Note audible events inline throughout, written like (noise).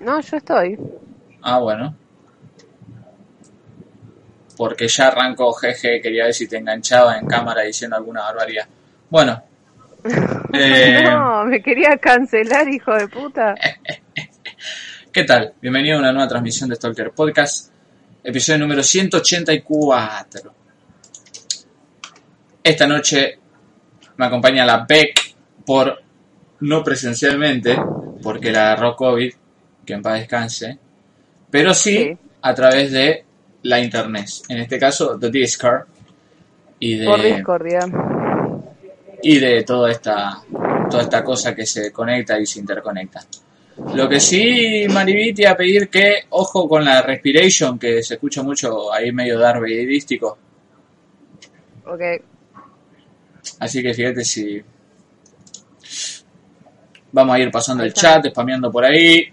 No, yo estoy. Ah, bueno. Porque ya arrancó GG, quería ver si te enganchaba en cámara diciendo alguna barbaridad. Bueno. (laughs) Eh, No, me quería cancelar, hijo de puta. (laughs) ¿Qué tal? Bienvenido a una nueva transmisión de Stalker Podcast, episodio número 184. Esta noche me acompaña la Beck por no presencialmente, porque la agarró COVID, que en paz descanse, pero sí, Sí. a través de la internet, en este caso de Discord y Por de, discordia. y de toda esta, toda esta cosa que se conecta y se interconecta. Lo que sí, iba a pedir que, ojo con la respiration, que se escucha mucho ahí medio darvedístico. Ok. Así que fíjate si. Vamos a ir pasando el chat, spameando por ahí.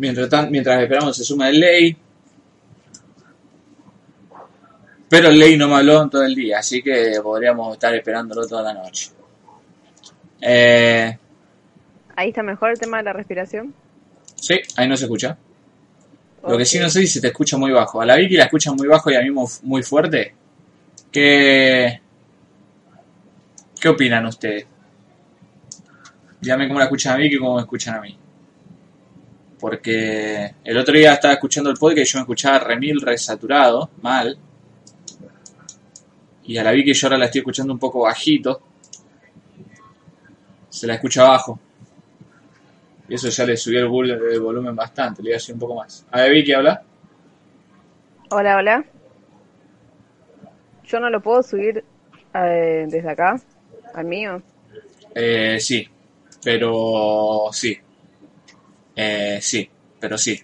Mientras, mientras esperamos se suma el ley. Pero el ley no me habló en todo el día, así que podríamos estar esperándolo toda la noche. Eh, Ahí está mejor el tema de la respiración. sí, ahí no se escucha. Lo que sí no sé si se te escucha muy bajo. A la Vicky la escucha muy bajo y a mí mu- muy fuerte. ¿Qué, ¿Qué opinan ustedes? Díganme cómo la escuchan a Vicky y cómo me escuchan a mí. Porque el otro día estaba escuchando el podcast y yo me escuchaba remil resaturado, mal. Y a la Vicky yo ahora la estoy escuchando un poco bajito. Se la escucha bajo. Y eso ya le subió el volumen bastante, le voy a decir un poco más. A ver, Vicky, habla. Hola, hola. Yo no lo puedo subir eh, desde acá, al mío. Eh, sí, pero sí. Eh, sí, pero sí.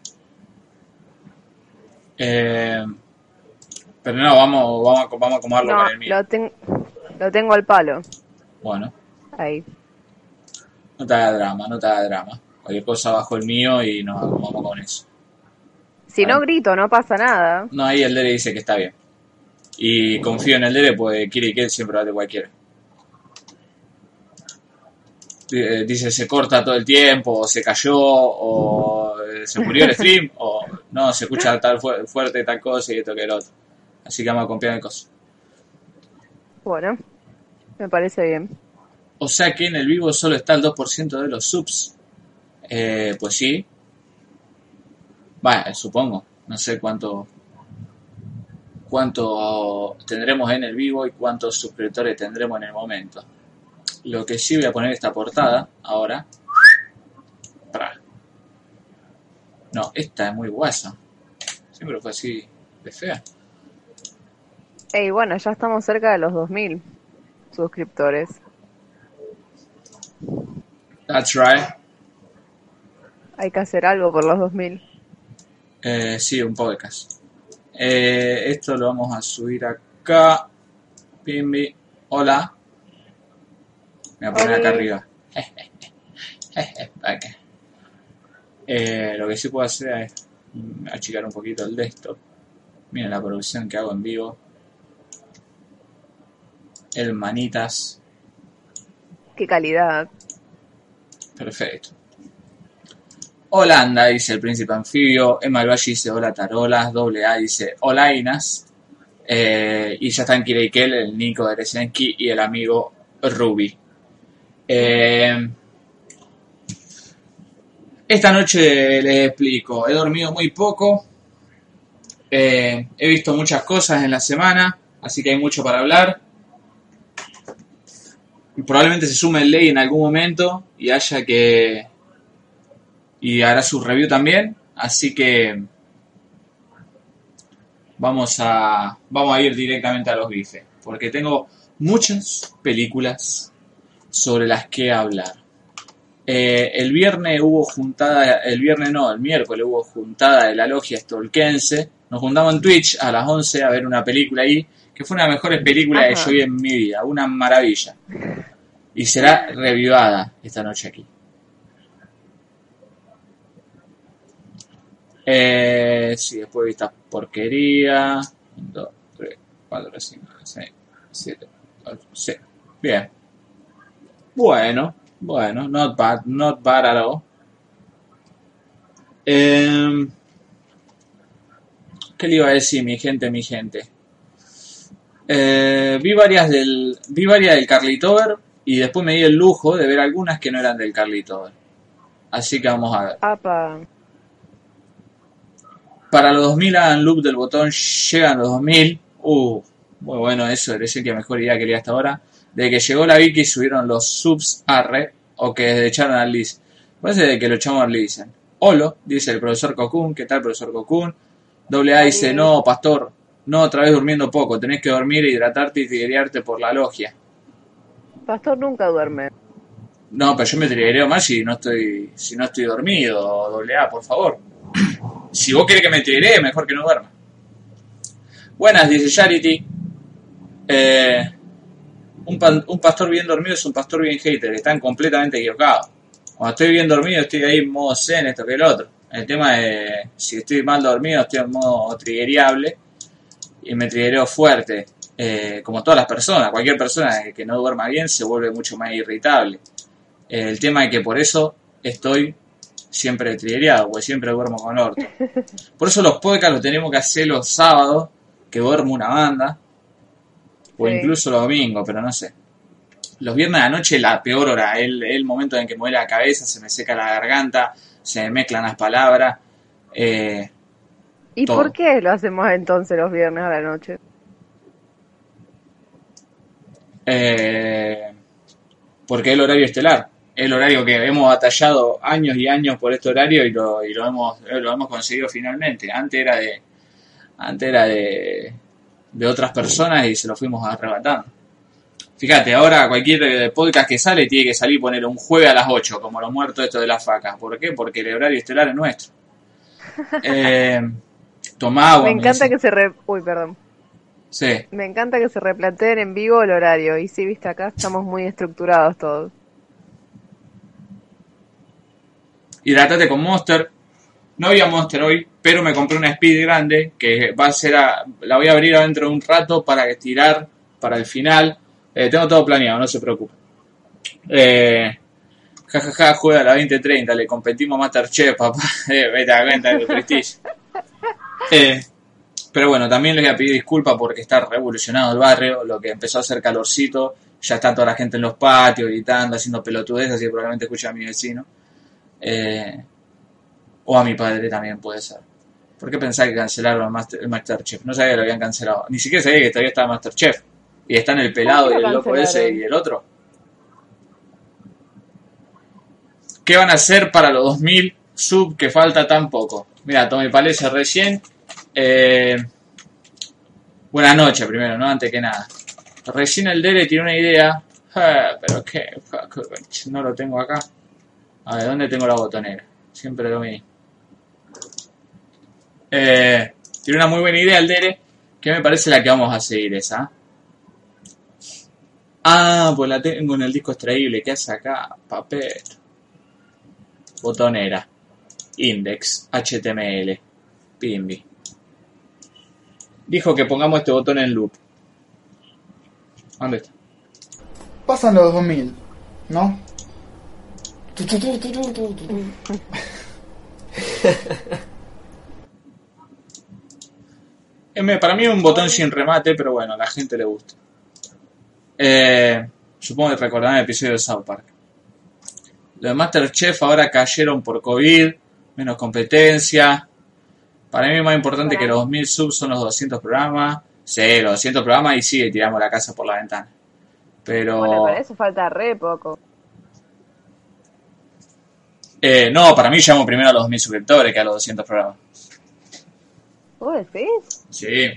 Eh, pero no, vamos, vamos, a, vamos a acomodarlo No, con el mío. lo, ten- lo tengo al palo. Bueno, Ahí. no te haga drama, no te haga drama. Cualquier cosa bajo el mío y nos acomodamos con eso. Si no grito, no pasa nada. No, ahí el Dere dice que está bien. Y confío en el Dere, pues quiere que él siempre va de cualquiera. Eh, Dice, se corta todo el tiempo, o se cayó, o eh, se murió el stream, (laughs) o no, se escucha tal fu- fuerte tal cosa y esto que el otro. Así que vamos a confiar en cosas. Bueno, me parece bien. O sea que en el vivo solo está el 2% de los subs. Eh, pues sí. Vaya, supongo. No sé cuánto cuánto tendremos en el vivo y cuántos suscriptores tendremos en el momento. Lo que sí voy a poner esta portada ahora. No, esta es muy guasa. Siempre fue así de fea. Ey, bueno, ya estamos cerca de los 2000 suscriptores. That's right. Hay que hacer algo por los 2000. Eh, sí, un podcast. Eh, esto lo vamos a subir acá. Pimbi. Hola. Me voy a poner acá arriba. (laughs) Acá. Eh, lo que sí puedo hacer es achicar un poquito el desktop. Miren la producción que hago en vivo. El manitas. Qué calidad. Perfecto. Holanda dice el príncipe anfibio. Emma Valle dice hola tarolas. Doble A dice hola Inas. Eh, y ya están Kireikel, el Nico de Resenki y el amigo Ruby. Eh, esta noche les explico. He dormido muy poco. Eh, he visto muchas cosas en la semana. Así que hay mucho para hablar. Probablemente se sume el ley en algún momento y haya que y hará su review también así que vamos a vamos a ir directamente a los bifes porque tengo muchas películas sobre las que hablar Eh, el viernes hubo juntada el viernes no el miércoles hubo juntada de la logia stolkense nos juntamos en Twitch a las 11 a ver una película ahí que fue una de las mejores películas que Ajá. yo vi en mi vida una maravilla y será revivada esta noche aquí. Eh, sí, después de esta porquería. 1, 2, 3, 4, 5, 6, 7, 8, 6. Bien. Bueno, bueno, not bad, not bad at all. Eh, ¿Qué le iba a decir, mi gente, mi gente? Eh, vi varias del vi varias del Carlitover y después me di el lujo de ver algunas que no eran del Carlitover. Así que vamos a ver. Apa. Para los 2000 hagan loop del botón, llegan los 2000. Uh, muy bueno eso, es el que mejor idea quería hasta ahora. De que llegó la Vicky subieron los subs arre o que echaron al Liz. Parece de que lo echamos le dicen. Olo, dice el profesor Cocoon, ¿qué tal profesor Cocoon? Doble A dice, no, pastor, no, otra vez durmiendo poco, tenés que dormir, hidratarte y triguearte por la logia. Pastor nunca duerme. No, pero yo me trigueo más si no estoy, si no estoy dormido, doble A, por favor. (clears throat) Si vos querés que me triguee, mejor que no duerma. Buenas, dice Charity. Eh, un, pan- un pastor bien dormido es un pastor bien hater, están completamente equivocados. Cuando estoy bien dormido estoy ahí en modo zen, esto que el otro. El tema es, si estoy mal dormido estoy en modo trigueriable y me triguereo fuerte. Eh, como todas las personas, cualquier persona que- no duerma bien se vuelve mucho más irritable. Eh, el tema es que por eso estoy siempre triguereado, porque siempre duermo con orto. Por eso los podcasts los tenemos que hacer los sábados, que duermo una banda, o incluso los domingos, pero no sé. Los viernes de la noche la peor hora, es el, el momento en que me duele la cabeza, se me seca la garganta, se me mezclan las palabras. eh, ¿Y Todo. por qué lo hacemos entonces los viernes a la noche? eh, porque es el horario estelar. Es el horario que hemos batallado años y años por este horario y lo, y lo hemos lo hemos conseguido finalmente. Antes era de antes era de, de otras personas y se lo fuimos arrebatando. Fíjate, ahora cualquier podcast que sale tiene que salir y poner un jueves a las 8, como los muertos esto de las facas. ¿Por qué? Porque el horario estelar es nuestro. (laughs) Eh, tomá agua. me encanta que se re... Uy, perdón. Sí. Me encanta que se replanteen en vivo el horario. Y sí, viste, acá estamos muy estructurados todos. Hidratate con Monster. No había Monster hoy, pero me compré una Speed grande que va a ser a- la voy a abrir dentro de un rato para estirar para el final. Eh, tengo todo planeado, no se preocupe. Eh, ja, ja, juega a la 2030, le competimos a Masterchef, papá. (laughs) Eh, vete a cuenta prestigio. Eh, pero bueno, también les voy a pedir disculpas porque está revolucionado el barrio, lo que empezó a hacer calorcito, ya está toda la gente en los patios gritando, haciendo pelotudeces, así que probablemente escucha a mi vecino. O a mi padre también puede ser. ¿Por qué pensaba que cancelaron el, Master, el Masterchef? No sabía que lo habían cancelado. Ni siquiera sabía que todavía estaba Masterchef. Y están el pelado y ¿Por qué el lo loco ese y el otro. ¿Qué van a hacer para los 2000 sub que falta tan poco? Mira, Tommy Palese recién. Eh, buenas noches primero, ¿no? Antes que nada. Recién el Dere tiene una idea. Ah, pero qué, no lo tengo acá. A ver, ¿dónde tengo la botonera? Siempre lo mismo. Eh, tiene una muy buena idea el Dere, que me parece la que vamos a seguir esa. Ah, pues la tengo en el disco extraíble. ¿Qué hace acá? Papel. Botonera. Index. HTML. Pimbi. Dijo que pongamos este botón en loop. ¿Dónde está? Pasan los 2000, ¿no? (laughs) (laughs) Tu, tu, tu, tu, tu, tu, tu. Eh, me- Para mí es un botón sin remate, pero bueno, a la gente le gusta. Eh, supongo que recordarán el episodio de South Park. Los de Masterchef ahora cayeron por COVID, menos competencia. Para mí es más importante que los 2000 subs son los 200 programas. Sí, los 200 programas y sigue tiramos la casa por la ventana. Pero... Bueno, para eso falta re poco. Eh, no, para mí llamo primero a los 2000 suscriptores que a los 200 programas. Sí.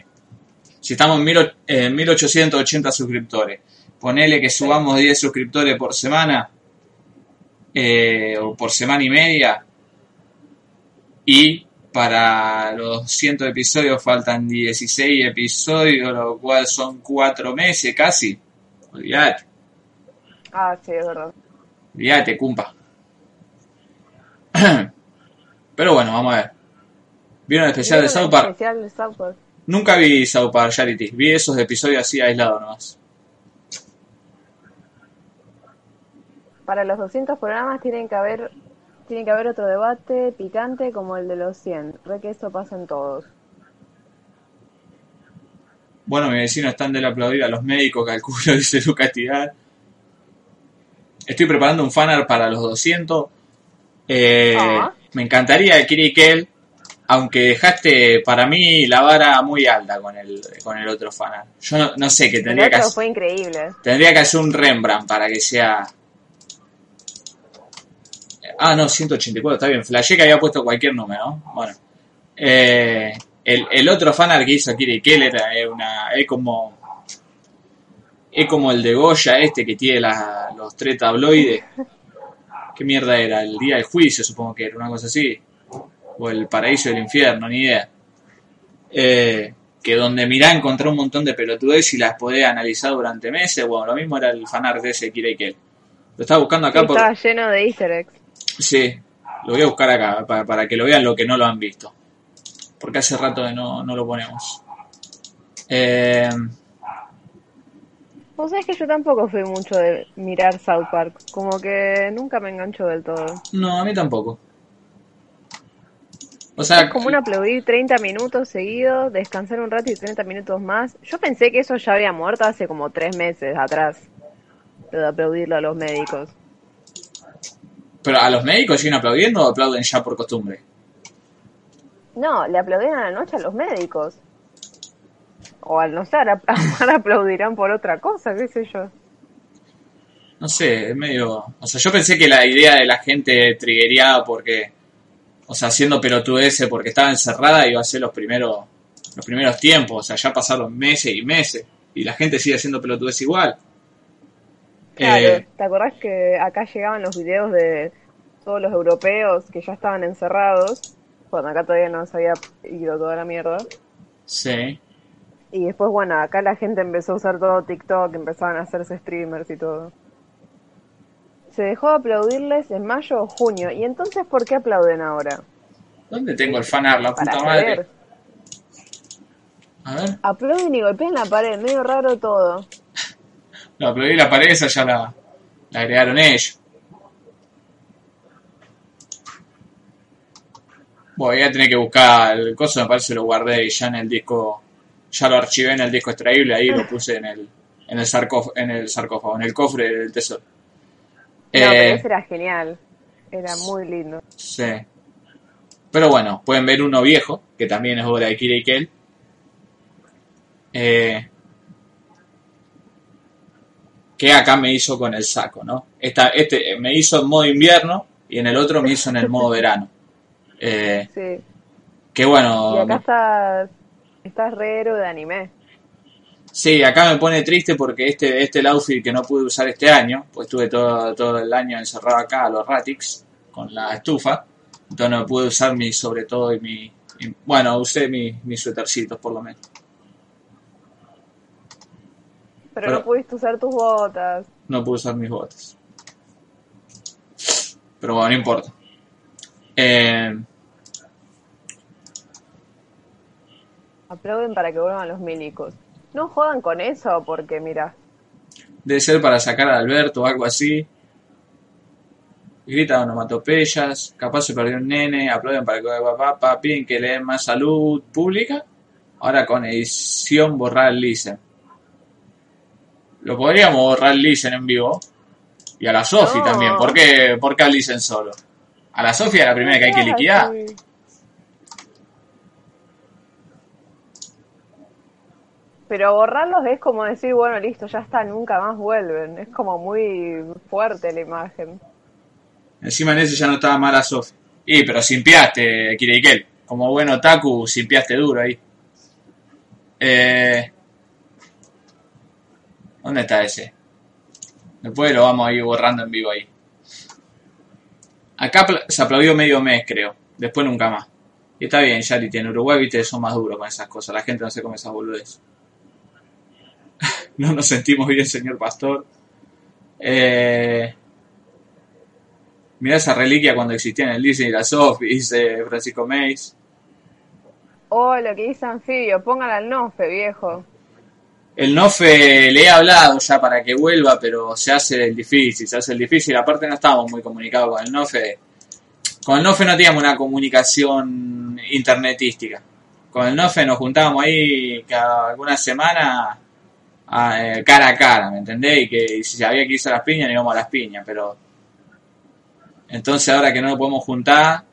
Si estamos en, mil och- en 1880 suscriptores, ponele que subamos 10 suscriptores por semana, eh, o por semana y media, y para los 100 episodios faltan 16 episodios, lo cual son 4 meses casi. Olvídate, Ah, sí, es verdad. olvídate, cumpa. (clears throat) Pero bueno, vamos a ver. ¿Vieron el especial de ¿Vieron el South Park? especial de South Park? Nunca vi South Park Charity. Vi esos episodios así aislados nomás. Para los 200 programas tienen que haber Tiene que haber otro debate picante como el de los 100. Re que eso pasa en todos. Bueno, mi vecino están de aplaudir a los médicos, calculo, (laughs) dice Lucas Tirar. Estoy preparando un fanart para los 200. Eh, Ah. Me encantaría Kiri Kel, aunque dejaste para mí la vara muy alta con el, con el otro fanart. Yo no, no sé, que El tendría que, hacer, fue increíble. tendría que hacer un Rembrandt para que sea... Ah, no, 184, está bien. Flashé que había puesto cualquier número, ¿no? Bueno. Eh, el, el otro fanart que hizo Kiri Kel era eh, una, es como... Es como el de Goya este que tiene la- los tres tabloides. ¿Qué mierda era? El día del juicio, supongo que era, una cosa así. O el paraíso del infierno, ni idea. Eh, que donde mirá encontré un montón de pelotudes y las podés analizar durante meses. Bueno, lo mismo era el fanart de ese Kira Kel. Lo estaba buscando acá por... Estaba lleno de easter eggs. Sí, lo voy a buscar acá para, para que lo vean lo que no lo han visto. Porque hace rato que no, no lo ponemos. Eh, Vos sabés que yo tampoco fui mucho de mirar South Park. Como que nunca me engancho del todo. no, a mí tampoco. O sea, Es como un aplaudir 30 minutos seguidos, descansar un rato y 30 minutos más. Yo pensé que eso ya había muerto hace como tres meses atrás. Lo de aplaudirlo a los médicos. pero a los médicos siguen aplaudiendo o aplauden ya por costumbre. No, le aplaudían a la noche a los médicos. O al no sé, (laughs) ahora aplaudirán por otra cosa, qué sé yo. No sé, es medio... O sea, yo pensé que la idea de la gente triguería porque... O sea, haciendo pelotudeces porque estaba encerrada iba a ser los primeros los primeros tiempos. O sea, ya pasaron meses y meses. Y la gente sigue haciendo pelotudeces igual. Claro, Eh, ¿te acordás que acá llegaban los videos de todos los europeos que ya estaban encerrados? Bueno, acá todavía no se había ido toda la mierda. sí. Y después, bueno, acá la gente empezó a usar todo TikTok, empezaban a hacerse streamers y todo. Se dejó de aplaudirles en mayo o junio. ¿Y entonces por qué aplauden ahora? ¿Dónde tengo el fanar, la Para puta madre? saber. A ver. Aplauden y golpean la pared, medio raro todo. (laughs) No, aplaudí la pared, esa ya la, la agregaron ellos. Bueno, voy a tener que buscar el coso, me parece lo guardé ya en el disco, ya lo archivé en el disco extraíble, ahí lo puse en el, en el, sarcóf- en el sarcófago, en el cofre del tesoro. No, pero Eh, ese era genial. Era muy lindo. Sí. Pero bueno, pueden ver uno viejo, que también es obra de Kira Kel. Eh, que acá me hizo con el saco, ¿no? Esta, este me hizo en modo invierno y en el otro me hizo en el modo verano. Eh, (laughs) Sí. que bueno, Y acá estás, estás re héroe de anime. Sí, acá me pone triste porque este, este es el outfit que no pude usar este año, pues estuve todo, todo el año encerrado acá a los Ratix con la estufa, entonces no pude usar mi sobre todo y mi, y- bueno, usé mi- mis suétercitos por lo menos. Pero, Pero- no pudiste usar tus botas. No pude usar mis botas. Pero bueno, no importa. Eh, Aplauden para que vuelvan los milicos. No jodan con eso, porque mira, debe ser para sacar a Alberto o algo así. Grita onomatopeyas, capaz se perdió un nene, aplauden para que papá, papi, que le den más salud pública. Ahora con edición borrar listen. Lo podríamos borrar listen en vivo. Y a la Sofi No. también. ¿Por qué, ¿Por qué a listen solo? A la Sofi es la primera que hay que liquidar. Pero borrarlos es como decir, bueno, listo, ya está, nunca más vuelven. Es como muy fuerte la imagen. Encima en ese ya no estaba mala Sofi. Y, pero simpiaste, Kireikel. Como buen otaku, simpiaste duro ahí. Eh, ¿Dónde está ese? Después lo vamos a ir borrando en vivo ahí. Acá se aplaudió medio mes, creo. Después nunca más. Y está bien, Yari, en Uruguay, viste, son más duros con esas cosas. La gente no se come esas boludeces. (laughs) no nos sentimos bien, señor pastor. Eh, Mirá esa reliquia cuando existía en el Disney la Sofi, dice Francisco Meis. Oh, lo que dice Anfibio, póngala al nofe, viejo. El Nofe le he hablado ya para que vuelva, pero se hace el difícil, se hace el difícil. Aparte no estábamos muy comunicados con el Nofe. Con el Nofe no teníamos una comunicación internetística. Con el Nofe nos juntábamos ahí cada alguna semana a, eh, cara a cara, ¿me entendés? Y que y si había que irse a las piñas, íbamos a las piñas, pero... Entonces ahora que no nos podemos juntar,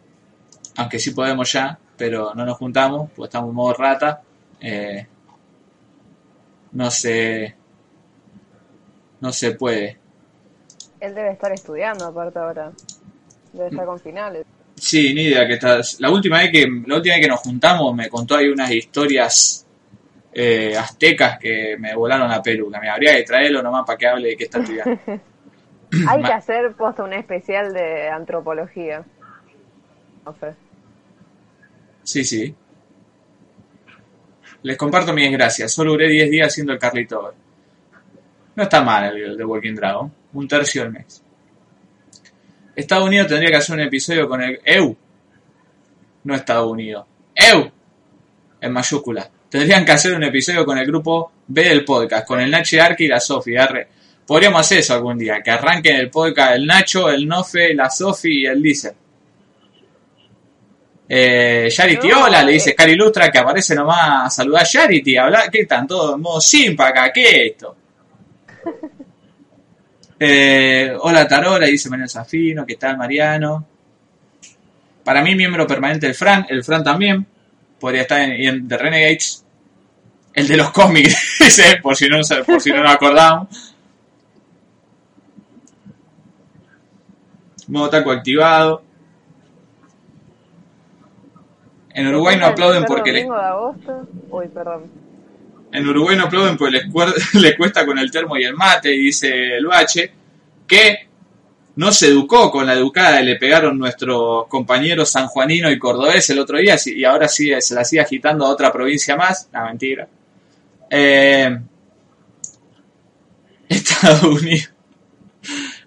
aunque sí podemos ya, pero no nos juntamos, pues estamos en modo rata, eh, no se... No se puede. Él debe estar estudiando aparte ahora. Debe estar con finales. Sí, ni idea que estás. La última vez que la última vez que nos juntamos me contó ahí unas historias eh, aztecas que me volaron la peluca. Me habría que traerlo nomás para que hable de qué está estudiando. (laughs) Hay que hacer posta un especial de antropología. No sé. Sí, sí. Les comparto mi desgracia. Solo duré 10 días haciendo el Carlito. No está mal el de Walking Dragon. Un tercio del mes. Estados Unidos tendría que hacer un episodio con el EU. No Estados Unidos. EU. En mayúscula. Tendrían que hacer un episodio con el grupo B del podcast. Con el Nacho Arki y la Sofi. Arre. Podríamos hacer eso algún día. Que arranquen el podcast el Nacho, el Nofe, la Sofi y el Lizer. Eh, Charity, hola, le eh. dice Cari Lustra que aparece nomás a saludar a Charity, hablar, ¿qué están todos en modo simpa acá? ¿Qué es esto? (laughs) Eh, hola Tarola, dice Mariano Safino, ¿qué tal Mariano? Para mí, miembro permanente del Fran, el Fran también, podría estar en, y en The Renegades, el de los cómics, (laughs) por si no, por si no nos acordamos. Modo taco activado. En Uruguay no aplauden porque agosto. Uy, perdón. En Uruguay no aplauden porque les, cuer- (laughs) les cuesta con el termo y el mate, y dice el bache, que no se educó con la educada que le pegaron nuestros compañeros sanjuanino y cordobés el otro día, y ahora sí se la sigue agitando a otra provincia más. La mentira. Eh, (laughs) Estados Unidos.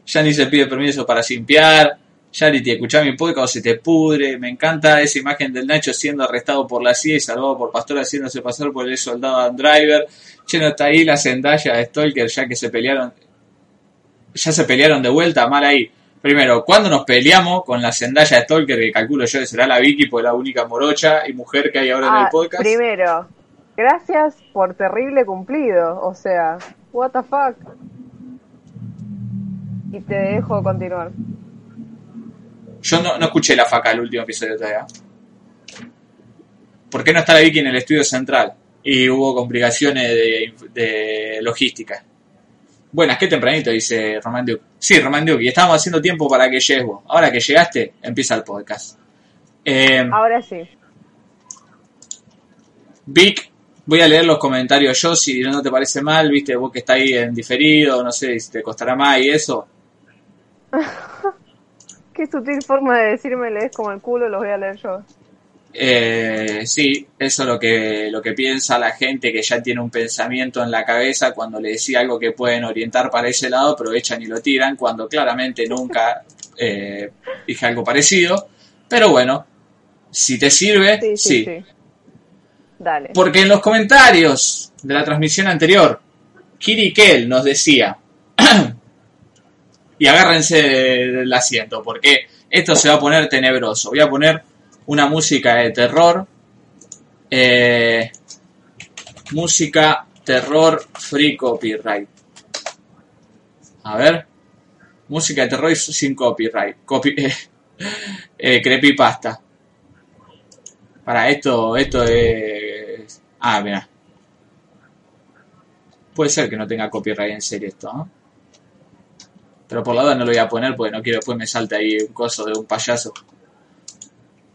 Ya ni se pide permiso para simpiar. Charity, escuchá mi podcast o se te pudre. Me encanta esa imagen del Nacho siendo arrestado por la CIA y salvado por Pastor haciéndose pasar por el soldado Adam Driver. Che, no está ahí la Zendaya de Stalker ya que se pelearon. Ya se pelearon de vuelta, mal ahí. Primero, ¿cuándo nos peleamos con la Zendaya de Stalker? Que calculo yo que será la Vicky, pues la única morocha y mujer que hay ahora en el Ah, podcast. primero, gracias por terrible cumplido. O sea, what the fuck. Y te dejo continuar. Yo no, no escuché la faca el último episodio todavía. ¿Por qué no está la Vicky en el estudio central? Y hubo complicaciones de, de logística. Buenas, qué tempranito, dice Román Duke. Sí, Román Duke, y estábamos haciendo tiempo para que llegues vos. Ahora que llegaste, empieza el podcast. Eh, Ahora sí. Vic, voy a leer los comentarios yo, si no te parece mal, viste, vos que está ahí en diferido, no sé si te costará más y eso. (laughs) Qué sutil forma de decirme lees como el culo, los voy a leer yo. Eh, sí, eso es lo que, lo que piensa la gente que ya tiene un pensamiento en la cabeza cuando le decía algo que pueden orientar para ese lado, aprovechan y lo tiran cuando claramente nunca (laughs) eh, dije algo parecido. Pero bueno, si te sirve, Sí, sí, sí. sí. Porque en los comentarios de la transmisión anterior, Kiri Kel nos decía, (clears throat) y agárrense del asiento, porque esto se va a poner tenebroso. Voy a poner una música de terror, eh, música terror free copyright. A ver, música de terror sin copyright, copy, (laughs) eh, creepypasta. Para esto, esto es. Ah, mira. Puede ser que no tenga copyright en serie esto, ¿no? Pero por la duda no lo voy a poner porque no quiero después me salte ahí un coso de un payaso.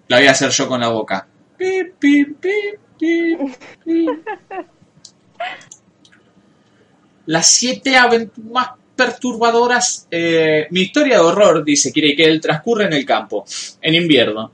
La voy a hacer yo con la boca. Pi, pi, pi, pi, pi. Las siete aventuras perturbadoras. eh, mi historia de horror, dice que él transcurre en el campo, en invierno.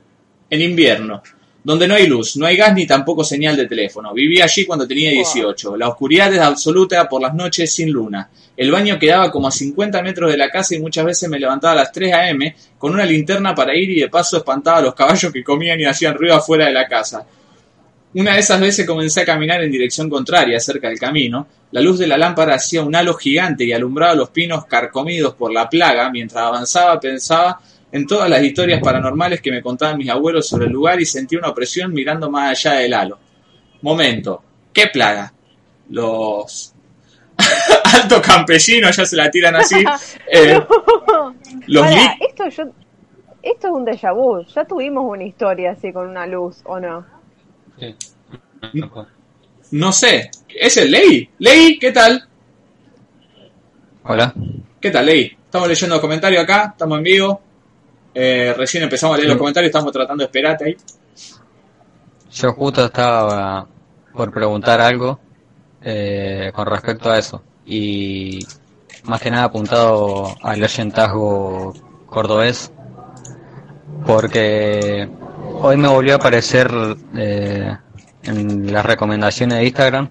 En invierno donde no hay luz, no hay gas ni tampoco señal de teléfono. Viví allí cuando tenía 18. La oscuridad es absoluta por las noches sin luna. El baño quedaba como a 50 metros de la casa y muchas veces me levantaba a las 3 a.m. con una linterna para ir y de paso espantaba a los caballos que comían y hacían ruido afuera de la casa. Una de esas veces comencé a caminar en dirección contraria, cerca del camino. La luz de la lámpara hacía un halo gigante y alumbraba los pinos carcomidos por la plaga. Mientras avanzaba pensaba en todas las historias paranormales que me contaban mis abuelos sobre el lugar y sentí una opresión mirando más allá del halo. Momento, ¿qué plaga? Los (laughs) altos campesinos ya se la tiran así. (laughs) Eh, los esto yo esto es un déjà vu. Ya tuvimos una historia así con una luz, ¿o no? Sí. no sé, ¿es el Ley? Ley, ¿qué tal? Hola. ¿Qué tal, Ley? Estamos leyendo comentarios acá, estamos en vivo. Eh, recién empezamos a leer los comentarios, estamos tratando de esperarte ahí. Yo justo estaba por preguntar algo eh, con respecto a eso. Y más que nada apuntado al oyentazgo cordobés. Porque hoy me volvió a aparecer eh, en las recomendaciones de Instagram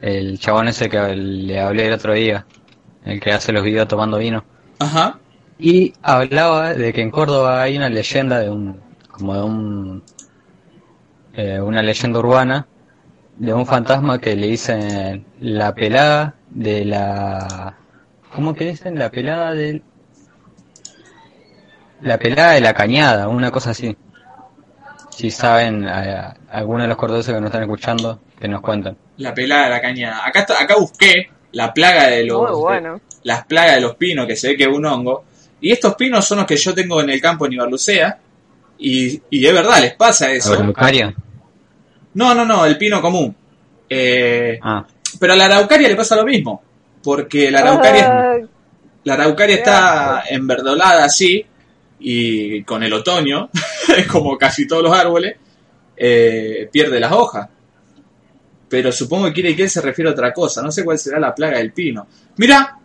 el chabón ese que le hablé el otro día. El que hace los videos tomando vino. Ajá. Y hablaba de que en Córdoba hay una leyenda de un, como de un, eh, una leyenda urbana de un fantasma que le dicen la pelada de la, ¿cómo que dicen? La pelada del, la pelada de la cañada, una cosa así. Si saben, a, algunos de los cordobeses que nos están escuchando, que nos cuentan. La pelada de la cañada. Acá, está- acá busqué la plaga de los. Muy bueno. las plagas de los pinos, que se ve que es un hongo. Y estos pinos son los que yo tengo en el campo en Ibarlucea. Y, y de verdad les pasa eso. ¿Araucaria? No, no, no, el pino común. Eh, Ah, pero a la araucaria le pasa lo mismo. Porque la araucaria, Ah, la araucaria está enverdolada así. Y con el otoño, (laughs) como casi todos los árboles, eh, pierde las hojas. Pero supongo que quiere que él se refiere a otra cosa. No sé cuál será la plaga del pino. Mira.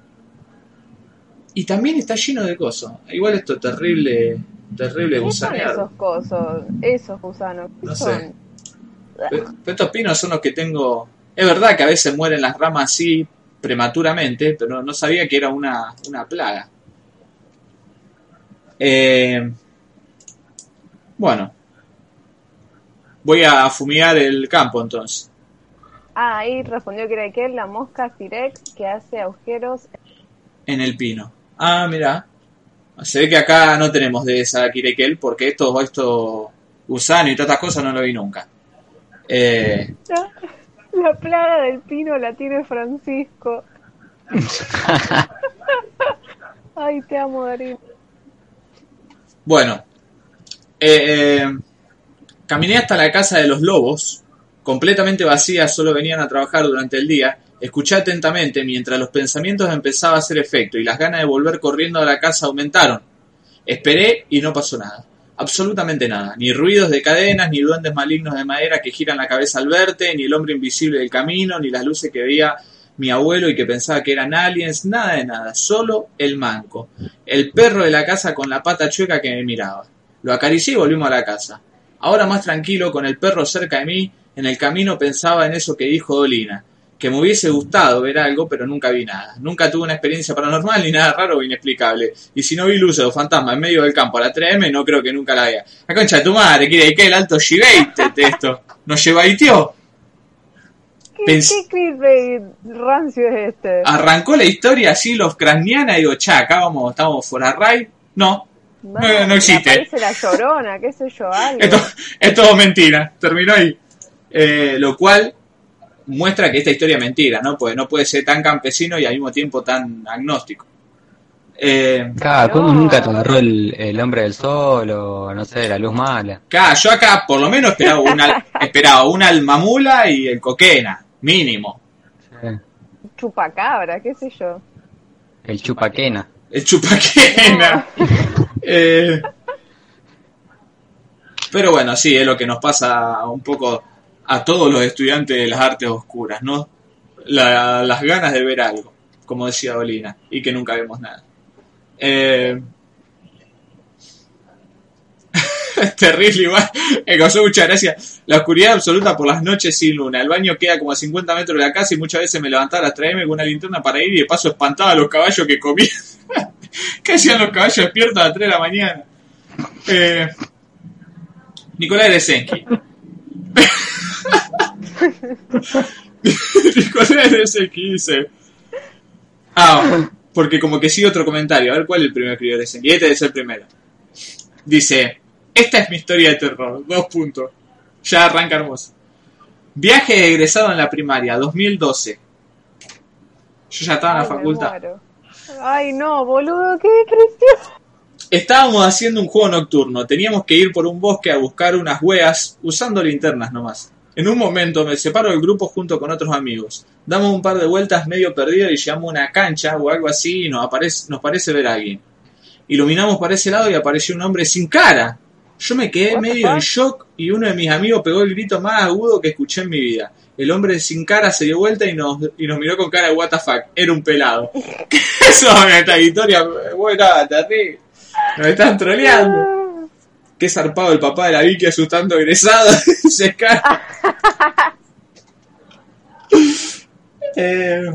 Y también está lleno de cosas. Igual esto es terrible, terrible ¿Qué son esos cosos? Esos gusanos. ¿Qué No sé. Pero Estos pinos son los que tengo. Es verdad que a veces mueren las ramas así prematuramente, pero no sabía que era una, una plaga. Eh, bueno, voy a fumigar el campo entonces. Ah, ahí respondió que era que la mosca Cirex que hace agujeros. En el pino. Ah, mira. Se ve que acá no tenemos de esa Kirekel porque esto, esto gusano y todas estas cosas no lo vi nunca. Eh, La plaga del pino la tiene Francisco. (laughs) Ay, te amo, Darín. Bueno, eh, eh, caminé hasta la casa de los lobos, completamente vacía, solo venían a trabajar durante el día. Escuché atentamente mientras los pensamientos empezaban a hacer efecto y las ganas de volver corriendo a la casa aumentaron. Esperé y no pasó nada. Absolutamente nada. Ni ruidos de cadenas, ni duendes malignos de madera que giran la cabeza al verte, ni el hombre invisible del camino, ni las luces que veía mi abuelo y que pensaba que eran aliens, nada de nada, solo el manco, el perro de la casa con la pata chueca que me miraba. Lo acaricié y volvimos a la casa. Ahora más tranquilo, con el perro cerca de mí, en el camino pensaba en eso que dijo Dolina, que me hubiese gustado ver algo, pero nunca vi nada. Nunca tuve una experiencia paranormal ni nada raro o inexplicable. Y si no vi luces o fantasmas en medio del campo a la 3M, no creo que nunca la vea. La concha de tu madre, quiere que el alto Shibate de esto. ¿Nos lleva tío? ¿Qué, qué rancio es este? Arrancó la historia así, los craniana, y digo, cha, acá vamos, estamos fuera raid. No, no, no me existe. La llorona, qué sé yo, algo. (laughs) esto es todo mentira. Terminó ahí. Eh, lo cual muestra que esta historia es mentira, ¿no? Pues no puede ser tan campesino y al mismo tiempo tan agnóstico. Eh, Claro, ¿cómo nunca te agarró el, el hombre del sol o no sé, la luz mala? acá, yo acá por lo menos esperaba una, (laughs) esperaba una almamula y el coquena, mínimo. Chupacabra, qué sé yo. El chupaquena. El chupaquena. (laughs) Eh, pero bueno, sí, es lo que nos pasa un poco a todos los estudiantes de las artes oscuras, ¿no? La- las ganas de ver algo, como decía Dolina, y que nunca vemos nada. Eh, (laughs) terrible igual, me causó mucha gracia. La oscuridad absoluta por las noches sin luna. El baño queda como a 50 metros de la casa y muchas veces me levantaba a las 3 m con una linterna para ir y de paso espantaba a los caballos que comían. (laughs) ¿Qué hacían los caballos despiertos a las 3 de la mañana? Eh, Nicolás Resenki. Nicolás Resenki dice. Ah, porque como que sigue otro comentario. A ver cuál es el primero que escribió Resenki. Este es el primero. Dice, esta es mi historia de terror. Dos puntos. Ya arranca hermoso. Viaje de egresado en la primaria, 2012. Yo ya estaba en la facultad. muero. Ay, no, boludo, qué depresión. Estábamos haciendo un juego nocturno. Teníamos que ir por un bosque a buscar unas hueas usando linternas nomás. En un momento me separo del grupo junto con otros amigos. Damos un par de vueltas medio perdido y llegamos a una cancha o algo así y nos, aparece, nos parece ver a alguien. Iluminamos para ese lado y apareció un hombre sin cara. Yo me quedé medio en shock y uno de mis amigos pegó el grito más agudo que escuché en mi vida. El hombre sin cara se dio vuelta y nos, y nos miró con cara de fuck. Era un pelado. (laughs) Eso en esta historia, bueno, terrible. Nos están troleando. Qué zarpado el papá de la Vicky asustando egresado. Se escapa. eh,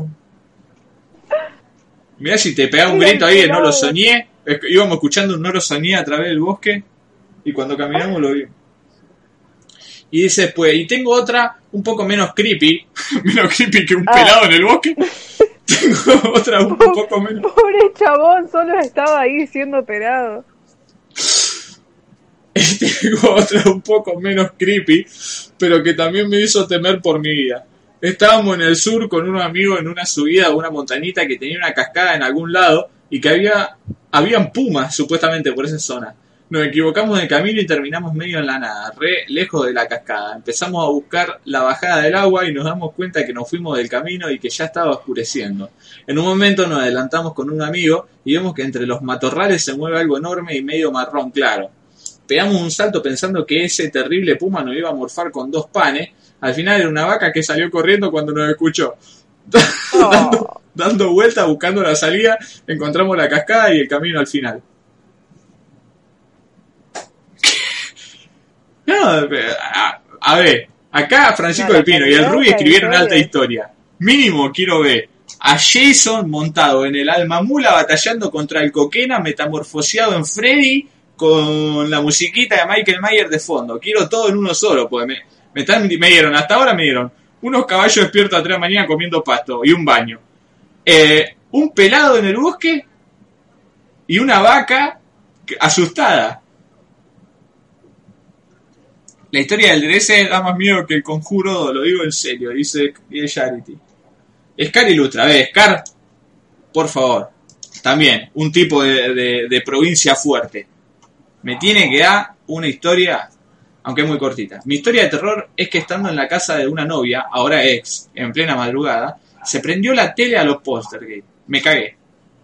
mirá si te pegaba un grito ahí de no lo soñé. Íbamos escuchando un no lo soñé a través del bosque. Y cuando caminamos lo vimos. Y dice, pues, y tengo otra un poco menos creepy. (laughs) menos creepy que un Ah. pelado en el bosque. (laughs) tengo otra un poco menos. Pobre chabón, solo estaba ahí siendo operado. (laughs) tengo otra un poco menos creepy, pero que también me hizo temer por mi vida. Estábamos en el sur con unos amigos en una subida a una montañita que tenía una cascada en algún lado y que había habían pumas supuestamente por esa zona. Nos equivocamos de camino y terminamos medio en la nada, re lejos de la cascada. Empezamos a buscar la bajada del agua y nos damos cuenta que nos fuimos del camino y que ya estaba oscureciendo. En un momento nos adelantamos con un amigo y vemos que entre los matorrales se mueve algo enorme y medio marrón claro. Pegamos un salto pensando que ese terrible puma nos iba a morfar con dos panes. Al final era una vaca que salió corriendo cuando nos escuchó. (laughs) dando, dando vueltas, buscando la salida, encontramos la cascada y el camino al final. No, a, a ver, acá Francisco No, del Pino y el Rubi escribieron historia. alta historia. Mínimo quiero ver a Jason montado en el alma mula batallando contra el coquena metamorfoseado en Freddy con la musiquita de Michael Mayer de fondo. Quiero todo en uno solo, pues me, me, están, me dieron, hasta ahora me dieron unos caballos despiertos a 3 de la mañana comiendo pasto y un baño. Eh, un pelado en el bosque y una vaca asustada. La historia del DS da más miedo que el conjuro, lo digo en serio, dice, Charity. Scar ilustra, a ver, Scar, por favor, también, un tipo de- de provincia fuerte. Me tiene que dar una historia, aunque es muy cortita. Mi historia de terror es que estando en la casa de una novia, ahora ex, en plena madrugada, se prendió la tele a los Postergate. Me cagué.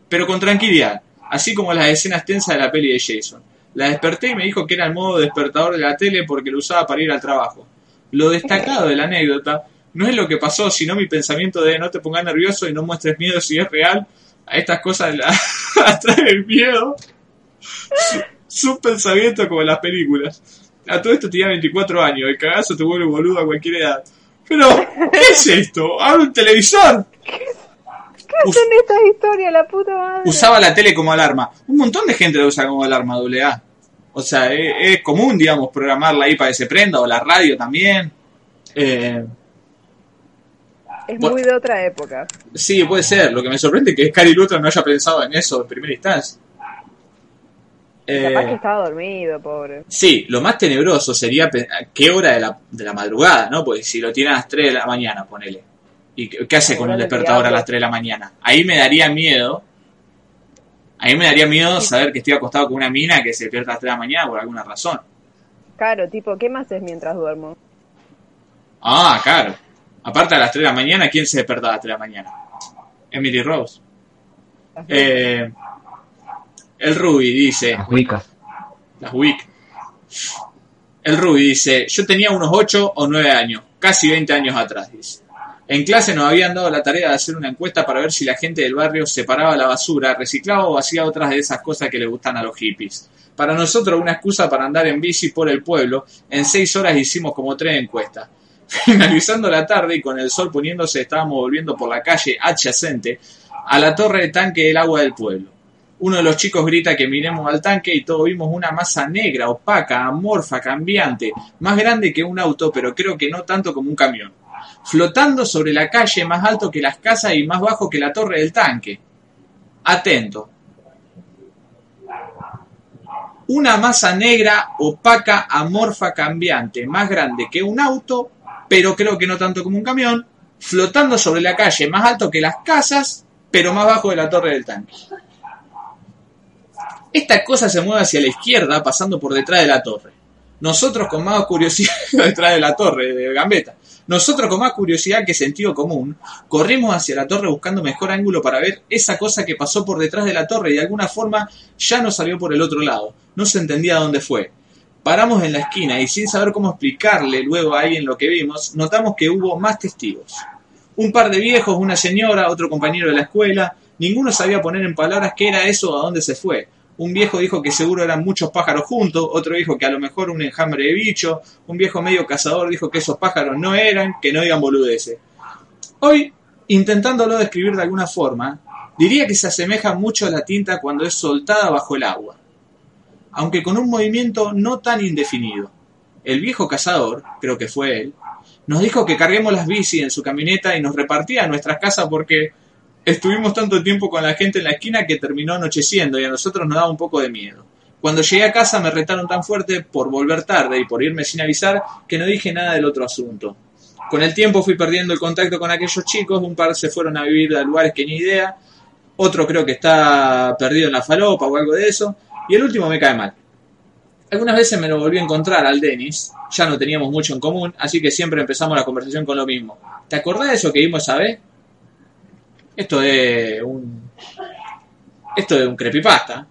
Pero con tranquilidad, así como las escenas tensas de la peli de Jason. La desperté y me dijo que era el modo despertador de la tele porque lo usaba para ir al trabajo. Lo destacado de la anécdota no es lo que pasó, sino mi pensamiento de no te pongas nervioso y no muestres miedo si es real. A estas cosas la (laughs) atrae el miedo. Su, su pensamiento como en las películas. A todo esto tenía 24 años, el cagazo te vuelve boludo a cualquier edad. Pero, ¿qué es esto? ¿Abre un televisor? ¿Qué hacen estas historias, la puta madre? usaba la tele como alarma. Un montón de gente la usa como alarma doble A. O sea, es, es común, digamos, programarla ahí para que se prenda, o la radio también. Eh, Es Bueno. muy de otra época. sí, puede ser. Lo que me sorprende es que Scary Lutra no haya pensado en eso en primera instancia. Eh, Capaz que estaba dormido, pobre. Sí, lo más tenebroso sería qué hora de la, de la madrugada, ¿no? Porque si lo tiene a las 3 de la mañana, ponele. ¿Y qué, hace con del despertador a las 3 de la mañana? Ahí me daría miedo. Ahí me daría miedo saber que estoy acostado con una mina que se despierta a las 3 de la mañana por alguna razón. Claro, tipo, ¿qué más haces mientras duermo? Ah, claro. Aparte a las 3 de la mañana, ¿quién se despierta a las 3 de la mañana? Emily Rose. Eh, el Ruby dice... Las Wiccas. las WIC. El Ruby dice, yo tenía unos 8 o 9 años, casi 20 años atrás, dice. En clase nos habían dado la tarea de hacer una encuesta para ver si la gente del barrio separaba la basura, reciclaba o hacía otras de esas cosas que le gustan a los hippies. Para nosotros una excusa para andar en bici por el pueblo, en 6 horas hicimos como tres encuestas. (laughs) Finalizando la tarde y con el sol poniéndose estábamos volviendo por la calle adyacente a la torre de tanque del agua del pueblo. Uno de los chicos grita que miremos al tanque y todos vimos una masa negra, opaca, amorfa, cambiante, más grande que un auto, pero creo que no tanto como un camión, flotando sobre la calle más alto que las casas y más bajo que la torre del tanque. Atento. Una masa negra, opaca, amorfa, cambiante, más grande que un auto, pero creo que no tanto como un camión, flotando sobre la calle, más alto que las casas, pero más bajo de la torre del tanque. Esta cosa se mueve hacia la izquierda, pasando por detrás de la torre. Nosotros con más curiosidad, (laughs) detrás de la torre de Gambetta. Nosotros con más curiosidad que sentido común, corrimos hacia la torre buscando mejor ángulo para ver esa cosa que pasó por detrás de la torre y de alguna forma ya no salió por el otro lado. No se entendía dónde fue. Paramos en la esquina y sin saber cómo explicarle luego a alguien lo que vimos, notamos que hubo más testigos. Un par de viejos, una señora, otro compañero de la escuela, ninguno sabía poner en palabras qué era eso o a dónde se fue. Un viejo dijo que seguro eran muchos pájaros juntos, otro dijo que a lo mejor un enjambre de bicho, un viejo medio cazador dijo que esos pájaros no eran, que no iban boludeces. Hoy, intentándolo describir de alguna forma, diría que se asemeja mucho a la tinta cuando es soltada bajo el agua, aunque con un movimiento no tan indefinido. El viejo cazador, creo que fue él, nos dijo que carguemos las bici en su camioneta y nos repartía a nuestras casas porque Estuvimos tanto tiempo con la gente en la esquina que terminó anocheciendo y a nosotros nos daba un poco de miedo. Cuando llegué a casa me retaron tan fuerte por volver tarde y por irme sin avisar que no dije nada del otro asunto. Con el tiempo fui perdiendo el contacto con aquellos chicos, un par se fueron a vivir a lugares que ni idea, otro creo que está perdido en la falopa o algo de eso, y el último me cae mal. Algunas veces me lo volví a encontrar al Denis, ya no teníamos mucho en común, así que siempre empezamos la conversación con lo mismo. ¿Te acordás de eso que vimos a vez? Esto es un. Esto es un creepypasta.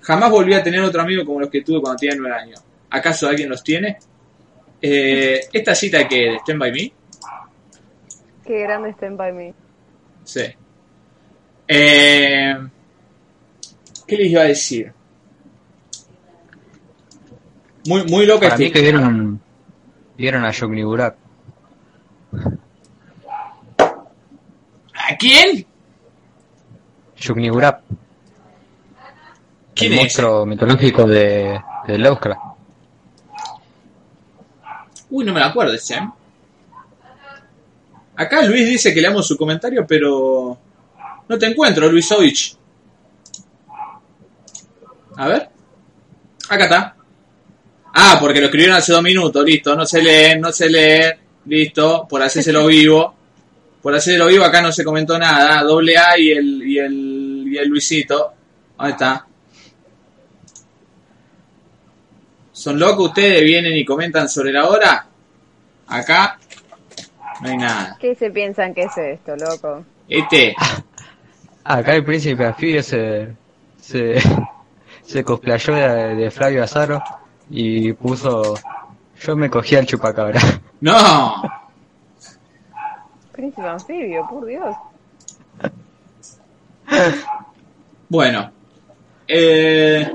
Jamás volví a tener otro amigo como los que tuve cuando tenía nueve años. ¿Acaso alguien los tiene? Eh, esta cita que de Stand By Me. Qué grande Stand By Me. Sí. Eh, ¿Qué les iba a decir? Muy, muy loca Para este- mí que vieron, vieron a Yogni Burak. ¿A quién? Burak, ¿Quién el es? monstruo mitológico de, de. Uy, no me la acuerdo ese. ¿eh? Acá Luis dice que leamos su comentario, pero no te encuentro, Luisovich. A ver. Acá está. Ah, porque lo escribieron hace dos minutos, listo, no se lee, no se lee, listo, por hacérselo (laughs) vivo. Por hacérselo vivo acá no se comentó nada, doble A y el, y el, y el Luisito. Ahí está. ¿Son locos ustedes? ¿Vienen y comentan sobre la hora? Acá no hay nada. ¿Qué se piensan que es esto, loco? Este, Acá el príncipe anfibio se, se, (laughs) se cosplayó de, de Flavio Azaro y puso yo me cogí al chupacabra. (laughs) no. Príncipe anfibio, por Dios. Bueno, eh,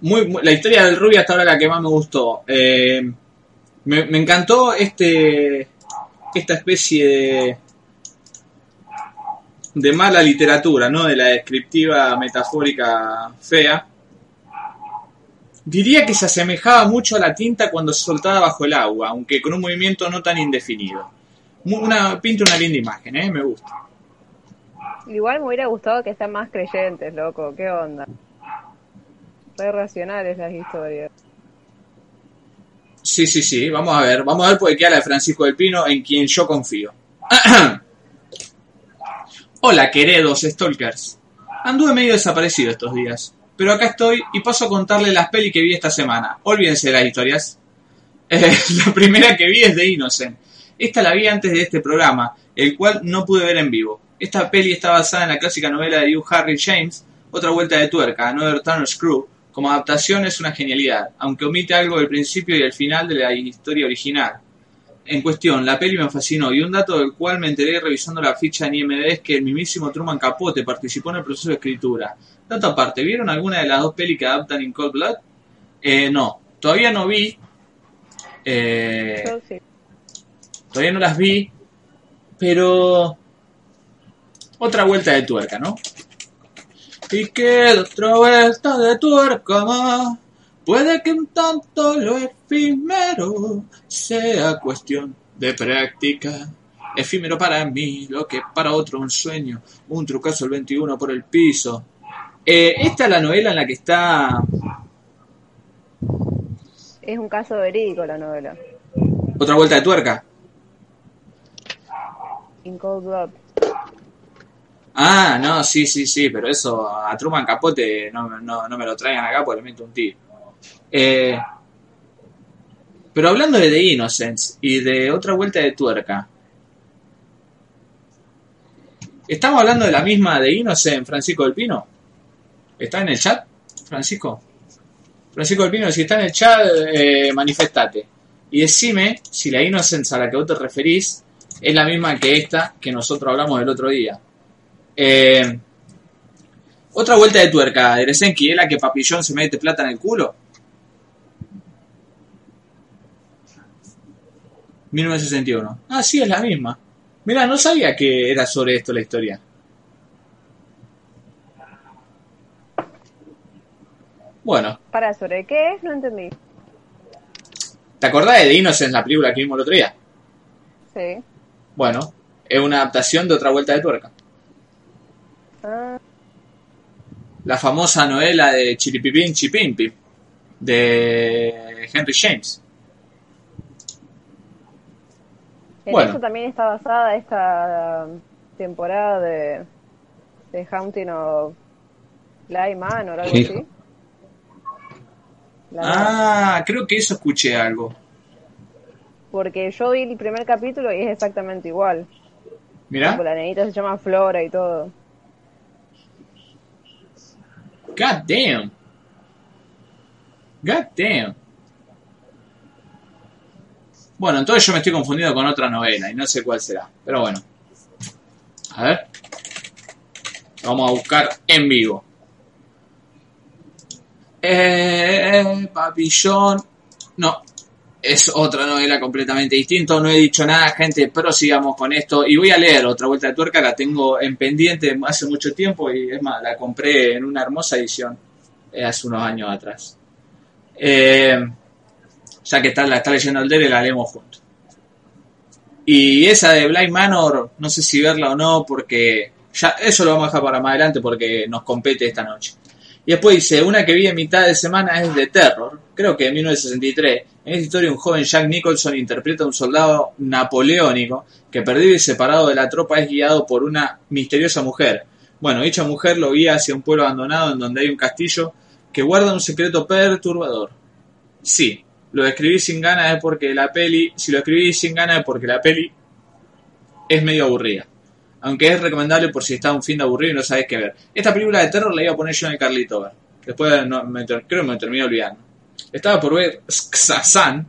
muy, muy- la historia del Rubio hasta ahora la que más me gustó. Eh, me, me encantó este esta especie de de mala literatura, ¿no? De la descriptiva metafórica fea. Diría que se asemejaba mucho a la tinta cuando se soltaba bajo el agua, aunque con un movimiento no tan indefinido. Una, pinta una linda imagen, ¿eh? Me gusta. Igual me hubiera gustado que sean más creyentes, loco. ¿Qué onda? Re racionales las historias. Sí, sí, sí, vamos a ver, vamos a ver porque queda la de Francisco del Pino en quien yo confío. (clears throat) Hola, queridos stalkers. Anduve medio desaparecido estos días, pero acá estoy y paso a contarle las pelis que vi esta semana. Olvídense de las historias. (laughs) Eh, la primera que vi es de Innocent. Esta la vi antes de este programa, el cual no pude ver en vivo. Esta peli está basada en la clásica novela de Hugh Harry James, Otra vuelta de tuerca, Another Turner's Crew. Como adaptación es una genialidad, aunque omite algo del principio y el final de la historia original. En cuestión, la peli me fascinó y un dato del cual me enteré revisando la ficha en IMDb es que el mismísimo Truman Capote participó en el proceso de escritura. Dato aparte, ¿vieron alguna de las dos pelis que adaptan en Cold Blood? Eh, no, todavía no vi. Eh, Yo sí. todavía no las vi, pero otra vuelta de tuerca, ¿no? Y que otra vuelta de tuerca más. Puede que un tanto lo efímero sea cuestión de práctica efímero para mí, lo que para otro un sueño, un trucazo el 21 por el piso. Eh, esta es la novela en la que está Es un caso verídico la novela. otra vuelta de tuerca. In Cold Blood. Ah, no, sí, sí, sí, pero eso a Truman Capote no, no, no me lo traigan acá porque le meto un tiro. Eh, pero hablando de The Innocents y de otra vuelta de tuerca, ¿estamos hablando de la misma de Innocent, Francisco del Pino? ¿Está en el chat, Francisco? Francisco del Pino, si está en el chat, eh, manifestate. Y decime si la Innocence a la que vos te referís es la misma que esta que nosotros hablamos el otro día. Eh, otra vuelta de tuerca, Eresenki, ¿es la que Papillón se mete plata en el culo? 1961. Ah, sí, es la misma. Mira, no sabía que era sobre esto la historia. Bueno, Para, ¿sobre qué es? No entendí. ¿te acordás de The Innocence, la película que vimos el otro día? Sí. Bueno, es una adaptación de otra vuelta de tuerca. Ah, La famosa novela de Chiripipín Chipimpi de Henry James. en Bueno. eso también está basada esta temporada de, de Haunting of Bly Manor o algo Sí. así. Ah, creo que eso escuché algo. Porque yo vi el primer capítulo y es exactamente igual. Mirá. Tipo, la nenita se llama Flora y todo. God damn. God damn. Bueno, entonces yo me estoy confundiendo con otra novela y no sé cuál será. Pero bueno. A ver. Vamos a buscar en vivo. Eh, Papillón. No. Es otra novela completamente distinta. No he dicho nada, gente. Prosigamos con esto. Y voy a leer otra vuelta de tuerca. La tengo en pendiente hace mucho tiempo. Y es más, la compré en una hermosa edición eh, hace unos años atrás. Eh, ya que está, la está leyendo el Dere, la leemos juntos. Y esa de Blind Manor, no sé si verla o no, porque ya eso lo vamos a dejar para más adelante porque nos compete esta noche. Y después dice, una que vi en mitad de semana es de Terror, creo que de 1963. En esta historia un joven Jack Nicholson interpreta a un soldado napoleónico que perdido y separado de la tropa es guiado por una misteriosa mujer. Bueno, dicha mujer lo guía hacia un pueblo abandonado en donde hay un castillo que guarda un secreto perturbador. Sí, lo escribí sin ganas es porque la peli, si lo escribí sin ganas es porque la peli es medio aburrida. Aunque es recomendable por si está un fin de aburrido y no sabes qué ver. Esta película de terror la iba a poner yo en el Carlito ver. Después me creo que me terminé olvidando. Estaba por ver Xazan,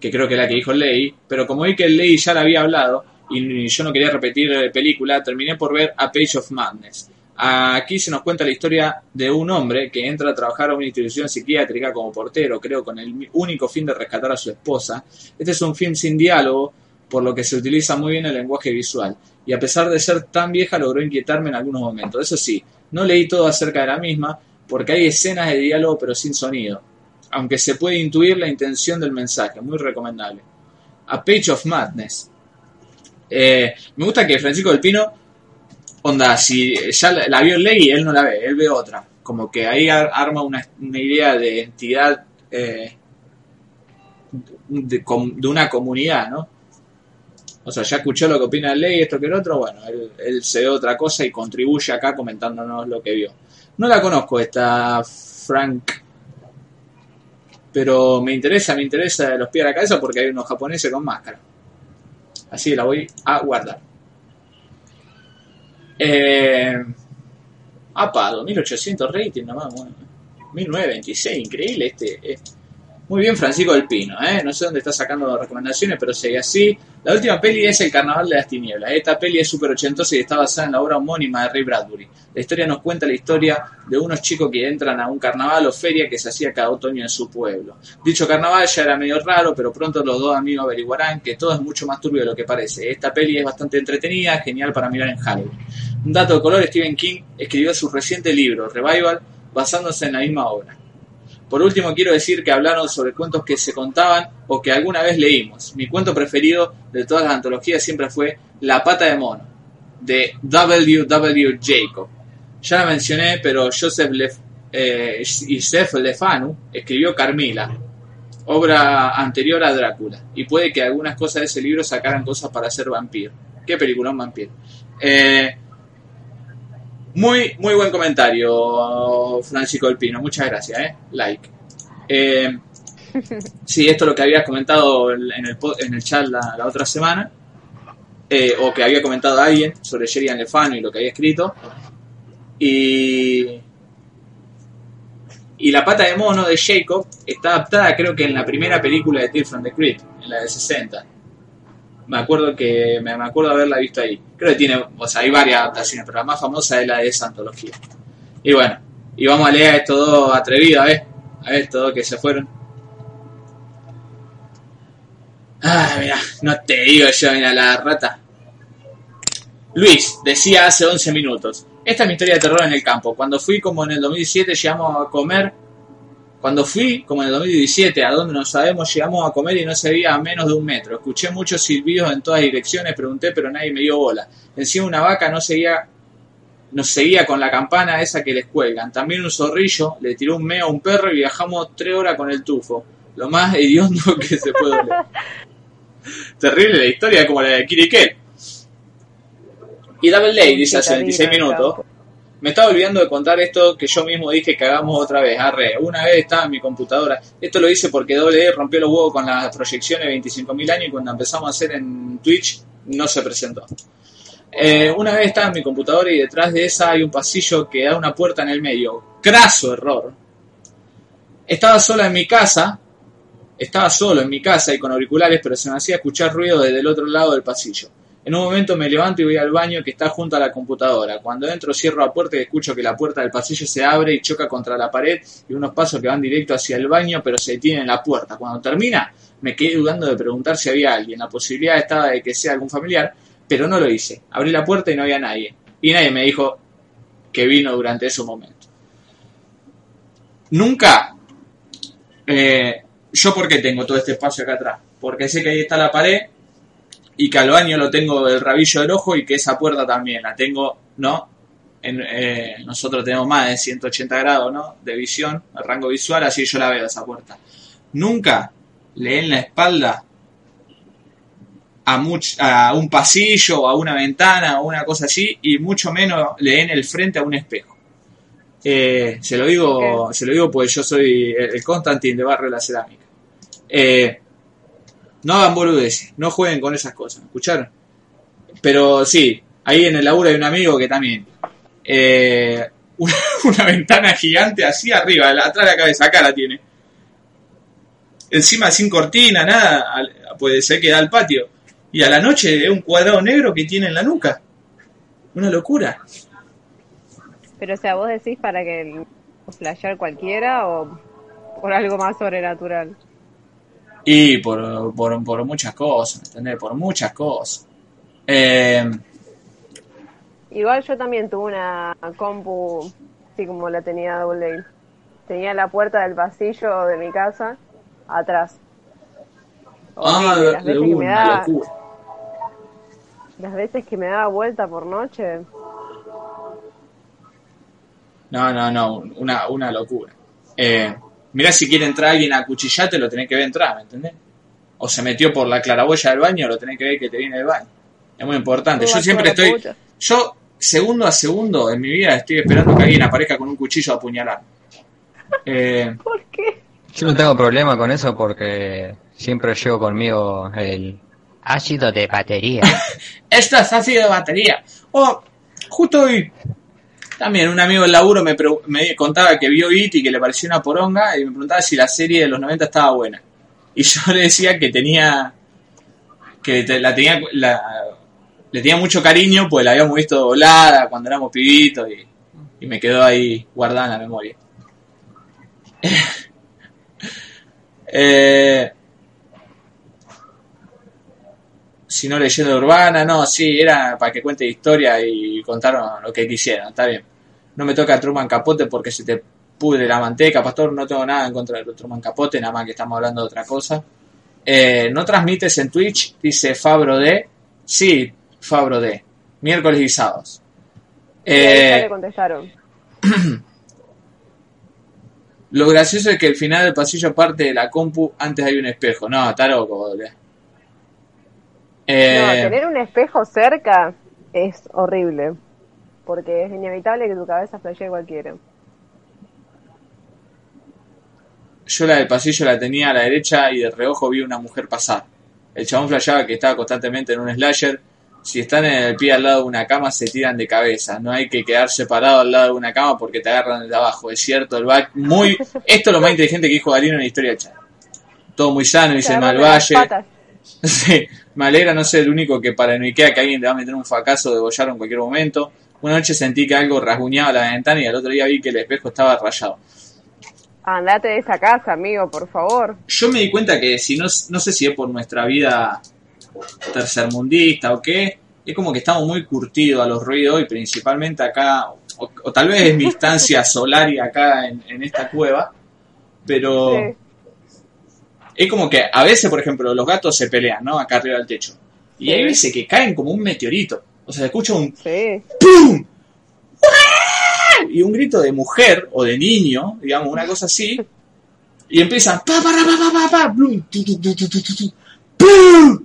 que creo que es la que dijo Ley, pero como vi que Ley ya la había hablado y yo no quería repetir eh, película, terminé por ver A Page of Madness. Aquí se nos cuenta la historia de un hombre que entra a trabajar a una institución psiquiátrica como portero, creo con el único fin de rescatar a su esposa. Este es un film sin diálogo, por lo que se utiliza muy bien el lenguaje visual. Y a pesar de ser tan vieja, logró inquietarme en algunos momentos. Eso sí, no leí todo acerca de la misma, porque hay escenas de diálogo pero sin sonido. Aunque se puede intuir la intención del mensaje, muy recomendable. A Page of Madness. Eh, me gusta que Francisco del Pino, onda, si ya la, la vio Ley, él no la ve, él ve otra. Como que ahí ar- arma una, idea de entidad eh, de una comunidad, ¿no? O sea, ya escuchó lo que opina Ley, esto que el otro, bueno, él, se ve otra cosa y contribuye acá comentándonos lo que vio. No la conozco esta Frank, pero me interesa, me interesa los pies a la cabeza porque hay unos japoneses con máscara. Así la voy a guardar. Eh, apa, 2800 rating nomás, bueno. 1926, increíble este. eh. Muy bien, Francisco del Pino, ¿eh? No sé dónde está sacando recomendaciones, pero sigue así. La última peli es El Carnaval de las Tinieblas. Esta peli es súper ochentosa y está basada en la obra homónima de Ray Bradbury. La historia nos cuenta la historia de unos chicos que entran a un carnaval o feria que se hacía cada otoño en su pueblo. Dicho carnaval ya era medio raro, pero pronto los dos amigos averiguarán que todo es mucho más turbio de lo que parece. Esta peli es bastante entretenida, genial para mirar en Halloween. Un dato de color, Stephen King escribió su reciente libro, Revival, basándose en la misma obra. Por último, quiero decir que hablaron sobre cuentos que se contaban o que alguna vez leímos. Mi cuento preferido de todas las antologías siempre fue La pata de mono, de W. W. Jacob. Ya la mencioné, pero Joseph Lef eh, Lefanu escribió Carmila, obra anterior a Drácula, y puede que algunas cosas de ese libro sacaran cosas para ser vampiro. ¿Qué película un vampiro? Eh, muy, muy buen comentario, Francisco del Pino. Muchas gracias, ¿eh? Like. Eh, (laughs) sí, esto es lo que habías comentado en el, en el chat la, la otra semana. eh, o que había comentado alguien sobre Sheridan Lefano y lo que había escrito. Y. Y la pata de mono de Jacob está adaptada, creo que en la primera película de Till from the Crypt, en la de 60 me acuerdo que me, me acuerdo haberla visto ahí. Creo que tiene, o sea, hay varias adaptaciones, pero la más famosa es la de esa antología. Y bueno, y vamos a leer a estos dos atrevidos, a ver, a ver estos que se fueron. Ah, mira, no te digo yo, mira la rata. Luis decía hace 11 minutos. Esta es mi historia de terror en el campo. Cuando fui como en el 2017 llegamos a comer cuando fui, como en el 2017, a donde no sabemos, llegamos a comer y no se veía a menos de un metro. Escuché muchos silbidos en todas direcciones, pregunté, pero nadie me dio bola. Encima una vaca no seguía, nos seguía con la campana esa que les cuelgan. También un zorrillo le tiró un meo a un perro y viajamos tres horas con el tufo. Lo más (laughs) hediondo que se puede oler. Terrible la historia, como la de Kirikel. Y Double Lay dice hace 26 minutos. Me estaba olvidando de contar esto que yo mismo dije que hagamos otra vez. Arre, una vez estaba en mi computadora. Esto lo hice porque doble rompió los huevos con las proyecciones de 25.000 años y cuando empezamos a hacer en Twitch no se presentó. Eh, una vez estaba en mi computadora y detrás de esa hay un pasillo que da una puerta en el medio. Craso error. Estaba sola en mi casa. Estaba solo en mi casa y con auriculares, pero se me hacía escuchar ruido desde el otro lado del pasillo. En un momento me levanto y voy al baño que está junto a la computadora. Cuando entro cierro la puerta y escucho que la puerta del pasillo se abre y choca contra la pared y unos pasos que van directo hacia el baño pero se detienen en la puerta. Cuando termina me quedé dudando de preguntar si había alguien. La posibilidad estaba de que sea algún familiar, pero no lo hice. Abrí la puerta y no había nadie. Y nadie me dijo que vino durante ese momento. Nunca... Eh, ¿Yo por qué tengo todo este espacio acá atrás? Porque sé que ahí está la pared y que al baño lo tengo del rabillo del ojo y que esa puerta también la tengo, ¿no? En, eh, nosotros tenemos más de 180 grados, ¿no? De visión, el rango visual, así yo la veo esa puerta. Nunca le en la espalda a, much, a un pasillo o a una ventana o una cosa así y mucho menos le en el frente a un espejo. Eh, se lo digo, se lo digo porque yo soy el, el Constantin de Barrio de la Cerámica. Eh, no hagan boludeces, no jueguen con esas cosas, ¿escucharon? Pero sí, ahí en el laburo hay un amigo que también. eh, (laughs) una, ventana gigante así arriba, atrás de la cabeza, acá la tiene. Encima sin cortina, nada, puede ser que da al patio. Y a la noche es un cuadrado negro que tiene en la nuca. Una locura. Pero, o sea, vos decís para que flashear cualquiera o por algo más sobrenatural. Y por, por, por muchas cosas, ¿me ¿entendés? Por muchas cosas. Eh, Igual yo también tuve una compu así como la tenía Double. Tenía la puerta del pasillo de mi casa atrás. ah, Horrible, las de veces que me una daba-. Las veces que me daba vuelta por noche, No, no, no, una, una locura. Eh, mirá, si quiere entrar alguien a cuchillarte, lo tenés que ver entrar, ¿me entendés? O se metió por la claraboya del baño, lo tenés que ver que te viene del baño. Es muy importante. Yo siempre estoy. pucha. Yo, segundo a segundo en mi vida, estoy esperando que alguien aparezca con un cuchillo a apuñalar. Eh, (laughs) ¿por qué? Yo no tengo problema con eso porque siempre llevo conmigo el ácido de batería. (laughs) Esto es ácido de batería. O, justo hoy, también un amigo del laburo me, contaba que vio It y que le pareció una poronga y me preguntaba si la serie de los 90 estaba buena. Y yo (laughs) le decía que tenía. que la tenía. Le tenía mucho cariño, pues la habíamos visto doblada cuando éramos pibitos y, y me quedó ahí guardada en la memoria. (laughs) eh, si no leyenda urbana, no, sí, era para que cuente historia y contaron lo que quisieran, está bien. No me toca Truman Capote porque se te pudre la manteca, pastor, no tengo nada en contra del otro mancapote, nada más que estamos hablando de otra cosa. Eh, no transmites en Twitch, dice Fabro D. Sí, Fabro D. Miércoles y sábados. Eh, le contestaron. (clears throat) lo gracioso es que el final del pasillo parte de la compu, antes hay un espejo. No, está loco, boludo. No, Eh, tener un espejo cerca es horrible. Porque es inevitable que tu cabeza flashee cualquiera. yo la del pasillo la tenía a la derecha y de reojo vi una mujer pasar. El chabón flasheaba que estaba constantemente en un slasher. Si están en el pie al lado de una cama, se tiran de cabeza. No hay que quedar separado al lado de una cama porque te agarran de abajo. Es cierto, el back muy. (laughs) Esto es lo más inteligente que dijo Galino en la historia de chat. Todo muy sano, dice el Malvalle. (laughs) Sí, me alegra no ser el único que paranoiquea que alguien le va a meter un fracaso de bollar en cualquier momento. Una noche sentí que algo rasguñaba la ventana y al otro día vi que el espejo estaba rayado. Andate de esa casa, amigo, por favor. Yo me di cuenta que si no, no sé si es por nuestra vida tercermundista o qué, es como que estamos muy curtidos a los ruidos y principalmente acá, o, o tal vez es mi (laughs) instancia solaria acá en, en esta cueva, pero Sí. Es como que a veces, por ejemplo, los gatos se pelean, ¿no? Acá arriba del techo. Y hay veces que caen como un meteorito. O sea, se escucha un Sí. ¡pum! Y un grito de mujer o de niño, digamos, una cosa así. Y empiezan pa pa pa pa pa tu, ¡pum!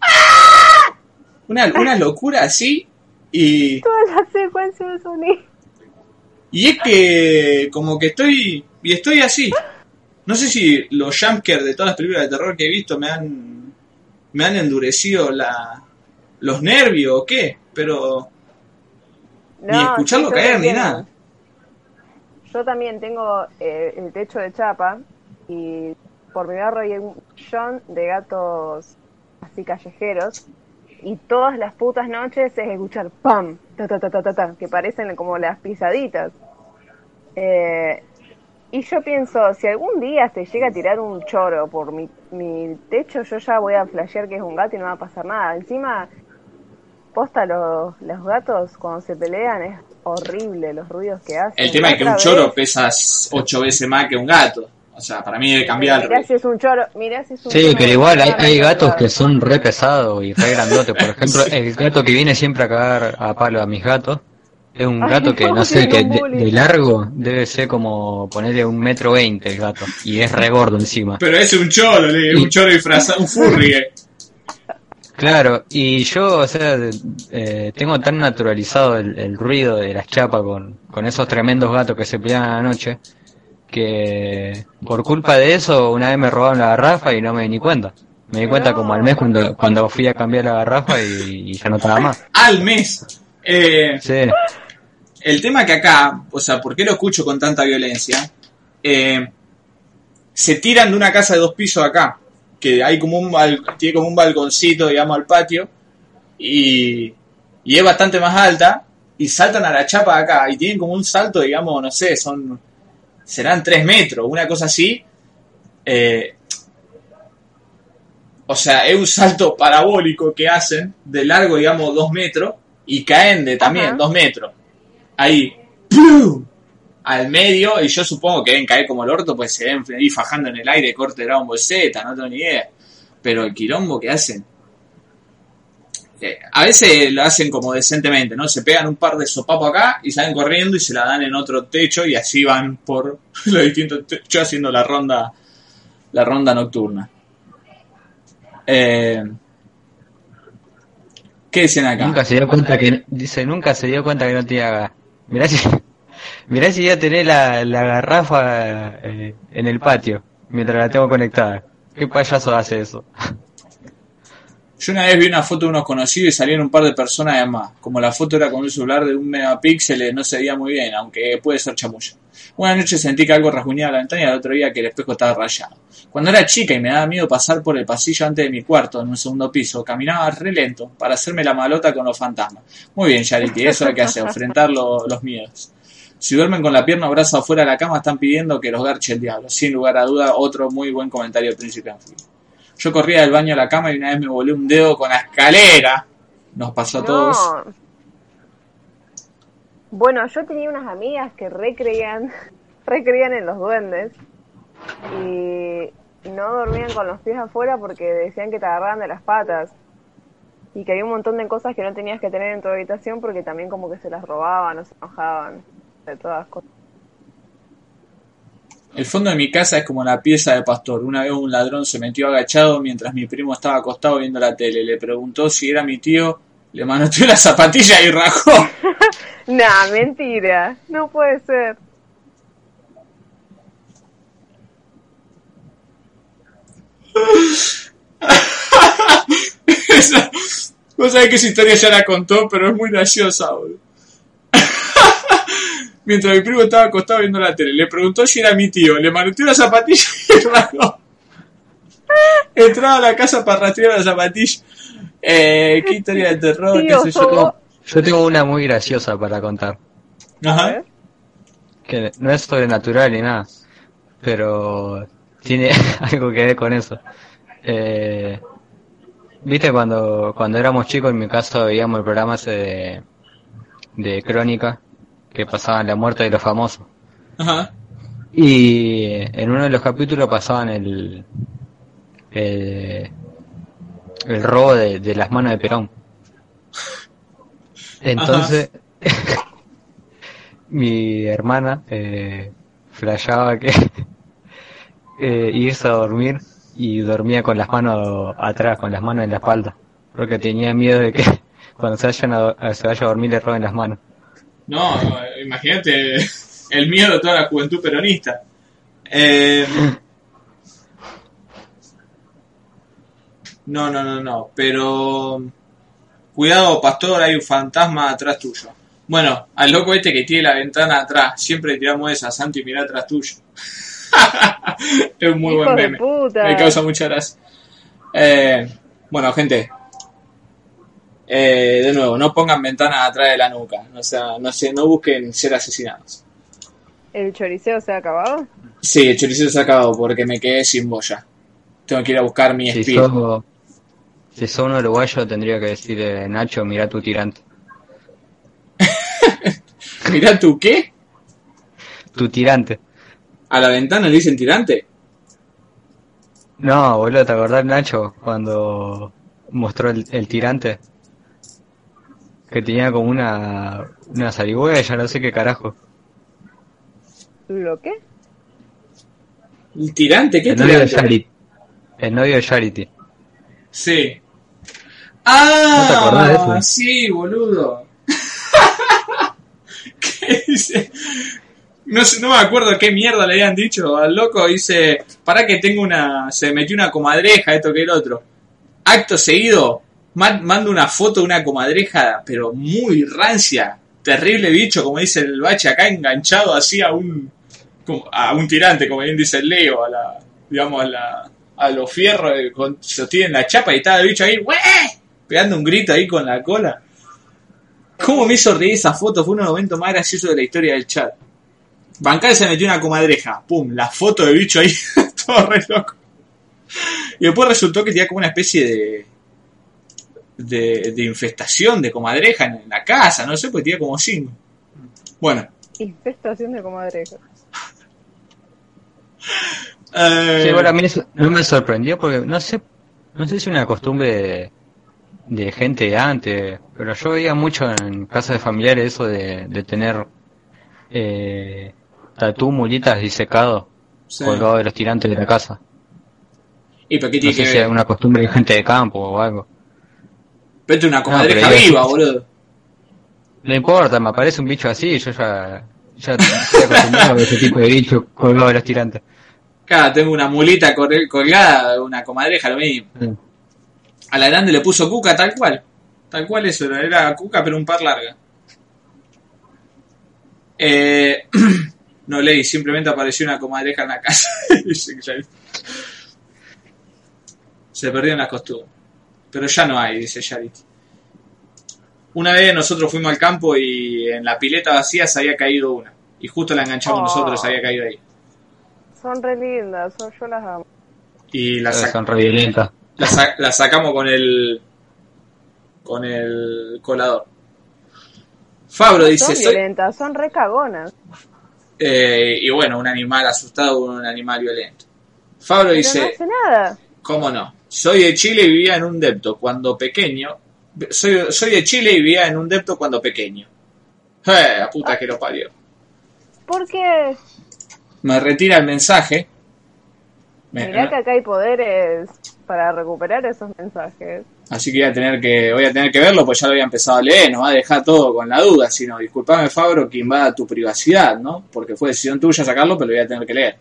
¡Ah! Una, una locura así. Y, Toda la secuencia de sonido. y es que como que estoy y estoy así. No sé si los jumpscares de todas las películas de terror que he visto me han me han endurecido la los nervios o qué, pero Ni escucharlo caer, ni nada. Yo también tengo eh, el techo de chapa y por mi barrio hay un millón de gatos así callejeros y todas las putas noches es escuchar pam, ta ta ta ta ta, ta, que parecen como las pisaditas. Eh, y yo pienso, si algún día se llega a tirar un choro por mi, mi techo, yo ya voy a flashear que es un gato y no va a pasar nada. Encima, posta los, los gatos cuando se pelean es horrible los ruidos que hacen. El tema es que un choro vez- pesa ocho veces más que un gato. O sea, para mí debe cambiar. Mirá si es un choro, mirá si es un Sí, choro pero igual hay, hay gatos que son re pesados y re grandotes. Por ejemplo, (laughs) el gato que viene siempre a cagar a palo a mis gatos es un Ay, gato que (laughs) no, sé, que de, largo debe ser como ponerle un metro veinte el gato y es re gordo encima. Pero es un choro, le- un choro disfrazado, un furry. eh. Claro, y yo, o sea, eh, tengo tan naturalizado el, el ruido de las chapas con, con esos tremendos gatos que se pelean a la noche, que por culpa de eso una vez me robaron la garrafa y no me di ni cuenta. Me di cuenta como al mes cuando, cuando fui a cambiar la garrafa y, y ya no estaba más. Al mes. Eh, Sí, el tema que acá, o sea, ¿por qué lo escucho con tanta violencia? Eh, se tiran de una casa de dos pisos acá, que hay como un tiene como un balconcito, digamos, al patio, y, y es bastante más alta, y saltan a la chapa de acá, y tienen como un salto, digamos, no sé, son, serán tres metros, una cosa así. Eh, o sea, es un salto parabólico que hacen, de largo, digamos, dos metros, y caen de también Ajá. dos metros. Ahí, ¡plum! al medio, y yo supongo que deben caer como el orto, pues se deben ir fajando en el aire, corte Dragon Ball Z, no tengo ni idea. Pero el quilombo que hacen. eh, a veces lo hacen como decentemente, ¿no? Se pegan un par de sopapos acá y salen corriendo y se la dan en otro techo y así van por (laughs) los distintos techos haciendo la ronda, la ronda nocturna. Eh, ¿Qué dicen acá? nunca se dio cuenta que, dice, nunca se dio cuenta que no tenía gas. Mirá si, (laughs) mirá si ya tenés la, la garrafa eh, en el patio, mientras la tengo conectada. ¿Qué payaso hace eso? Yo una vez vi una foto de unos conocidos y salieron un par de personas además. Como la foto era con un celular de un megapíxel, no se veía muy bien, aunque puede ser chamullo. Una noche sentí que algo rasguñaba la ventana y al otro día que el espejo estaba rayado. Cuando era chica y me daba miedo pasar por el pasillo antes de mi cuarto, en un segundo piso, caminaba re lento para hacerme la malota con los fantasmas. Muy bien, Yariti, eso hay que hacer, enfrentar lo- los miedos. Si duermen con la pierna o brazo afuera de la cama, están pidiendo que los garche el diablo. Sin lugar a duda, otro muy buen comentario del príncipe Anfield. Yo corría del baño a la cama y una vez me volé un dedo con la escalera. Nos pasó a todos. No. Bueno, yo tenía unas amigas que recreían, (laughs) recreían en los duendes y no dormían con los pies afuera porque decían que te agarraban de las patas y que había un montón de cosas que no tenías que tener en tu habitación porque también como que se las robaban o se enojaban de todas cosas. El fondo de mi casa es como la pieza de pastor. Una vez un ladrón se metió agachado mientras mi primo estaba acostado viendo la tele. Le preguntó si era mi tío, le manoteó la zapatilla y rajó. (laughs) Nah, mentira, no puede ser. (laughs) Esa- Vos sabés que esa historia ya la contó, pero es muy graciosa, boludo. (laughs) Mientras mi primo estaba acostado viendo la tele, le preguntó si era mi tío, le manoteó la zapatilla y rajó. Entraba a la casa para rastrear la zapatilla. Eh, qué historia de terror, Tío, qué sé yo. Yo tengo una muy graciosa para contar. Ajá. Que no es sobrenatural ni nada. Pero tiene (laughs) algo que ver con eso. Eh, Viste cuando, cuando éramos chicos en mi casa veíamos el programa ese de, de crónica que pasaban la muerte de los famosos. Ajá. Y en uno de los capítulos pasaban el, el, el robo de, de las manos de Perón. Entonces, (laughs) mi hermana eh, flasheaba que (laughs) eh, irse a dormir y dormía con las manos atrás, con las manos en la espalda, porque tenía miedo de que (laughs) cuando se, vayan a, se vaya a dormir le roben las manos. No, no, imagínate el miedo de toda la juventud peronista. Eh, no, no, no, no, pero cuidado, pastor, hay un fantasma atrás tuyo. Bueno, al loco este que tiene la ventana atrás, siempre tiramos esa, Santi, mira atrás tuyo. (laughs) es un muy buen de meme. puta. Me causa mucha gracia. Eh, bueno, gente. Eh, de nuevo, no pongan ventanas atrás de la nuca. O sea, no, sé, no busquen ser asesinados. ¿El choriceo se ha acabado? Sí, el choricero se ha acabado porque me quedé sin boya. Tengo que ir a buscar mi Si sos, si sos un uruguayo tendría que decirle, Nacho, mira tu tirante. (laughs) Mirá tú, ¿qué? Tu tirante. ¿A la ventana le dicen tirante? No, boludo, ¿te acordás, Nacho, cuando mostró el, el tirante? Que tenía como una, una zarigüeya, no sé qué carajo. ¿Lo qué? ¿El tirante? ¿Qué El novio de? Charity. El novio de Charity. Sí. ¡Ah! ¿No te de eso? Sí, boludo. (laughs) ¿Qué dice? No, sé, no me acuerdo qué mierda le habían dicho al loco. Dice, para que tengo una... Se metió una comadreja, esto que el otro. Acto seguido, ma- manda una foto de una comadreja, pero muy rancia. Terrible bicho, como dice el bache acá, enganchado así a un... como- a un tirante, como bien dice el Leo, a la... digamos, a la... a los fierros, eh, con, sostienen la chapa y estaba el bicho ahí, ¡Wee! pegando un grito ahí con la cola. ¿Cómo me hizo reír esa foto? Fue uno de los momentos más graciosos de la historia del chat. Bancal se metió una comadreja. Pum, la foto de bicho ahí. (laughs) todo re loco. Y después resultó que tenía como una especie de. de, de infestación de comadreja en la casa. No sé, pues tenía como cinco. Bueno. Infestación de comadreja. (laughs) eh, Sí, bueno, a mí eso no me sorprendió porque no sé, no sé si es una costumbre de, de gente de antes, pero yo veía mucho en casas de familiares eso de, de tener eh, tatú, mulitas disecado sí. colgado de los tirantes de la casa. ¿Y qué No sé que si es ver? una costumbre de gente de campo o algo. Es una comadreja yo- viva, boludo. No importa, me aparece un bicho así y yo ya, ya estoy acostumbrado a ese tipo de bicho colgado de los tirantes. Acá tengo una mulita colgada, una comadreja, lo mismo. Mm. A la grande le puso cuca tal cual. Tal cual eso, era- cuca pero un par larga. Eh, (clears throat) no leí, simplemente apareció una comadreja en la casa. (laughs) Se perdieron las costumbres. Pero ya no hay, dice Charity. Una vez nosotros fuimos al campo y en la pileta vacía se había caído una. Y justo la enganchamos Oh. nosotros, se había caído ahí. Son re lindas, son- yo las amo. Y la, sac- Son re violentas. la, sa- la sacamos con el con el colador. Fabro dice, son soy, violentas, son re cagonas. Eh, y bueno, un animal asustado con un animal violento. Fabro Pero no dice, hace nada. ¿cómo no? Soy de Chile y vivía en un depto cuando pequeño. Soy, soy de Chile y vivía en un depto cuando pequeño. Eh, la puta que lo parió. ¿Por qué? Me retira el mensaje. Me- Mirá que acá hay poderes para recuperar esos mensajes. Así que voy a tener que voy a tener que verlo, pues ya lo había empezado a leer, no va a dejar todo con la duda, sino disculpame Fabro que invada tu privacidad, ¿no? Porque fue decisión tuya sacarlo, pero lo voy a tener que leer.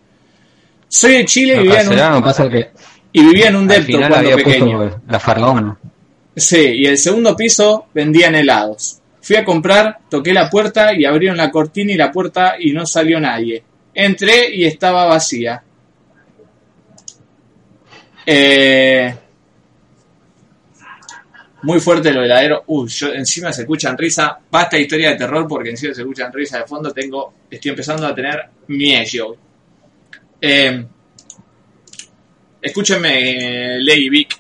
Soy de Chile y vivía, en un, no pasa que y vivía en un al depto final cuando había pequeño. puesto la faraona. Sí, y el segundo piso vendían helados. Fui a comprar, toqué la puerta y abrieron la cortina y la puerta y no salió nadie. Entré y estaba vacía. Eh, muy fuerte lo heladero. Uy, yo encima se escuchan risa. Basta historia de terror porque encima se escuchan risa de fondo. Tengo, estoy empezando a tener miedo. Eh, escúchenme, Ley y Vic.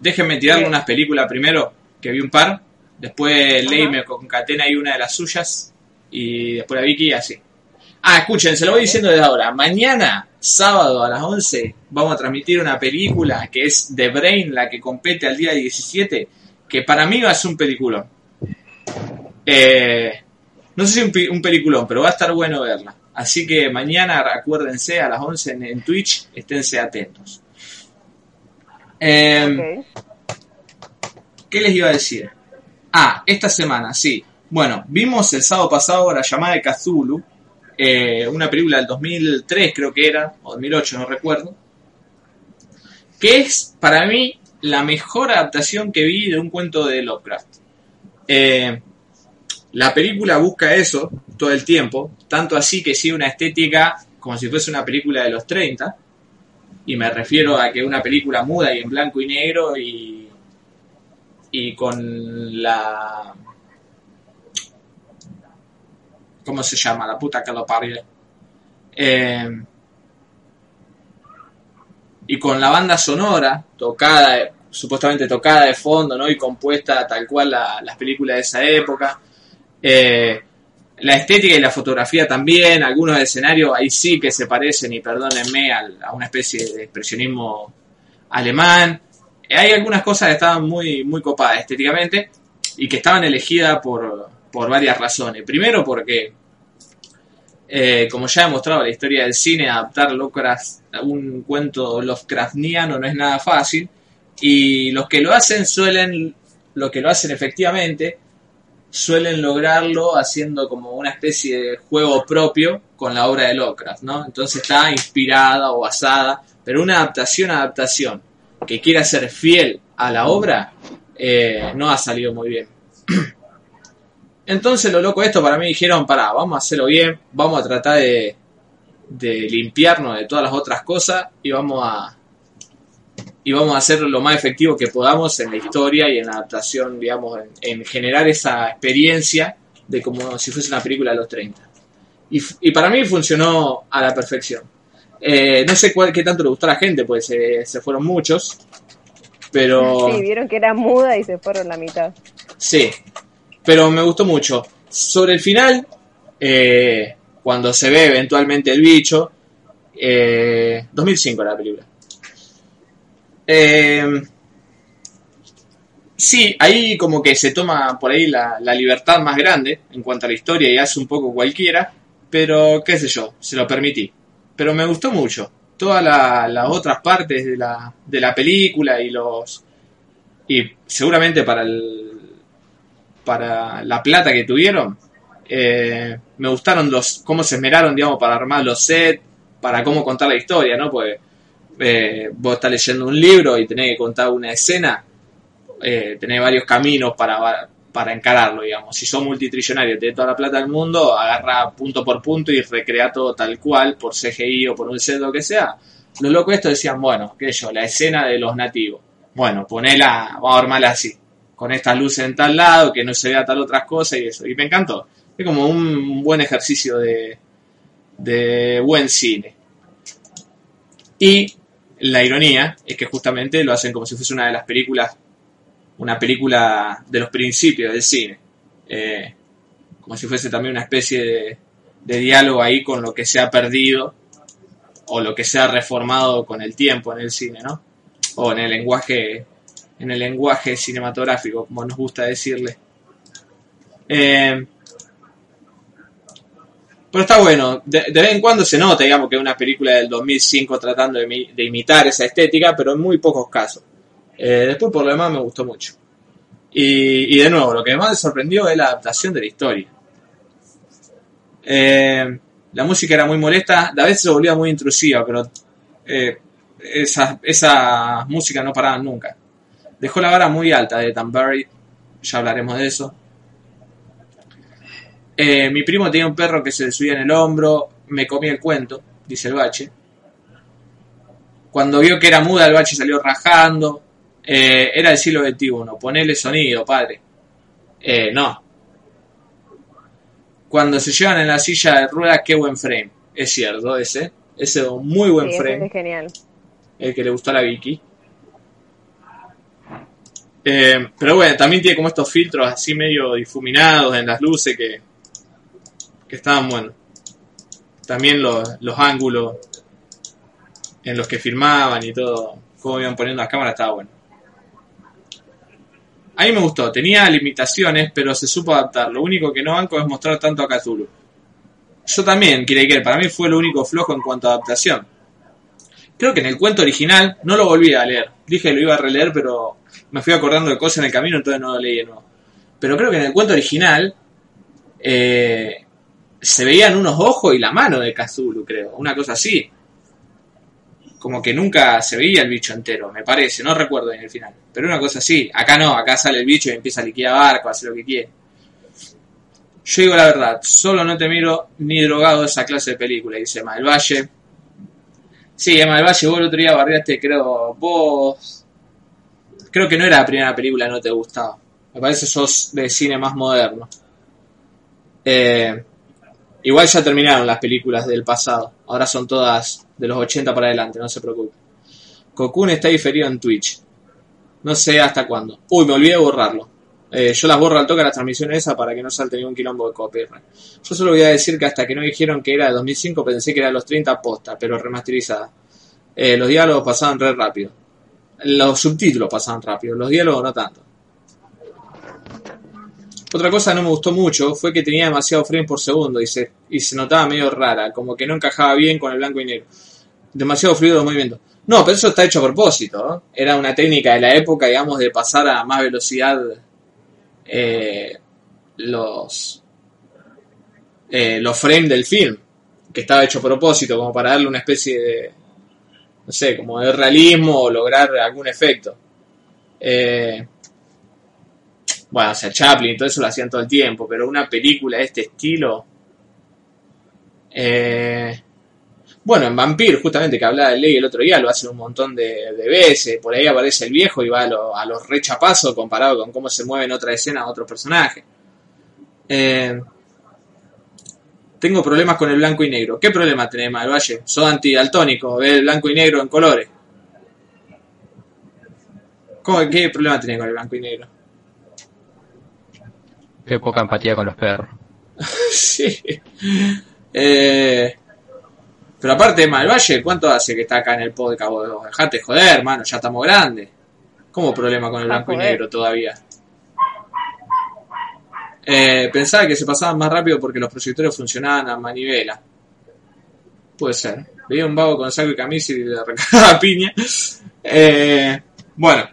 Déjenme tirarle unas películas primero, que vi un par. Después Ley me concatena ahí una de las suyas. Y después la Vicky y así. Ah, escuchen, se lo voy diciendo desde ahora. Mañana, sábado a las 11, vamos a transmitir una película que es The Brain, la que compete al día 17, que para mí va a ser un peliculón. Eh, no sé si un, un peliculón, pero va a estar bueno verla. Así que mañana, acuérdense, a las 11 en, en Twitch, esténse atentos. Eh, Ok. ¿Qué les iba a decir? Ah, esta semana, sí. Bueno, vimos el sábado pasado la llamada de Cthulhu, eh, una película del 2003 creo que era, o 2008, no recuerdo, que es para mí la mejor adaptación que vi de un cuento de Lovecraft. Eh, la película busca eso todo el tiempo, tanto así que sigue una estética como si fuese una película de los 30, y me refiero a que una película muda y en blanco y negro y y con la ¿cómo se llama? la puta que lo parió Eh, y con la banda sonora tocada supuestamente tocada de fondo ¿no? y compuesta tal cual la- las películas de esa época Eh, la estética y la fotografía también algunos escenarios ahí sí que se parecen y perdónenme a una especie de expresionismo alemán hay algunas cosas que estaban muy, muy copadas estéticamente y que estaban elegidas por, por varias razones. Primero porque, eh, como ya he mostrado la historia del cine, adaptar Lovecraft, un cuento Lovecraftiano no es nada fácil y los que lo hacen suelen, lo que lo hacen efectivamente, suelen lograrlo haciendo como una especie de juego propio con la obra de Lovecraft, ¿no? Entonces está inspirada o basada, pero una adaptación, adaptación que quiera ser fiel a la obra, eh, no ha salido muy bien. (clears throat) Entonces lo loco de esto para mí dijeron, pará, vamos a hacerlo bien, vamos a tratar de, de limpiarnos de todas las otras cosas y vamos a y vamos a hacerlo lo más efectivo que podamos en la historia y en la adaptación, digamos, en, en generar esa experiencia de como si fuese una película de los 30. Y, y para mí funcionó a la perfección. Eh, no sé cuál, qué tanto le gustó a la gente, pues se, se fueron muchos. Pero Sí, vieron que era muda y se fueron la mitad. sí, pero me gustó mucho. Sobre el final, eh, cuando se ve eventualmente el bicho, eh, 2005 era la película. Eh, sí, ahí como que se toma por ahí la, la libertad más grande en cuanto a la historia y hace un poco cualquiera, pero qué sé yo, se lo permití. Pero me gustó mucho. Todas la- las otras partes de la, de la película y los... Y seguramente para el, para la plata que tuvieron, eh, me gustaron los cómo se esmeraron, digamos, para armar los sets, para cómo contar la historia, ¿no? Pues eh, vos estás leyendo un libro y tenés que contar una escena, eh, tenés varios caminos para, para encararlo, digamos. Si sos multitrillonario, tenés toda la plata del mundo, agarra punto por punto y recrea todo tal cual, por CGI o por un set, lo que sea. Los locos estos decían, bueno, qué yo, la escena de los nativos. Bueno, ponela, vamos a armarla así, con estas luces en tal lado, que no se vea tal otras cosas y eso. Y me encantó. Es como un buen ejercicio de, de buen cine. Y la ironía es que justamente lo hacen como si fuese una de las películas, una película de los principios del cine. Eh, como si fuese también una especie de, de diálogo ahí con lo que se ha perdido o lo que se ha reformado con el tiempo en el cine, ¿no? O en el lenguaje, en el lenguaje cinematográfico, como nos gusta decirle. Eh, pero está bueno, de, vez en cuando se nota, digamos, que es una película del 2005 tratando de, mi, de imitar esa estética, pero en muy pocos casos. Eh, después, por lo demás, me gustó mucho. Y, de nuevo, lo que más me sorprendió es la adaptación de la historia. Eh, la música era muy molesta, a veces se volvía muy intrusiva, pero esas esa música no paraban nunca. Dejó la vara muy alta de Tanbury, ya hablaremos de eso. Eh, mi primo tenía un perro que se le subía en el hombro, me comía el cuento, dice el bache. Cuando vio que era muda, el bache salió rajando. Eh, era el siglo XXI, ponele sonido, padre. Eh, no. Cuando se llevan en la silla de ruedas, qué buen frame. Es cierto, ese. Ese es un muy buen Sí, ese frame. es genial. El que le gustó a la Vicky. Eh, pero bueno, también tiene como estos filtros así medio difuminados en las luces que, que estaban buenos. También los, los ángulos en los que filmaban y todo, cómo iban poniendo las cámaras, estaba bueno. A mí me gustó, tenía limitaciones, pero se supo adaptar. Lo único que no banco es mostrar tanto a Cthulhu. Yo también, que para mí fue lo único flojo en cuanto a adaptación. Creo que en el cuento original no lo volví a leer. Dije que lo iba a releer, pero me fui acordando de cosas en el camino, entonces no lo leí de nuevo. Pero creo que en el cuento original eh, se veían unos ojos y la mano de Cthulhu, creo. Una cosa así. Como que nunca se veía el bicho entero, me parece. No recuerdo en el final. Pero una cosa así. Acá no, acá sale el bicho y empieza a liquidar barco, a hacer lo que quiere. Yo digo la verdad, solo no te miro ni drogado esa clase de película, dice Emma del Valle. Sí, Emma del Valle, vos el otro día barriaste, creo, vos... Creo que no era la primera película no te gustaba. Me parece sos de cine más moderno. Eh, igual ya terminaron las películas del pasado. Ahora son todas de los 80 para adelante, no se preocupe. Cocoon está diferido en Twitch. No sé hasta cuándo. Uy, me olvidé de borrarlo. Eh, yo las borro al toque las transmisiones esa para que no salte ningún quilombo de copyright. Yo solo voy a decir que hasta que no dijeron que era de 2005 pensé que era de los 30 posta, pero remasterizada. Eh, los diálogos pasaban re rápido. Los subtítulos pasaban rápido, los diálogos no tanto. Otra cosa que no me gustó mucho fue que tenía demasiado frame por segundo y se, y se notaba medio rara, como que no encajaba bien con el blanco y negro. Demasiado fluido de movimiento. No, pero eso está hecho a propósito. ¿no? Era una técnica de la época, digamos, de pasar a más velocidad eh, los, eh, los frames del film, que estaba hecho a propósito, como para darle una especie de, no sé, como de realismo o lograr algún efecto. Eh, bueno, o sea, Chaplin todo eso lo hacían todo el tiempo, pero una película de este estilo. Eh, bueno, en Vampir, justamente que hablaba de ley el otro día, lo hacen un montón de, de veces. Por ahí aparece el viejo y va a, lo- a los rechapazos comparado con cómo se mueve en otra escena otro personaje. Eh, tengo problemas con el blanco y negro. ¿Qué problema tenés, Malvalle? Sos antidaltónico, ves el blanco y negro en colores. ¿Cómo, ¿Qué problema tenés con el blanco y negro? Qué poca empatía con los perros. (laughs) sí. Eh, pero aparte, Malvalle, ¿cuánto hace que está acá en el podcast? Vos Dejate de joder, hermano, ya estamos grandes. ¿Cómo problema con el Ah, blanco y negro todavía? Eh, pensaba que se pasaban más rápido porque los proyectores funcionaban a manivela. Puede ser. Veía un vago con saco y camisa y le recargaba (laughs) piña. Eh, bueno.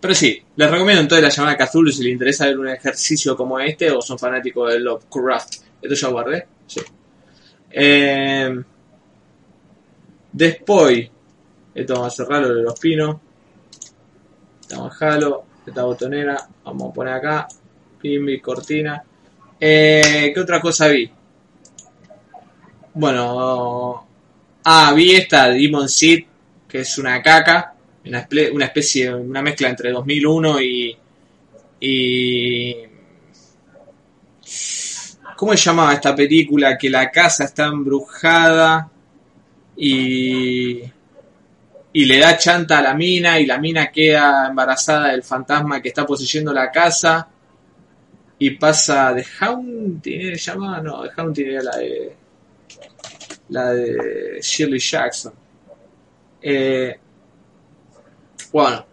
Pero sí, les recomiendo entonces la llamada Cthulhu si les interesa ver un ejercicio como este o son fanáticos de Lovecraft. Esto ya guardé. Sí. Eh, después, esto vamos a cerrarlo de los pinos. Estamos jalo, esta botonera, vamos a poner acá, pimbi, cortina. Eh, ¿Qué otra cosa vi? Bueno, ah, vi esta Demon Seed, que es una caca, una especie, una mezcla entre 2001 y, y ¿Cómo se llamaba esta película? Que la casa está embrujada y, y le da chanta a la mina y la mina queda embarazada del fantasma que está poseyendo la casa y pasa The Haunting, ¿eh? ¿se llama? No, The Haunting era la de la de Shirley Jackson. Eh, bueno,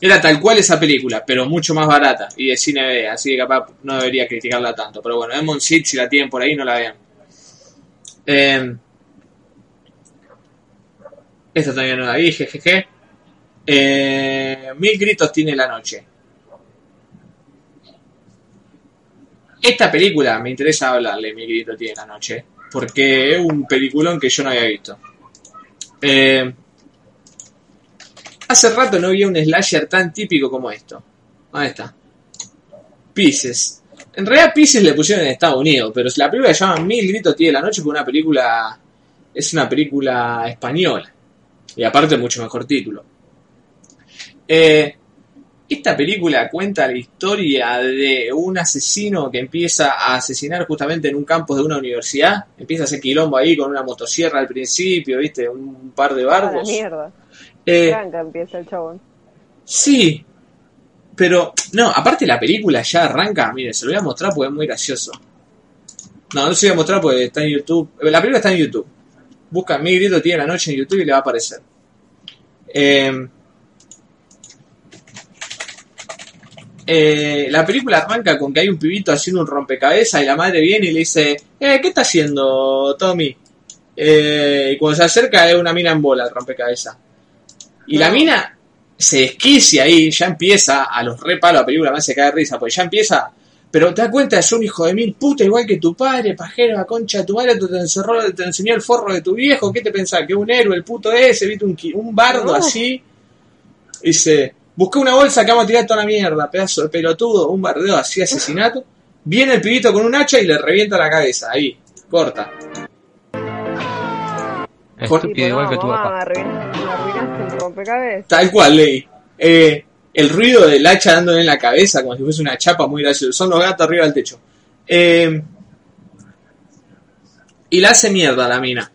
era tal cual esa película, pero mucho más barata y de cine B, así que capaz no debería criticarla tanto. Pero bueno, Demon Seed, si la tienen por ahí, no la vean. Eh, esta todavía no la vi, jejeje. Eh, Mil gritos tiene la noche. Esta película me interesa hablarle, Mil gritos tiene la noche, porque es un peliculón que yo no había visto. Eh, hace rato no había un slasher tan típico como esto. Ahí está. Pieces. En realidad Pieces le pusieron en Estados Unidos, pero la película se llama Mil gritos tiene la noche porque una película es una película española. Y aparte mucho mejor título. Eh, esta película cuenta la historia de un asesino que empieza a asesinar justamente en un campus de una universidad. Empieza a hacer quilombo ahí con una motosierra al principio, ¿viste? Un par de Ah, la barcos. mierda. Eh, Tranca empieza el chabón. sí, pero no, aparte la película ya arranca. Mire, se lo voy a mostrar porque es muy gracioso. No, no se lo voy a mostrar porque está en YouTube. La película está en YouTube. Busca Mi Grito Tiene la Noche en YouTube y le va a aparecer. Eh, eh, la película arranca con que hay un pibito haciendo un rompecabezas y la madre viene y le dice, eh, ¿qué está haciendo Tommy? Eh, y cuando se acerca es una mina en bola el rompecabezas. Y la mina se desquicia ahí, ya empieza, a los re palos la película me hace caer risa, porque ya empieza, pero te das cuenta, es un hijo de mil puta igual que tu padre, pajero, la concha de tu madre, te, encerró, te enseñó el forro de tu viejo, ¿qué te pensás? Que un héroe, el puto ese, viste un, un bardo No. así, dice, busqué una bolsa que vamos a tirar toda la mierda, pedazo de pelotudo, un bardeo así, asesinato, viene el pibito con un hacha y le revienta la cabeza, ahí, corta. Estúpido igual que papá. el rompecabezas. Tal cual, Ley. Eh, el ruido del hacha dándole en la cabeza, como si fuese una chapa muy gracioso. Son los gatos arriba del techo. Eh, y la hace mierda la mina.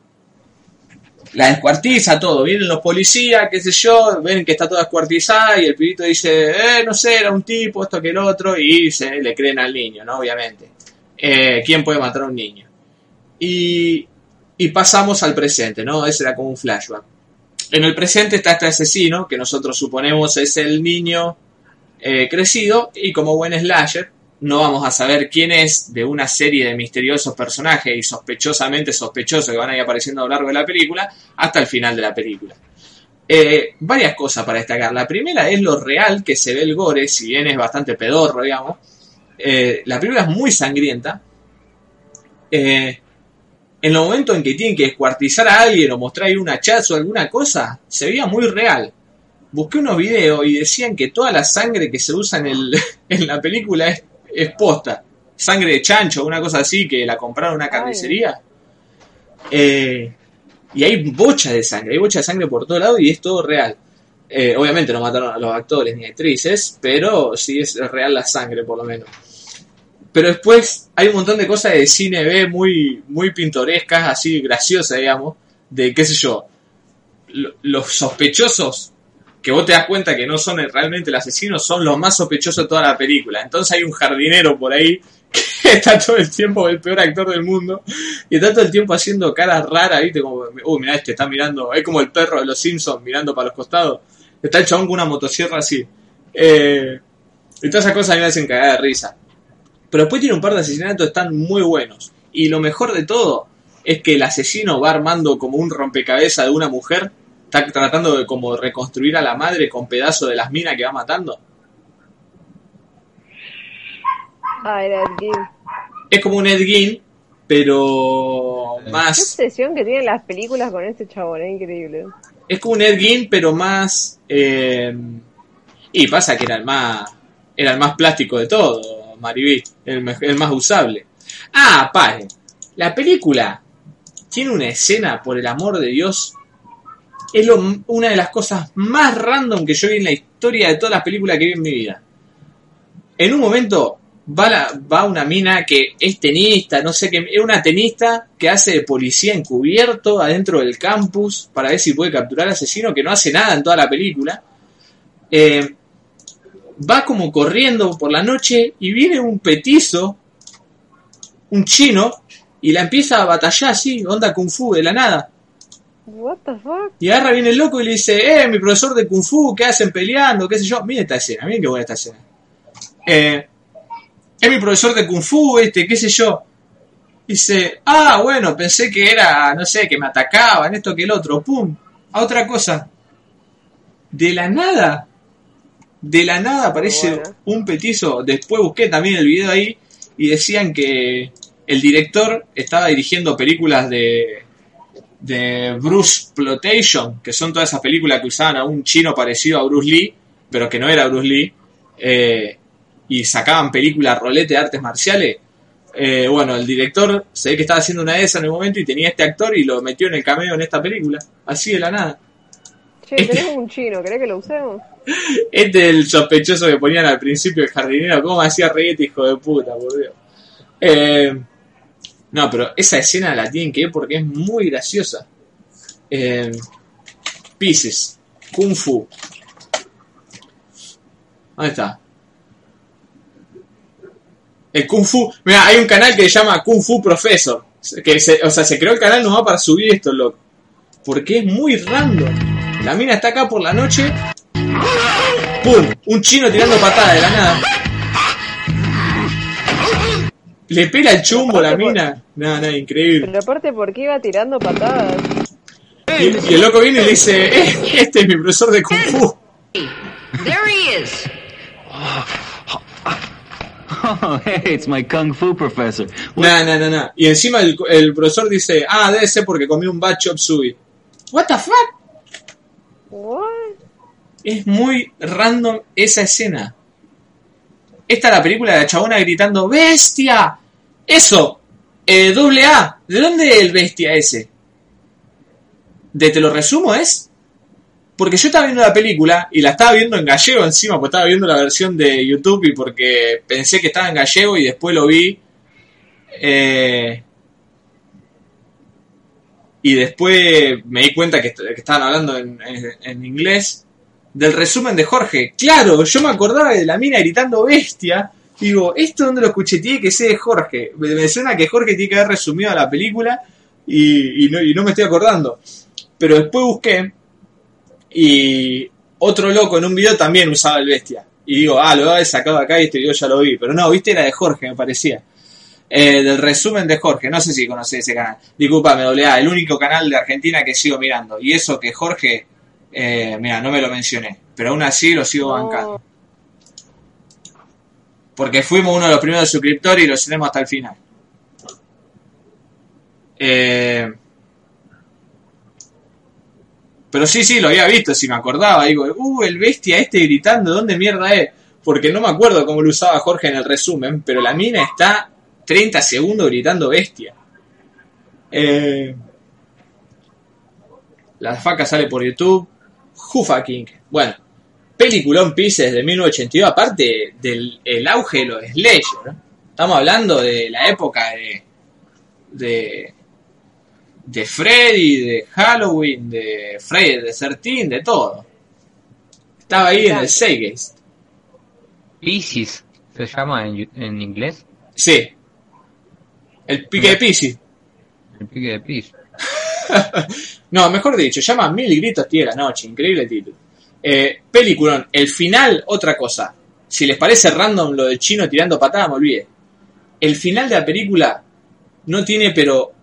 La descuartiza todo. Vienen los policías, qué sé yo, ven que está toda descuartizada y el pibito dice, eh, no sé, era un tipo, esto que el otro, y se le creen al niño, ¿no? Obviamente. Eh, ¿Quién puede matar a un niño? Y, y pasamos al presente, ¿no? Ese era como un flashback. En el presente está este asesino, que nosotros suponemos es el niño eh, crecido, y como buen slasher, no vamos a saber quién es de una serie de misteriosos personajes y sospechosamente sospechosos que van a ir apareciendo a lo largo de la película, hasta el final de la película. Eh, varias cosas para destacar. La primera es lo real que se ve el gore, si bien es bastante pedorro, digamos. Eh, la película es muy sangrienta. En los momentos en que tienen que descuartizar a alguien o mostrar un hachazo o alguna cosa, se veía muy real. Busqué unos videos y decían que toda la sangre que se usa en, el, (laughs) en la película es, es posta. Sangre de chancho, una cosa así, que la compraron en una carnicería. Eh, y hay bocha de sangre, hay bocha de sangre por todo lado y es todo real. Eh, obviamente no mataron a los actores ni actrices, pero sí es real la sangre por lo menos. Pero después hay un montón de cosas de cine B muy, muy pintorescas, así graciosas, digamos, de qué sé yo, lo- los sospechosos que vos te das cuenta que no son realmente el asesino, son los más sospechosos de toda la película. Entonces hay un jardinero por ahí (laughs) que está todo el tiempo el peor actor del mundo y está todo el tiempo haciendo caras raras, ¿viste? Como, uy, mirá, este está mirando, es como el perro de los Simpsons mirando para los costados. Está el chabón con una motosierra así. Eh, y todas esas cosas a mí me hacen cagar de risa. Pero después tiene un par de asesinatos que están muy buenos. Y lo mejor de todo es que el asesino va armando como un rompecabezas de una mujer. Está tratando de como reconstruir a la madre con pedazos de las minas que va matando. Ah, era Ed Gein. Es como un Ed Gein, pero Qué más... obsesión que tienen las películas con este chabón, es increíble. Es como un Ed Gein, pero más... eh, y pasa que era el más... Era el más plástico de todo, Mariví. El, el más usable. Ah, paren. La película tiene una escena, por el amor de Dios, es lo- una de las cosas más random que yo vi en la historia de todas las películas que vi en mi vida. En un momento va, la- va una mina que es tenista, no sé qué, es una tenista que hace de policía encubierto adentro del campus para ver si puede capturar al asesino, que no hace nada en toda la película. Eh, va como corriendo por la noche y viene un petizo, un chino, y la empieza a batallar así, onda kung fu de la nada. What the fuck? Y agarra viene el loco y le dice, eh, mi profesor de kung fu, ¿qué hacen peleando? ¿Qué sé yo? Miren esta escena, miren qué buena esta escena. Eh, es mi profesor de kung fu, este, qué sé yo. Dice, ah, bueno, pensé que era, no sé, que me atacaban, esto que el otro, pum, a otra cosa. De la nada, de la nada aparece Bueno. un petizo. Después busqué también el video ahí y decían que el director estaba dirigiendo películas de, de Bruce Plotation, que son todas esas películas que usaban a un chino parecido a Bruce Lee, pero que no era Bruce Lee, eh, y sacaban películas rolete de artes marciales. Eh, bueno, el director se ve que estaba haciendo una de esas en el momento y tenía este actor y lo metió en el cameo en esta película, así de la nada. Che, tenemos un chino, ¿querés que lo usemos? Este es el sospechoso que ponían al principio el jardinero. ¿Cómo hacía reír este hijo de puta, por Dios? Eh, no, pero esa escena la tienen que ver porque es muy graciosa. Eh, Pieces. Kung Fu. ¿Dónde está? El Kung Fu. Mira, hay un canal que se llama Kung Fu Professor. Que se- o sea, se creó el canal nomás para subir esto, loco. Porque es muy random. La mina está acá por la noche ¡Pum! Un chino tirando patada de la nada. Le pela el chumbo a la mina. Nada, nada, increíble. Pero aparte, ¿por qué iba tirando patadas? Y, y el loco viene y le dice, "Eh, este es mi profesor de Kung Fu. There he is. Oh, (laughs) hey, it's my kung fu professor. Nada, nada, nada. Y encima el, el profesor dice, ah, debe ser porque comió un bad chop suey. What the fuck? Es muy random esa escena. Esta es la película de la chabona gritando, ¡Bestia! Eso, eh, doble A. ¿De dónde el bestia ese? ¿De te lo resumo es? Porque yo estaba viendo la película y la estaba viendo en gallego encima, porque estaba viendo la versión de YouTube y porque pensé que estaba en gallego y después lo vi. eh, y después me di cuenta que, que estaban hablando en, en- inglés del resumen de Jorge. Claro, yo me acordaba de la mina gritando bestia. Digo, ¿esto donde lo escuché? Tiene que ser de Jorge. Me, me suena que Jorge tiene que haber resumido la película y, no, y no me estoy acordando. Pero después busqué y otro loco en un video también usaba el bestia. Y digo, ah, lo he sacado acá y este video ya lo vi. Pero no, viste, era de Jorge, me parecía. Eh, del resumen de Jorge, no sé si conocés ese canal. Disculpame, doble A, el único canal de Argentina que sigo mirando. Y eso que Jorge, eh, mira, no me lo mencioné. Pero aún así lo sigo bancando. Porque fuimos uno de los primeros suscriptores y lo tenemos hasta el final. Eh, pero sí, sí, lo había visto, si me acordaba. Digo, uh, el bestia este gritando, ¿dónde mierda es? Porque no me acuerdo cómo lo usaba Jorge en el resumen, pero la mina está 30 segundos gritando bestia. Eh, la faca sale por YouTube. Jufa King. Bueno, peliculón Pieces de 1982, aparte del el auge de los Slasher. ¿no? Estamos hablando de la época de, de, de Freddy, de Halloween, de Freddy de 13, de todo. Estaba ahí en el Seagate. Pisces se llama en, en inglés. Sí. El pique de Pisces. El pique de Pisces. (laughs) no, mejor dicho, llama Mil Gritos Tiene la Noche. Increíble título. Eh, peliculón. El final, otra cosa. Si les parece random lo del chino tirando patada, me olvide. El final de la película no tiene, pero.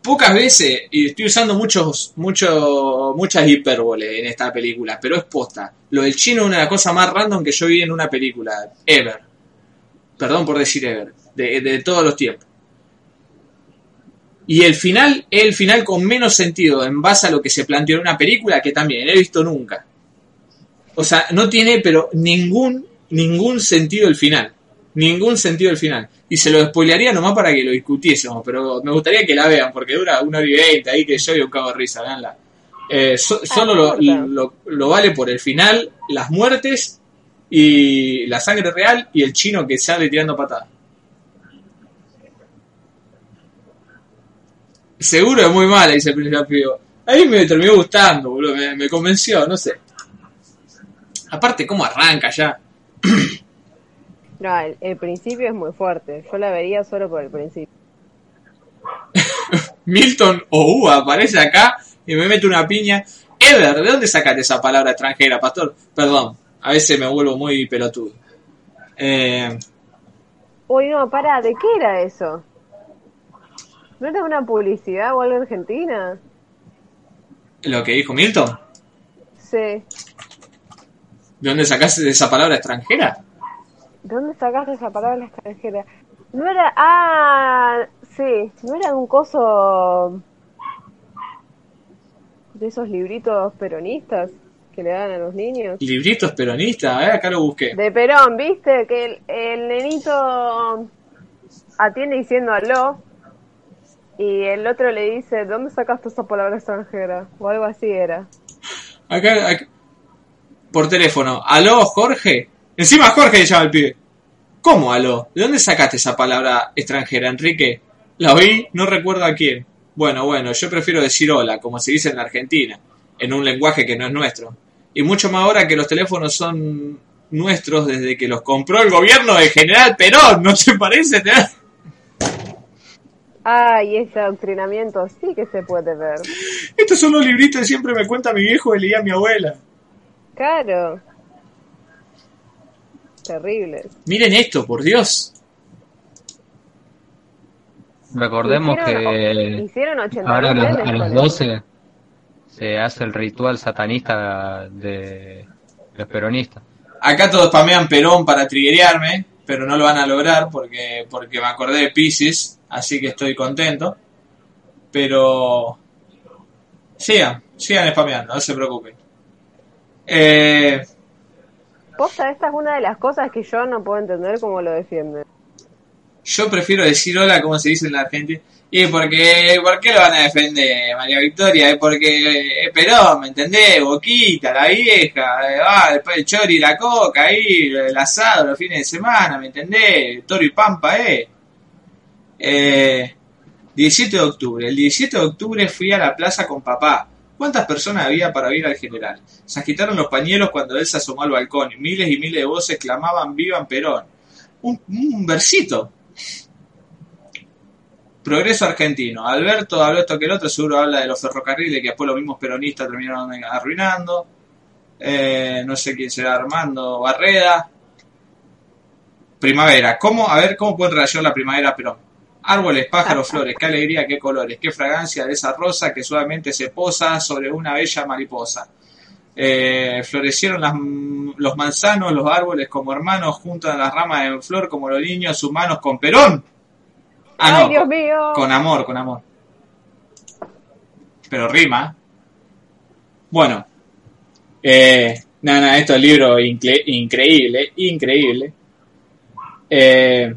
Pocas veces, y estoy usando muchos, mucho, muchas hipérboles en esta película, pero es posta. Lo del chino es una de las cosas más random que yo vi en una película, ever. Perdón por decir ever, de, de todos los tiempos. Y el final es el final con menos sentido en base a lo que se planteó en una película que también he visto nunca. O sea, no tiene pero ningún, ningún sentido el final. Ningún sentido el final. Y se lo spoilearía nomás para que lo discutiésemos, pero me gustaría que la vean porque dura una hora y veinte ahí que yo y un cabo de risa, veanla. Eh, so- solo lo, corta. lo- lo vale por el final, las muertes y la sangre real y el chino que sale tirando patadas. Seguro es muy mala, dice el principio. Ahí me terminó gustando, boludo, me, me convenció, no sé. Aparte, ¿cómo arranca ya? (clears throat) No, el, el principio es muy fuerte. Yo la vería solo por el principio. (laughs) Milton o aparece acá y me mete una piña. Ever, ¿de dónde sacaste esa palabra extranjera, pastor? Perdón, a veces me vuelvo muy pelotudo. Eh, Uy, no, pará, ¿de qué era eso? ¿No era una publicidad o algo argentina? ¿Lo que dijo Milton? Sí. ¿De dónde sacaste esa palabra extranjera? ¿De dónde sacaste esa palabra extranjera? No era. Ah, sí. No era un coso. de esos libritos peronistas que le dan a los niños. Libritos peronistas, eh, acá lo busqué. De Perón, ¿viste? Que el, el nenito atiende diciendo aló. Y el otro le dice, ¿de dónde sacaste esa palabra extranjera? O algo así era. Acá, acá- por teléfono. ¿Aló, Jorge? Encima Jorge le llama al pibe. ¿Cómo aló? ¿De dónde sacaste esa palabra extranjera, Enrique? La oí, no recuerdo a quién. Bueno, bueno, yo prefiero decir hola, como se dice en la Argentina, en un lenguaje que no es nuestro. Y mucho más ahora que los teléfonos son nuestros desde que los compró el gobierno de General Perón, ¿no te parece? Ah, y ese adoctrinamiento sí que se puede ver. Estos son los libritos que siempre me cuenta mi viejo y leía mi abuela. Claro. Terribles. Miren esto, por Dios. Recordemos Hicieron- que Hicieron 80 ahora a los, a los con 12 se hace el ritual satanista de los peronistas. Acá todos spamean Perón para triguerearme, pero no lo van a lograr porque, porque me acordé de Pisces, así que estoy contento. Pero sigan, sigan spameando, no se preocupen. Eh, Posta, esta es una de las cosas que yo no puedo entender cómo lo defienden. yo prefiero decir hola como se dice en la Argentina. Y porque, ¿por qué lo van a defender, María Victoria? Es porque es Perón, ¿me entendés? Boquita, la vieja, eh, ah, después el chori y la coca, ahí, el asado los fines de semana, ¿me entendés? Toro y Pampa, eh. Eh, 17 de octubre. El 17 de octubre fui a la plaza con papá. ¿Cuántas personas había para oír al general? Se agitaron los pañuelos cuando él se asomó al balcón y miles y miles de voces clamaban ¡Vivan Perón! Un, un versito. Progreso argentino. Alberto habló esto que el otro, seguro habla de los ferrocarriles que después los mismos peronistas terminaron arruinando. Eh, no sé quién será Armando Barreda. Primavera. ¿Cómo, a ver, ¿cómo puede relacionar la primavera Perón? Árboles, pájaros, flores, qué alegría, qué colores, qué fragancia de esa rosa que suavemente se posa sobre una bella mariposa. Eh, florecieron las, los manzanos, los árboles como hermanos, juntan las ramas en flor como los niños humanos con Perón. Ah, ¡Ay, no, Dios con- mío! con amor, con amor. Pero rima. Bueno. Eh, nada, nada, esto es libro incre- increíble, increíble. Eh,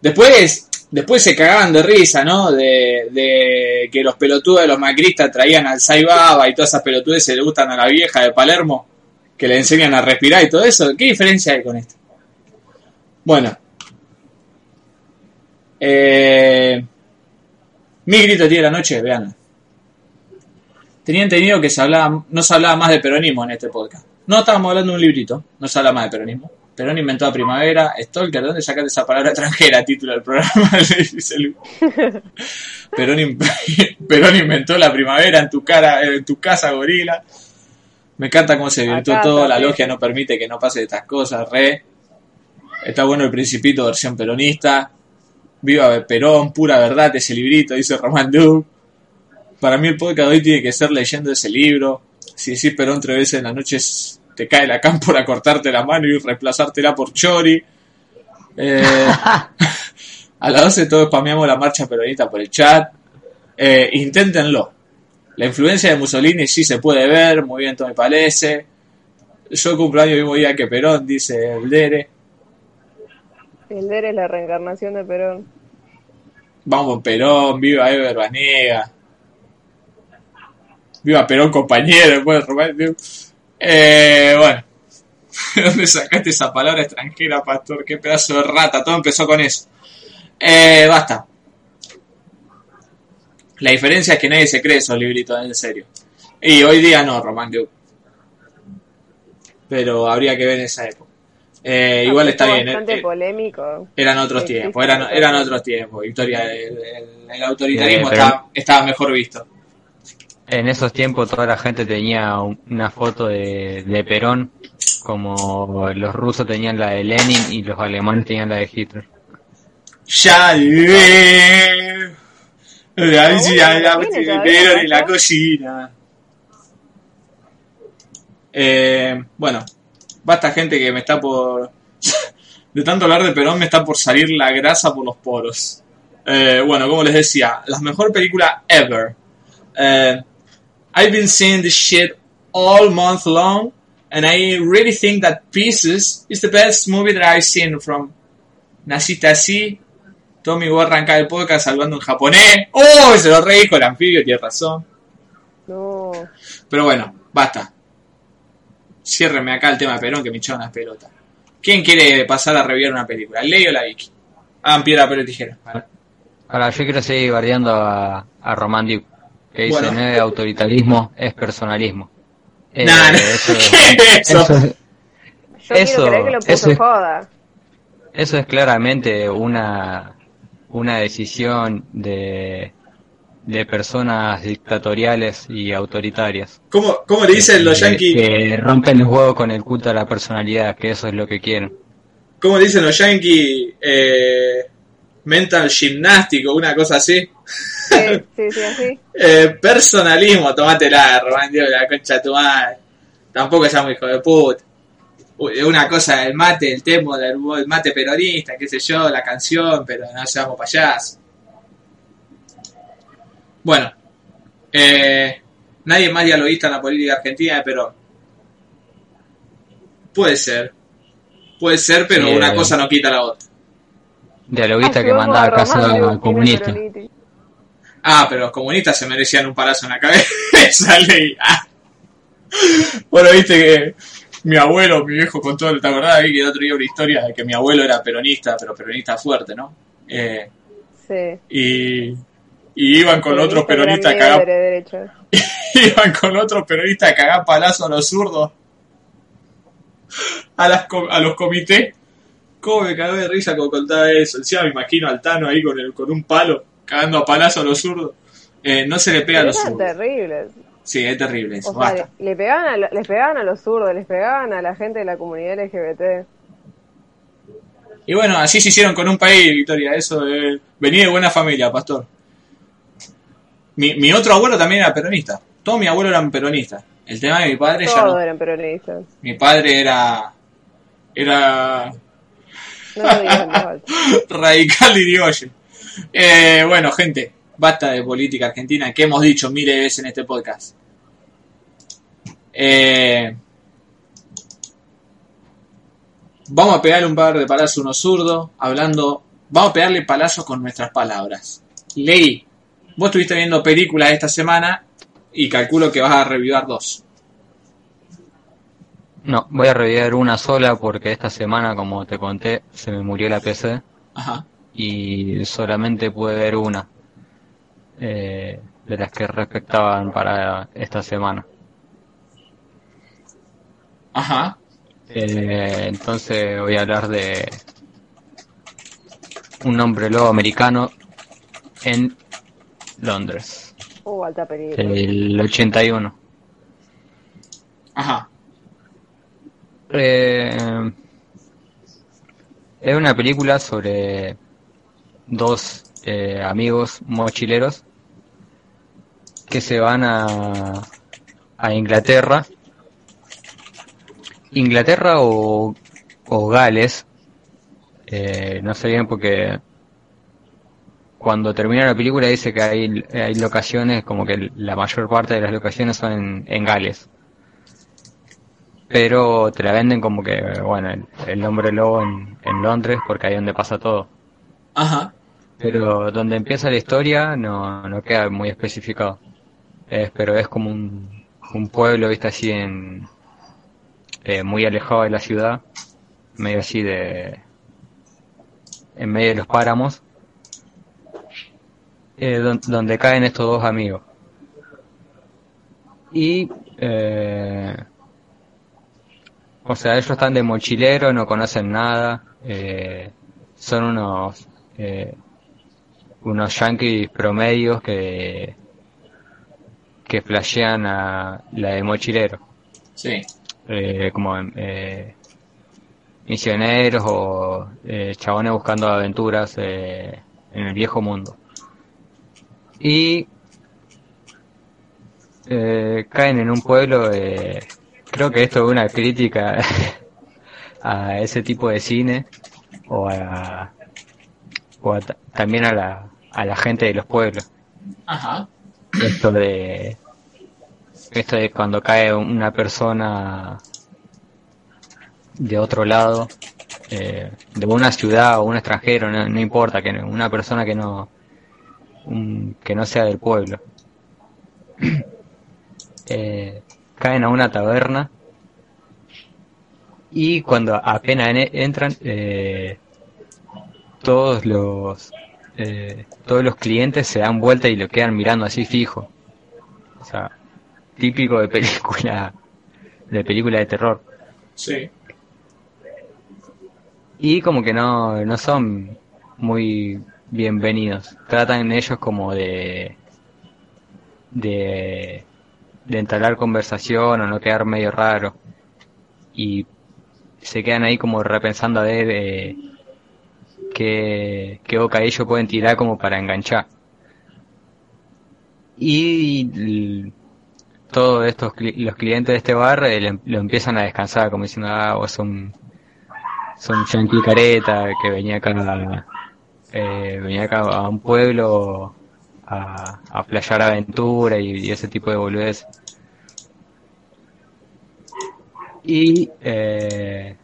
después, después se cagaban de risa, ¿no? De, de que los pelotudos de los macristas traían al Saibaba y todas esas pelotudes se le gustan a la vieja de Palermo, que le enseñan a respirar y todo eso. ¿Qué diferencia hay con esto? Bueno. Eh, mi grito de la noche, vean. Tenía entendido que se hablaba, no se hablaba más de peronismo en este podcast. No estábamos hablando de un librito, no se habla más de peronismo. Perón inventó la primavera, Stalker, ¿de dónde sacaste esa palabra extranjera? (laughs) Título del programa. (laughs) (laughs) Perón, in- Perón inventó la primavera en tu cara, en tu casa, gorila. Me encanta cómo se virtuó todo, la logia no permite que no pase estas cosas, re. Está bueno el principito versión peronista. Viva Perón, pura verdad ese librito, dice Román. Para mí el podcast de hoy tiene que ser leyendo ese libro. Si decís Perón tres veces en la noche te cae la cámpora cortarte la mano y reemplazártela por Chori. Eh, (laughs) a las 12 todos spameamos la marcha peronista por el chat. Eh, inténtenlo. La influencia de Mussolini sí se puede ver, muy bien todo me parece. Yo cumplo año el mismo día que Perón, dice el Dere. El DER es la reencarnación de Perón. Vamos Perón, viva Ever Banega. Viva Perón, compañero, Duke. Eh, bueno. (laughs) ¿De dónde sacaste esa palabra extranjera, pastor? Qué pedazo de rata. Todo empezó con eso. Eh, basta. La diferencia es que nadie se cree esos libritos, en serio. Y hoy día no, Román Duke. pero habría que ver en esa época. Eh, igual está bien. bastante eh, polémico. eran otros Existe tiempos, eran, eran otros tiempos, Victoria. El, el- el autoritarismo Eh, pero- estaba, estaba mejor visto. En esos tiempos toda la gente tenía un- una foto de, de Perón, como los rusos tenían la de Lenin y los alemanes tenían la de Hitler. Ya ya la. Eh, bueno, basta gente que me está por... (laughs) De tanto hablar de Perón me está por salir la grasa por los poros. Eh, bueno, como les decía, la mejor película ever. Eh, I've been seeing this shit all month long, and I really think that Pieces is the best movie that I've seen from Naciste así. Tommy voy a arrancar el podcast saludando en japonés. ¡Oh! Se lo redijo el anfibio, tiene razón. No. Pero bueno, basta. Ciérreme acá el tema de Perón que me echaron las pelotas. ¿Quién quiere pasar a reviar una película? ¿Ley o la Vicky? Hagan piedra, papel tijera. Ahora, yo quiero seguir bardeando a, a Román Duke, que dice Bueno. no es autoritarismo, es personalismo. Eh, Nah, eso, (laughs) ¿Qué es eso? eso es- Yo Eso- creer que lo puso eso es- joda. Eso es claramente una, una decisión de, de personas dictatoriales y autoritarias. ¿Cómo, cómo le dicen los yankees? que rompen el juego con el culto a la personalidad, que eso es lo que quieren. ¿Cómo le dicen los yankees? Eh, mental gimnástico, una cosa así. Sí, sí, sí, así. (laughs) Eh, personalismo, tomátela, Román Dios, la concha de tu madre. Tampoco seamos hijo de puta. Una cosa, el mate, el tema, del el mate peronista, qué sé yo, la canción, pero no seamos payasos. Bueno, eh, nadie más dialoguista en la política argentina de Perón. Puede ser. Puede ser, pero Sí, una eh. cosa no quita la otra. Dialoguista que Ayudemos mandaba a a casa Román, Dios, tiene comunista. Ah, pero los comunistas se merecían un palazo en la cabeza, (laughs) ley. Ah. Bueno, viste que mi abuelo, mi viejo contó, ¿te acordás? Vi que el otro día una historia de que mi abuelo era peronista, pero peronista fuerte, ¿no? Eh, Sí. y, y iban con otros Peronista peronistas a cagar, (laughs) iban con otros peronistas a cagar palazo a los zurdos. A, las, a los comités. ¿Cómo me cagué de risa cuando contaba eso? Encima me imagino al Tano ahí con, el, con un palo, cagando a palazo a los zurdos. Eh, no se le pega a los zurdos. terribles. Sí, es terrible eso. O sea, basta. le, le pegaban a, les pegaban a los zurdos, les pegaban a la gente de la comunidad LGBT. Y bueno, así se hicieron con un país, Victoria. Eso de venir de buena familia, pastor. Mi, mi otro abuelo también era peronista. Todos mis abuelos eran peronistas. El tema de mi padre ya Todos no. eran peronistas. Mi padre era. Era. No lo digas alta. (laughs) radical irigoyen. Eh, bueno, gente, basta de política argentina que hemos dicho miles de veces en este podcast. Eh, vamos a pegarle un par de palazos a uno zurdo, hablando. Vamos a pegarle palazos con nuestras palabras. Ley, vos estuviste viendo películas esta semana y calculo que vas a revivir dos. No, voy a revivir una sola porque esta semana, como te conté, se me murió la PC Ajá. y solamente pude ver una eh, de las que respectaban para esta semana. Ajá. Eh, entonces voy a hablar de un hombre lobo americano en Londres, Uh, alta película. el 81. Ajá. Eh, es una película sobre dos eh, amigos mochileros que se van a, a Inglaterra. Inglaterra o, o Gales. Eh, no sé bien porque cuando termina la película dice que hay, hay locaciones, como que la mayor parte de las locaciones son en, en Gales pero te la venden como que, bueno, el, el hombre lobo en, en Londres, porque ahí es donde pasa todo. Ajá. Pero donde empieza la historia no, no queda muy especificado. Es, pero es como un, un pueblo, viste, así en, eh, muy alejado de la ciudad, medio así de, en medio de los páramos, eh, don- donde caen estos dos amigos. Y, eh, O sea, ellos están de mochilero, no conocen nada, eh, son unos eh, unos yankees promedios que que flashean a la de mochilero, Sí. eh, como misioneros o chabones buscando aventuras eh, en el viejo mundo. Y eh, caen en un pueblo, eh, creo que esto es una crítica (laughs) a ese tipo de cine o a, o a ta- también a la, a la gente de los pueblos. Ajá. Esto de esto de cuando cae una persona de otro lado, eh, de una ciudad o un extranjero, no, no importa, que una persona que no un- que no sea del pueblo. (clears throat) Eh, caen a una taberna y cuando apenas en- entran eh, todos los eh, todos los clientes se dan vuelta y lo quedan mirando así fijo o sea típico de película de película de terror Sí. y como que no no son muy bienvenidos tratan ellos como de de de entablar conversación o no quedar medio raro y se quedan ahí como repensando a ver eh, qué, qué bocadillo pueden tirar como para enganchar. Y todos estos los clientes de este bar eh, lo empiezan a descansar como diciendo ah vos son son yankee careta que venía acá eh, venía acá a un pueblo a, a playar aventura y, y ese tipo de boludez y eh,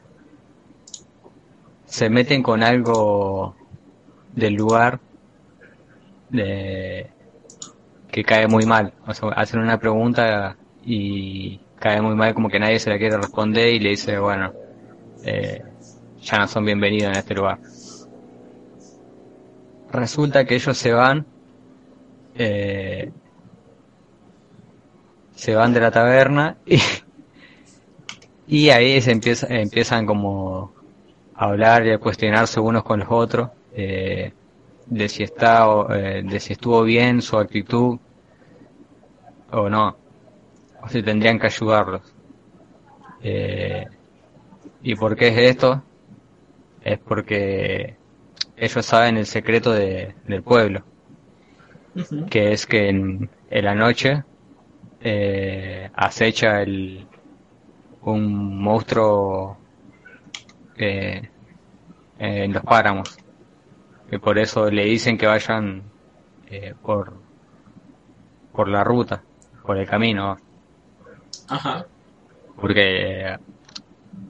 se meten con algo del lugar de que cae muy mal. O sea, hacen una pregunta y cae muy mal, como que nadie se la quiere responder y le dice, bueno, eh, ya no son bienvenidos en este lugar. Resulta que ellos se van, eh, se van de la taberna y, (laughs) y ahí se empieza, empiezan como a hablar y a cuestionarse unos con los otros eh, de si está o, eh, de si estuvo bien su actitud o no o si tendrían que ayudarlos. Eh, y por qué es esto es porque ellos saben el secreto de, del pueblo que es que en, en la noche eh, acecha el un monstruo eh, en los páramos. Que por eso le dicen que vayan eh, por por la ruta por el camino. Ajá. porque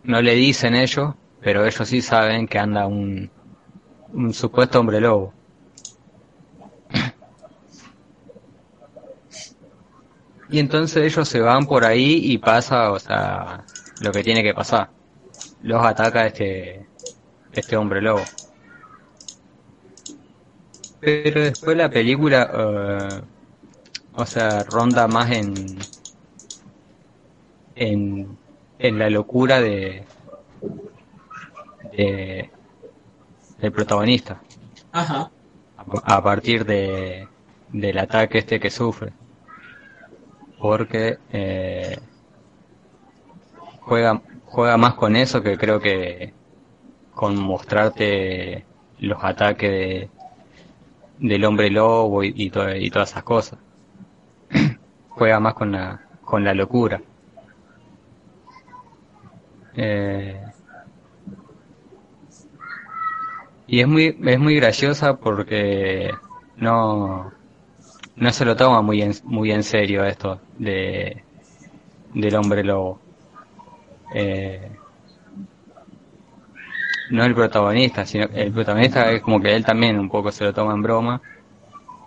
no le dicen ellos pero ellos sí saben que anda un un supuesto hombre lobo. Y entonces ellos se van por ahí y pasa o sea lo que tiene que pasar. Los ataca este este hombre lobo. Pero después la película eh, o sea ronda más en en en la locura de de del protagonista. Ajá. a a partir de del ataque este que sufre. Porque eh, juega juega más con eso que creo que con mostrarte los ataques de, del hombre lobo y, y, to- y todas esas cosas. (clears throat) Juega más con la con la locura. Eh, y es muy es muy graciosa porque no no se lo toma muy en, muy en serio esto de del hombre lobo. Eh, no el protagonista sino el protagonista es como que él también un poco se lo toma en broma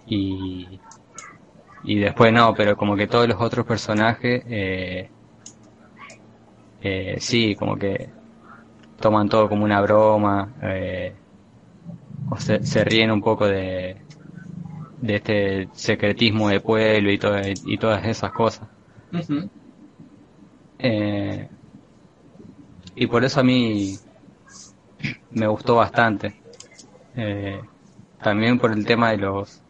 y y después no pero como que todos los otros personajes eh, eh, sí como que toman todo como una broma eh, o se, se ríen un poco de de este secretismo de pueblo y, todo, y todas esas cosas. Eh, y por eso a mí me gustó bastante. Eh, también por el tema de los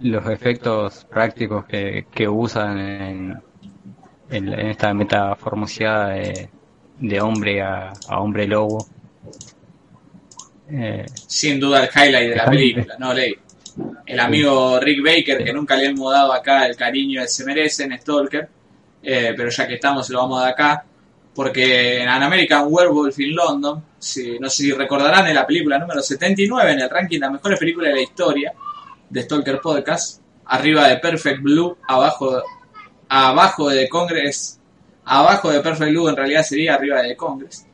los efectos prácticos que, que usan en, en, en esta metaformoseada de, de hombre a, a hombre lobo. Eh, Sin duda el highlight de la película, ¿no, Ley? El amigo Rick Baker, que nunca le hemos dado acá el cariño que se merece en Stalker, eh, pero ya que estamos, se lo vamos a dar acá, porque en An American Werewolf in London, si, no sé si recordarán, en la película número 79 en el ranking de las mejores películas de la historia de Stalker Podcast, arriba de Perfect Blue, abajo, abajo de The Congress, abajo de Perfect Blue en realidad sería arriba de The Congress.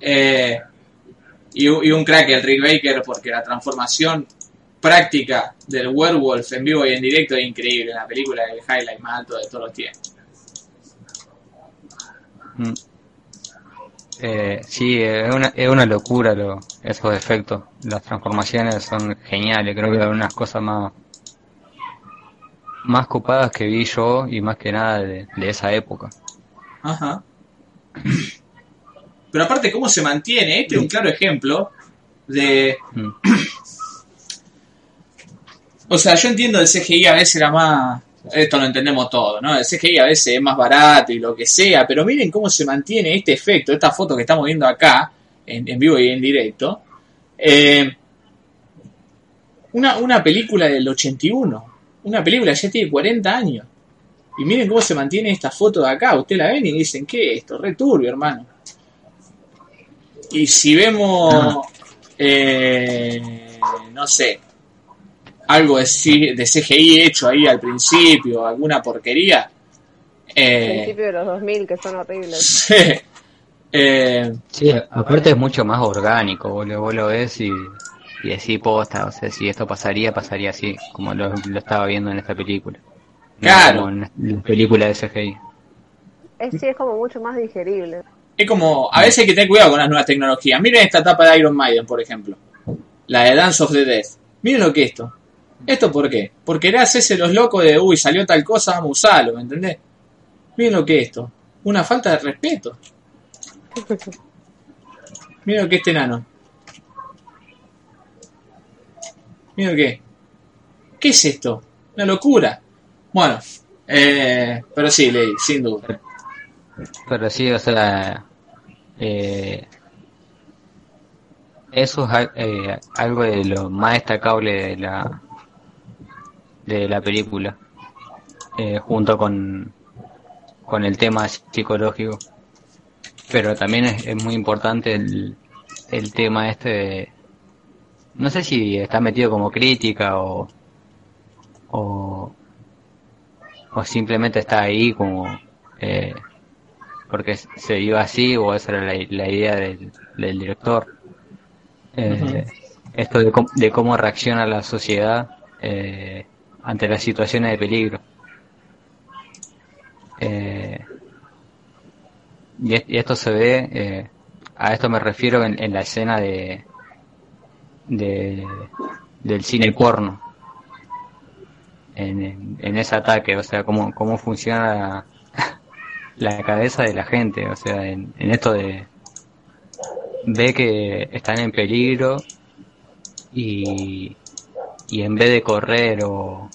Eh, y, un crack el Rick Baker porque la transformación práctica del werewolf en vivo y en directo es increíble la película el highlight más alto de todos los tiempos mm. Eh, sí, es una, es una locura lo, esos efectos. Las transformaciones son geniales. Creo que hay unas cosas más más copadas que vi yo y más que nada de, de esa época. Ajá. Pero aparte cómo se mantiene este es un claro ejemplo de Mm. (clears throat) o sea yo entiendo el CGI a veces era más esto lo entendemos todo, ¿no? El CGI a veces es más barato y lo que sea, pero miren cómo se mantiene este efecto, esta foto que estamos viendo acá, en, en vivo y en directo. Eh, una, una película del 81, una película que ya tiene 40 años. Y miren cómo se mantiene esta foto de acá, usted la ven y dicen, ¿qué es esto? Re turbio, hermano. Y si vemos, eh, no sé, algo de, CGI hecho ahí al principio, alguna porquería. Eh, principio de los 2000 que son horribles. (laughs) sí. Eh, Sí, aparte es mucho más orgánico, vos lo, vos lo ves y, y decís posta, o sea, si esto pasaría, pasaría así, como lo, lo estaba viendo en esta película. No Claro. como en la película de CGI. Es, sí, es como mucho más digerible. Es como, a veces hay que tener cuidado con las nuevas tecnologías. Miren esta tapa de Iron Maiden, por ejemplo. La de Dance of the Dead. Miren lo que es esto. ¿Esto por qué? Porque era hacerse los locos de, uy, salió tal cosa, vamos a usarlo, ¿me entendés? Miren lo que es esto. Una falta de respeto. (laughs) Miren lo que es este enano. Miren lo que es. ¿Qué es esto? Una locura. Bueno, eh, pero sí, Ley, sin duda. Pero sí, o sea, eh, eso es eh, algo de lo más destacable de la de la película, eh, junto con con el tema psicológico. Pero también es, es muy importante el, el tema este de, no sé si está metido como crítica o o, o simplemente está ahí como eh, porque se iba así o esa era la, la idea del, del director. Eh, Esto de, cómo- de cómo reacciona la sociedad eh, ante las situaciones de peligro. Eh, y, es- y esto se ve, eh, a esto me refiero en, en la escena de, de del cine porno. En, en, en ese ataque, o sea, cómo, cómo funciona la cabeza de la gente, o sea, en, en esto de ve que están en peligro y, y en vez de correr o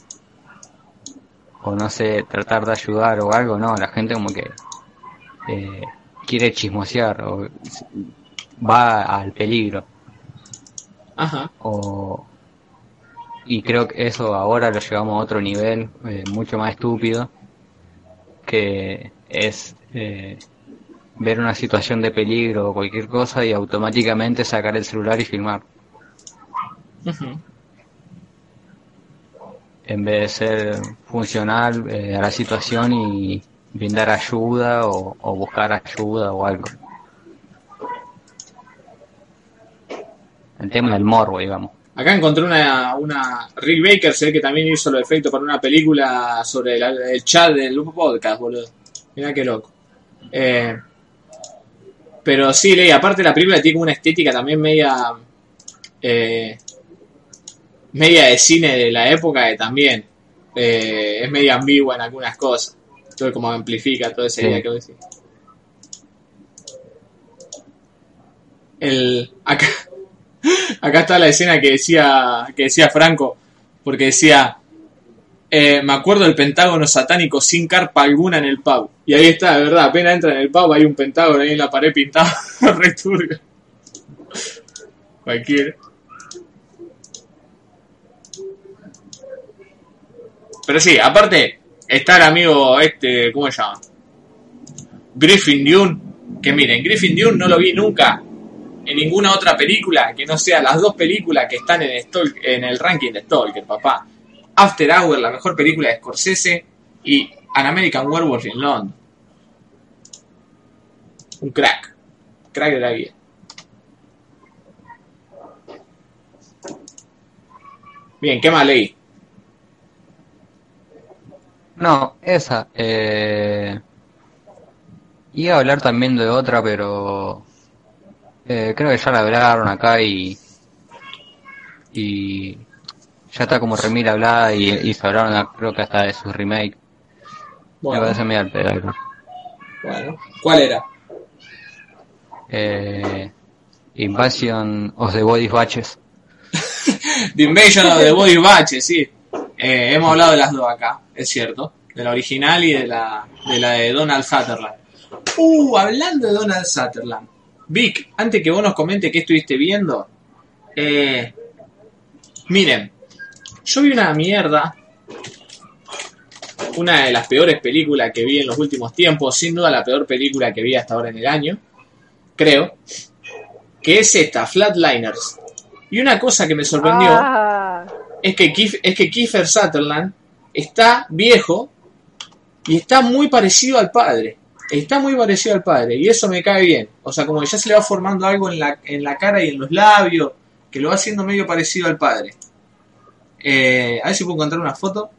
o no sé, tratar de ayudar o algo, no, la gente como que eh, quiere chismosear o va al peligro Ajá. o y creo que eso ahora lo llevamos a otro nivel eh, mucho más estúpido que es eh, ver una situación de peligro o cualquier cosa y automáticamente sacar el celular y filmar en vez de ser funcional eh, a la situación y brindar ayuda o, o buscar ayuda o algo el tema del morbo digamos Acá encontré una, una. Rick Baker, sé que también hizo los efectos para una película sobre la- el chat del podcast, boludo. Mirá qué loco. Eh, pero sí, Ley, aparte la película tiene como una estética también media. eh, media de cine de la época que también eh, es media ambigua en algunas cosas. Todo como amplifica toda esa Sí. idea que vos decís. El, acá, (laughs) acá está la escena que decía, que decía Franco, porque decía, eh, me acuerdo del pentágono satánico sin carpa alguna en el pub. Y ahí está, de verdad, apenas entra en el pub hay un pentágono ahí en la pared pintado, (laughs) re turbio. Cualquier. Pero sí, aparte, está el amigo este, ¿cómo se llama? Griffin Dune, que miren, Griffin Dune no lo vi nunca en ninguna otra película que no sea las dos películas que están en, Stalk- en el ranking de Stalker, papá. After Hour, la mejor película de Scorsese, y An American Werewolf in London. Un crack. Crack de la vida. Bien, ¿qué más leí? No, esa. Eh... Iba a hablar también de otra, pero eh, creo que ya la hablaron acá y y ya está como remil hablada y, y se hablaron creo que hasta de su remake. Me parece medio al pedo. bueno. ¿Cuál era? Eh, Invasion of the Body Batches. (laughs) The Invasion of the Body Batch, sí. Eh, hemos hablado de las dos acá, es cierto. De la original y de la de, la de Donald Sutherland. Uh, hablando de Donald Sutherland. Vic, antes que vos nos comentes qué estuviste viendo. Eh, miren, yo vi una mierda. Una de las peores películas que vi en los últimos tiempos. Sin duda la peor película que vi hasta ahora en el año. Creo. Que es esta, Flatliners. Y una cosa que me sorprendió Ah, es que, es que Kiefer Sutherland está viejo y está muy parecido al padre. Está muy parecido al padre y eso me cae bien. O sea, como que ya se le va formando algo en la, en la cara y en los labios que lo va haciendo medio parecido al padre. Eh, a ver si puedo encontrar una foto.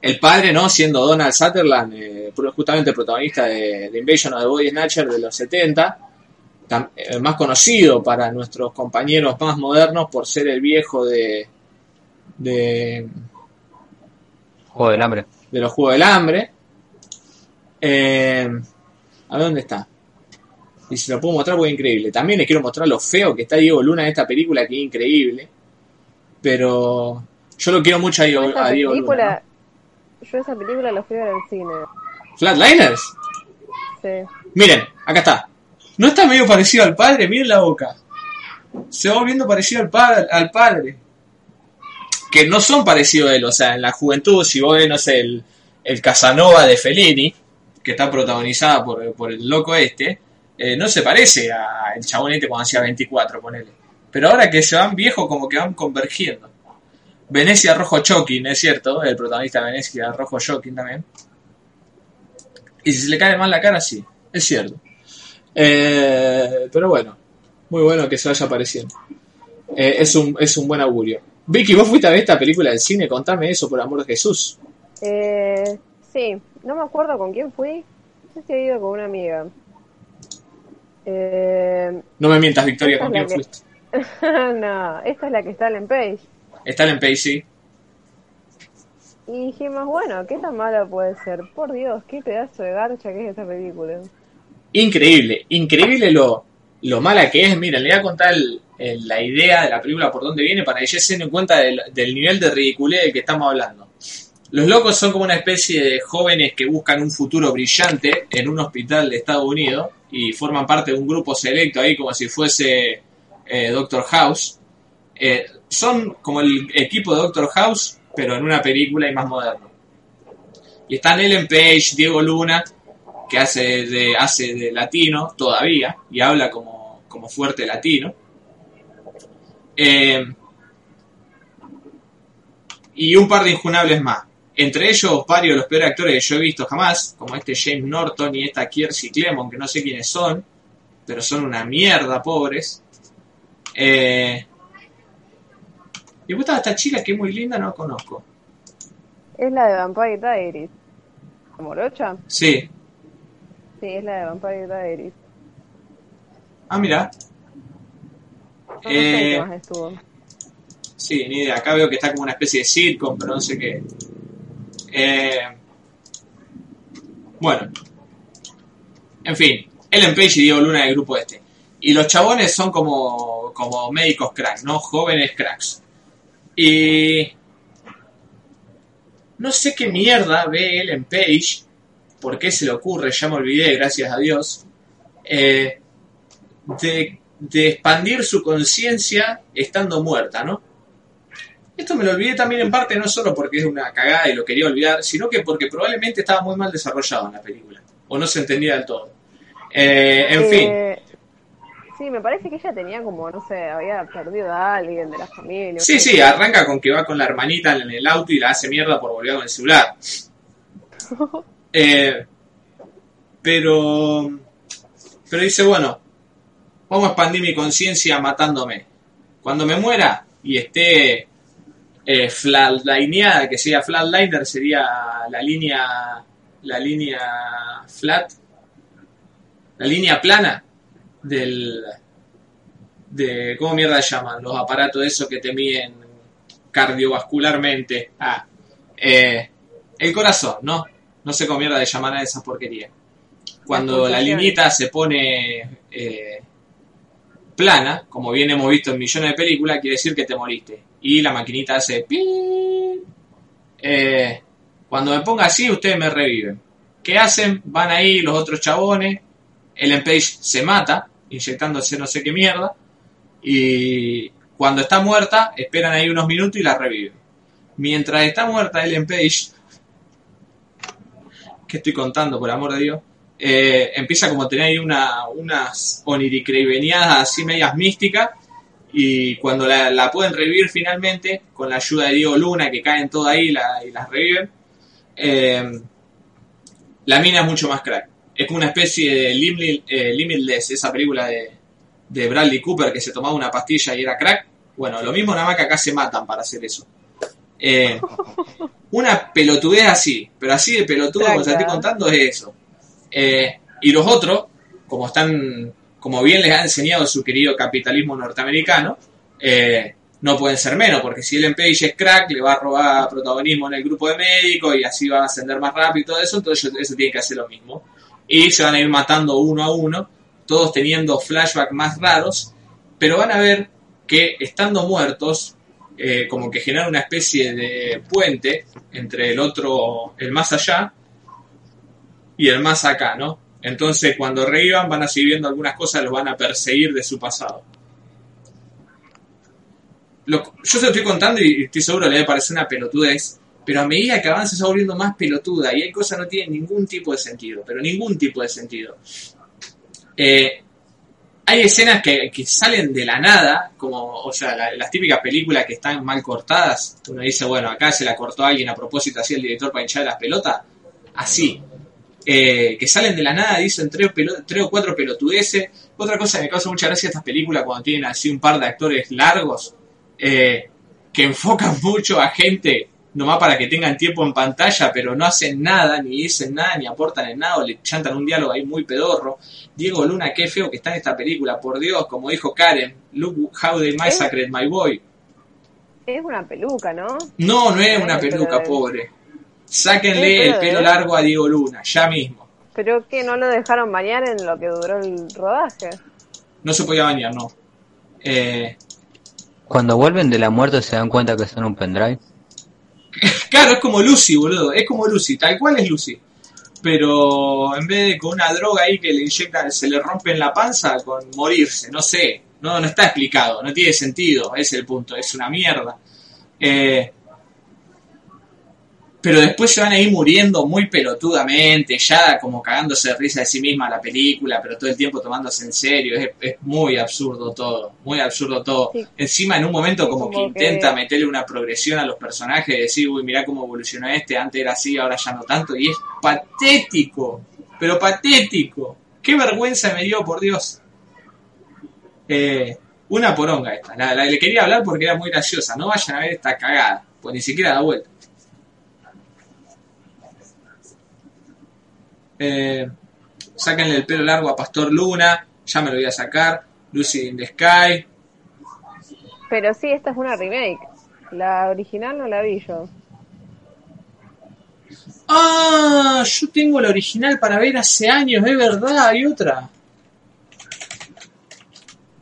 El padre, ¿no? Siendo Donald Sutherland, eh, justamente protagonista de, de Invasion of the Body Snatcher de los 70, tam- eh, más conocido para nuestros compañeros más modernos por ser el viejo de, de, Juego del hambre. de los Juegos del Hambre. A ver dónde está. Y si lo puedo mostrar, pues increíble. También les quiero mostrar lo feo que está Diego Luna en esta película, que es increíble. Pero yo lo quiero mucho a Diego, esa a Diego Luna. película, yo esa película la fui a ver al cine. Flatliners. Sí. Miren, acá está. ¿No está medio parecido al padre? Miren la boca. Se va volviendo parecido al, pa- al padre. Que no son parecidos a él. O sea, en la juventud, si vos ves, no sé, el, el Casanova de Fellini, que está protagonizada por, por el loco este, eh, no se parece al chabón este cuando hacía 24, ponele. Pero ahora que se van viejos, como que van convergiendo. Venecia Rojo Chokin, es cierto, el protagonista de Venecia Rojo Chokin también. Y si se le cae mal la cara, sí, es cierto. Eh, pero bueno, muy bueno que se vaya apareciendo. Eh, es, un, es un buen augurio. Vicky, vos fuiste a ver esta película del cine, contame eso, por amor de Jesús. Eh, sí, no me acuerdo con quién fui. Si he ido con una amiga. Eh, No me mientas, Victoria, con quién que- fuiste. (laughs) no, esta es la que está en Page. Está en Pacey. Y dijimos, bueno, ¿qué tan mala puede ser? Por Dios, qué pedazo de garcha que es esta película. Increíble, increíble lo, lo mala que es. Miren, le voy a contar el- el- la idea de la película por dónde viene para que ya se den cuenta del, del nivel de ridiculez del que estamos hablando. Los locos son como una especie de jóvenes que buscan un futuro brillante en un hospital de Estados Unidos y forman parte de un grupo selecto ahí como si fuese eh, Doctor House. Eh, son como el equipo de Doctor House, pero en una película y más moderno. Y están Ellen Page, Diego Luna, que hace de, hace de latino todavía y habla como, como fuerte latino. Eh, y un par de injunables más. Entre ellos, varios de los peores actores que yo he visto jamás, como este James Norton y esta Kiersey Clemon, que no sé quiénes son, pero son una mierda, pobres. Eh, me gusta esta chica que es muy linda, no la conozco. Es la de Vampire Diaries. ¿La ¿Morocha? Sí. Sí, es la de Vampire Diaries. Ah, mira. No, no Eh, más estuvo. Sí, ni idea. Acá veo que está como una especie de sitcom, pero no sé qué. Eh, bueno. En fin, Ellen Page y Diego Luna del grupo este. Y los chabones son como, como médicos cracks, ¿no? Jóvenes cracks. Y no sé qué mierda ve Ellen Page, por qué se le ocurre, ya me olvidé, gracias a Dios, eh, de, de expandir su conciencia estando muerta, ¿no? Esto me lo olvidé también en parte no solo porque es una cagada y lo quería olvidar, sino que porque probablemente estaba muy mal desarrollado en la película, o no se entendía del todo. Eh, en fin, Eh, Sí, me parece que ella tenía como, no sé, había perdido a alguien de la familia. sí, sí, arranca con que va con la hermanita en el auto y la hace mierda por volver con el celular. (laughs) Eh, pero, pero dice, bueno, vamos a expandir mi conciencia matándome. Cuando me muera y esté eh, flatlineada, que sea flatliner, sería la línea, la línea flat, la línea plana del, de, ¿cómo mierda llaman? Los aparatos esos que te miden cardiovascularmente. Ah, eh, el corazón, ¿no? No sé cómo mierda de llamar a esa porquería. Cuando la linita se pone eh, plana, como bien hemos visto en millones de películas, quiere decir que te moriste. Y la maquinita hace pi. Eh, cuando me ponga así, ustedes me reviven. ¿Qué hacen? Van ahí los otros chabones. Ellen Page se mata, inyectándose no sé qué mierda. Y cuando está muerta, esperan ahí unos minutos y la reviven. Mientras está muerta Ellen Page, que estoy contando por amor de Dios, eh, empieza como a tener ahí una, unas así medias místicas. Y cuando la, pueden revivir finalmente, con la ayuda de Diego Luna, que caen todas ahí la- y las reviven, eh, la mina es mucho más crack. Es como una especie de eh, Limitless, esa película de, de Bradley Cooper que se tomaba una pastilla y era crack. Bueno, lo mismo nada más que acá se matan para hacer eso. Eh, una pelotudez así, pero así de pelotudo como te estoy contando es eso. Eh, y los otros, como están, como bien les ha enseñado su querido capitalismo norteamericano, eh, no pueden ser menos, porque si Ellen Page es crack, le va a robar protagonismo en el grupo de médicos y así va a ascender más rápido y todo eso, entonces ellos- eso tienen que hacer lo mismo. Y se van a ir matando uno a uno, todos teniendo flashbacks más raros, pero van a ver que estando muertos, eh, como que generan una especie de puente entre el otro, el más allá, y el más acá, ¿no? Entonces cuando revivan van a seguir viendo algunas cosas, los van a perseguir de su pasado. Lo- yo se lo estoy contando y estoy seguro le debe parecer una pelotudez, pero a medida que avanza se va volviendo más pelotuda y hay cosas que no tienen ningún tipo de sentido, pero ningún tipo de sentido. Eh, hay escenas que, salen de la nada, como, o sea, la- las típicas películas que están mal cortadas. Uno dice, bueno, acá se la cortó alguien a propósito, así el director para hinchar las pelotas. Así. Eh, que salen de la nada, dicen tres, tres o cuatro pelotudeces. Otra cosa que me causa mucha gracia estas películas cuando tienen así un par de actores largos, eh, que enfocan (laughs) mucho a gente nomás para que tengan tiempo en pantalla, pero no hacen nada, ni dicen nada, ni aportan en nada, o le chantan un diálogo ahí muy pedorro. Diego Luna, qué feo que está en esta película, por Dios, como dijo Karen, look how they massacred my boy. Es una peluca, ¿no? No, no es una peluca, pobre. Sáquenle el pelo largo a Diego Luna, ya mismo. Pero que no lo dejaron bañar en lo que duró el rodaje. No se podía bañar, no. Eh, Cuando vuelven de la muerte se dan cuenta que son un pendrive. (laughs) Claro, es como Lucy, boludo. Es como Lucy, tal cual es Lucy. Pero en vez de con una droga ahí que le inyectan, se le rompe en la panza, con morirse, no sé. No, no está explicado, no tiene sentido. Es el punto, es una mierda. Eh, pero después se van a ir muriendo muy pelotudamente, ya como cagándose de risa de sí misma la película, pero todo el tiempo tomándose en serio. Es, es muy absurdo todo, muy absurdo todo. Sí. Encima en un momento como, Como que que- intenta meterle una progresión a los personajes, de decir, uy, mirá cómo evolucionó este, antes era así, ahora ya no tanto, y es patético, pero patético. Qué vergüenza me dio, por Dios. Eh, una poronga esta. La, la- le quería hablar porque era muy graciosa. No vayan a ver esta cagada, pues ni siquiera da vuelta. Eh, sáquenle el pelo largo a Pastor Luna, ya me lo voy a sacar. Lucy in the Sky. Pero sí, esta es una remake. La original no la vi yo. Ah, yo tengo la original para ver hace años, es verdad, hay otra.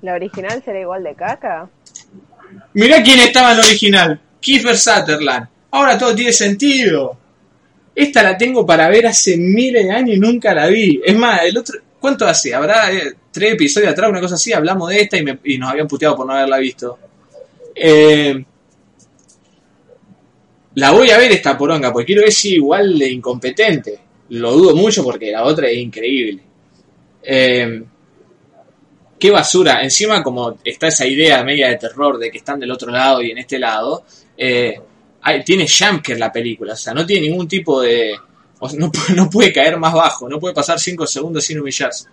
¿La original será igual de caca? Mirá quién estaba en la original. Kiefer Sutherland. Ahora todo tiene sentido. Esta la tengo para ver hace miles de años y nunca la vi. Es más, el otro... ¿Cuánto hace? Habrá eh, tres episodios atrás, una cosa así. Hablamos de esta y, nos habían puteado por no haberla visto. Eh, la voy a ver esta poronga, porque quiero ver si igual de incompetente. Lo dudo mucho porque la otra es increíble. Eh, qué basura. Encima, como está esa idea media de terror de que están del otro lado y en este lado, hay- tiene jumpscare la película. O sea, no tiene ningún tipo de. o sea, no, (laughs) no puede caer más bajo, no puede pasar 5 segundos sin humillarse.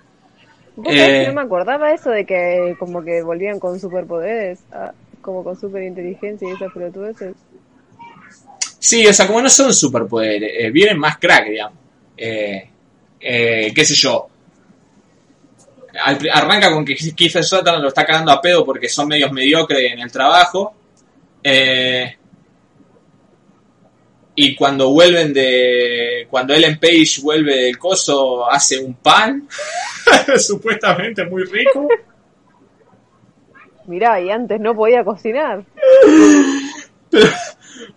¿Vos sabés que Eh. no me acordaba eso de que como que volvían con superpoderes? Ah, como con superinteligencia y esas pelotudeces. Sí, o sea, como no son superpoderes, eh, vienen más crack, digamos. Eh, eh, qué sé yo. Al arranca con que Kiefer Sutherland lo está cagando a pedo porque son medios mediocres en el trabajo. Eh, y cuando vuelven de. Cuando Ellen Page vuelve del coso, hace un pan. (laughs) Supuestamente muy rico. Mirá, y antes no podía cocinar. (laughs)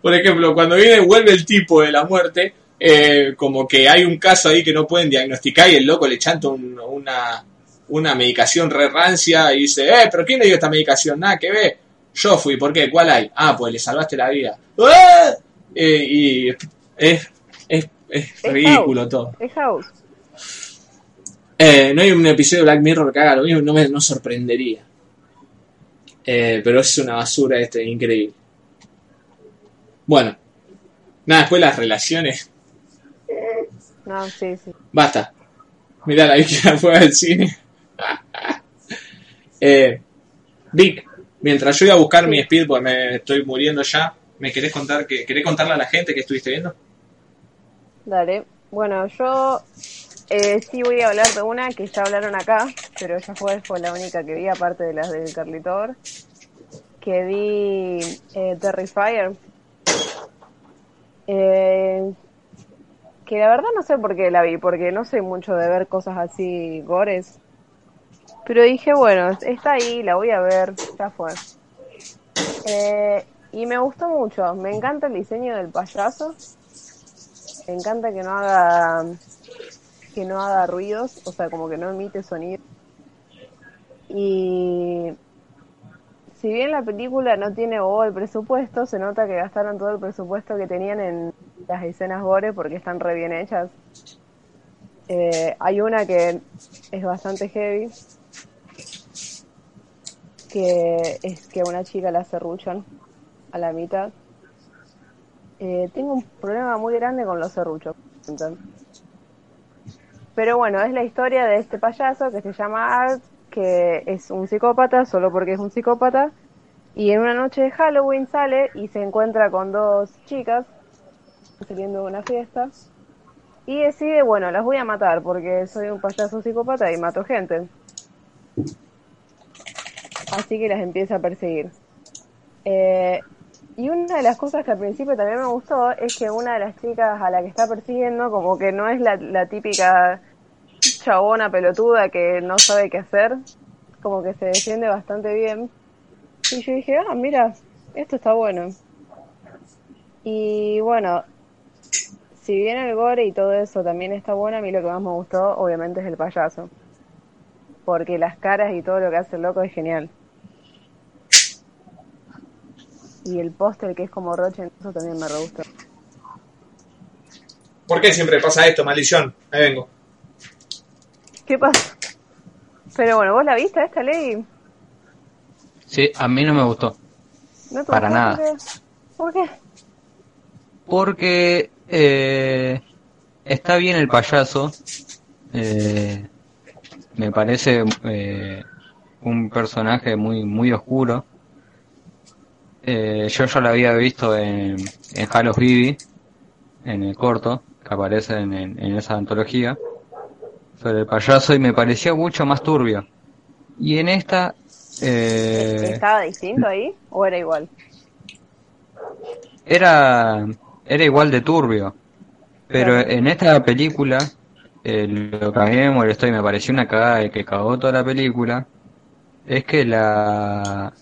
Por ejemplo, cuando viene, vuelve el tipo de la muerte, eh, como que hay un caso ahí que no pueden diagnosticar y el loco le chanta un- una, una medicación re rancia y dice, eh, pero ¿quién le dio esta medicación? Nada que ver. Yo fui, ¿por qué? ¿Cuál hay? Ah, pues le salvaste la vida. ¡Ah! Eh, y es, es, es ridículo House. todo. Es House. Eh, no hay un episodio de Black Mirror que haga lo mismo, no me no sorprendería. Eh, pero es una basura este, increíble. Bueno, nada, después las relaciones. No, sí, sí. Basta. Mirá, la vi que la fue al cine. (laughs) eh, Vic, mientras yo iba a buscar mi speed porque me estoy muriendo ya, ¿me querés contar que querés contarle a la gente que estuviste viendo? Dale. Bueno, yo eh, sí voy a hablar de una que ya hablaron acá, pero ella fue, fue la única que vi, aparte de las del Carlitor, que vi eh, Terrifier. Eh, que la verdad no sé por qué la vi, porque no soy mucho de ver cosas así gores. Pero dije, bueno, está ahí, la voy a ver, ya fue. Eh, y me gustó mucho, me encanta el diseño del payaso. Me encanta que no haga que no haga ruidos, o sea, como que no emite sonido. Y si bien la película no tiene bobo el presupuesto, se nota que gastaron todo el presupuesto que tenían en las escenas gore porque están re bien hechas. Eh, hay una que es bastante heavy, que es que a una chica la serruchan a la mitad. Eh, tengo un problema muy grande con los serruchos. Pero bueno, es la historia de este payaso que se llama Art, que es un psicópata solo porque es un psicópata. Y en una noche de Halloween sale y se encuentra con dos chicas saliendo de una fiesta. Y decide, bueno, las voy a matar porque soy un payaso psicópata y mato gente. Así que las empieza a perseguir. Eh, y una de las cosas que al principio también me gustó es que una de las chicas a la que está persiguiendo, como que no es la, la típica chabona pelotuda que no sabe qué hacer, como que se defiende bastante bien. Y yo dije, ah, mira, esto está bueno. Y bueno, si bien el gore y todo eso también está bueno, a mí lo que más me gustó obviamente es el payaso. Porque las caras y todo lo que hace el loco es genial. Y el póster que es como Roche, eso también me re gustó. ¿Por qué siempre pasa esto, maldición? Ahí vengo. ¿Qué pasa? Pero bueno, ¿vos la viste esta ley? Sí, a mí no me gustó. ¿No te Para nada. ¿Por qué? Porque eh, está bien el payaso. eh, me parece eh, un personaje muy muy oscuro. Eh, yo ya lo había visto en, en Halo Vivi, en el corto, que aparece en, en- en esa antología, sobre el payaso y me pareció mucho más turbio. Y en esta... eh, ¿Estaba distinto ahí o era igual? era era igual de turbio pero en esta película eh, lo que a mí me molestó y me pareció una cagada y que cagó toda la película es que la,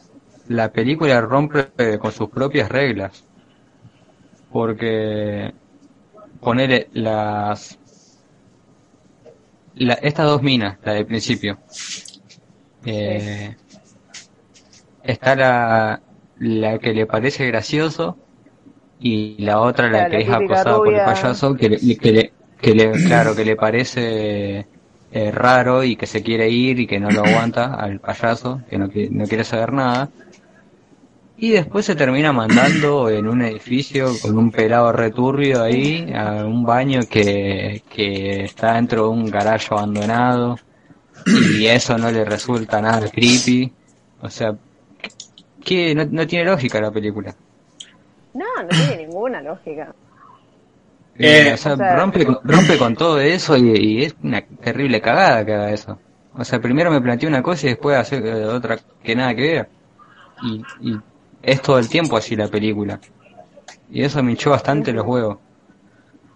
la película rompe con sus propias reglas. Porque poner las la- estas dos minas, la del principio. Eh, está la, la que le parece gracioso y la otra la que es acosada por el payaso que le, que le, que le- claro que le parece eh, raro y que se quiere ir y que no lo aguanta al payaso que no, no quiere saber nada y después se termina mandando en un edificio con un pelado returbio ahí a un baño que, que está dentro de un garaje abandonado y eso no le resulta nada creepy. O sea, que no, no tiene lógica la película. No, no tiene ninguna lógica. Eh, o sea, o sea- rompe, con- rompe con todo eso y, y es una terrible cagada que haga eso. O sea, primero me planteé una cosa y después hacer eh, otra que nada que ver. Y, y es todo el tiempo así la película. Y eso me hinchó bastante los huevos.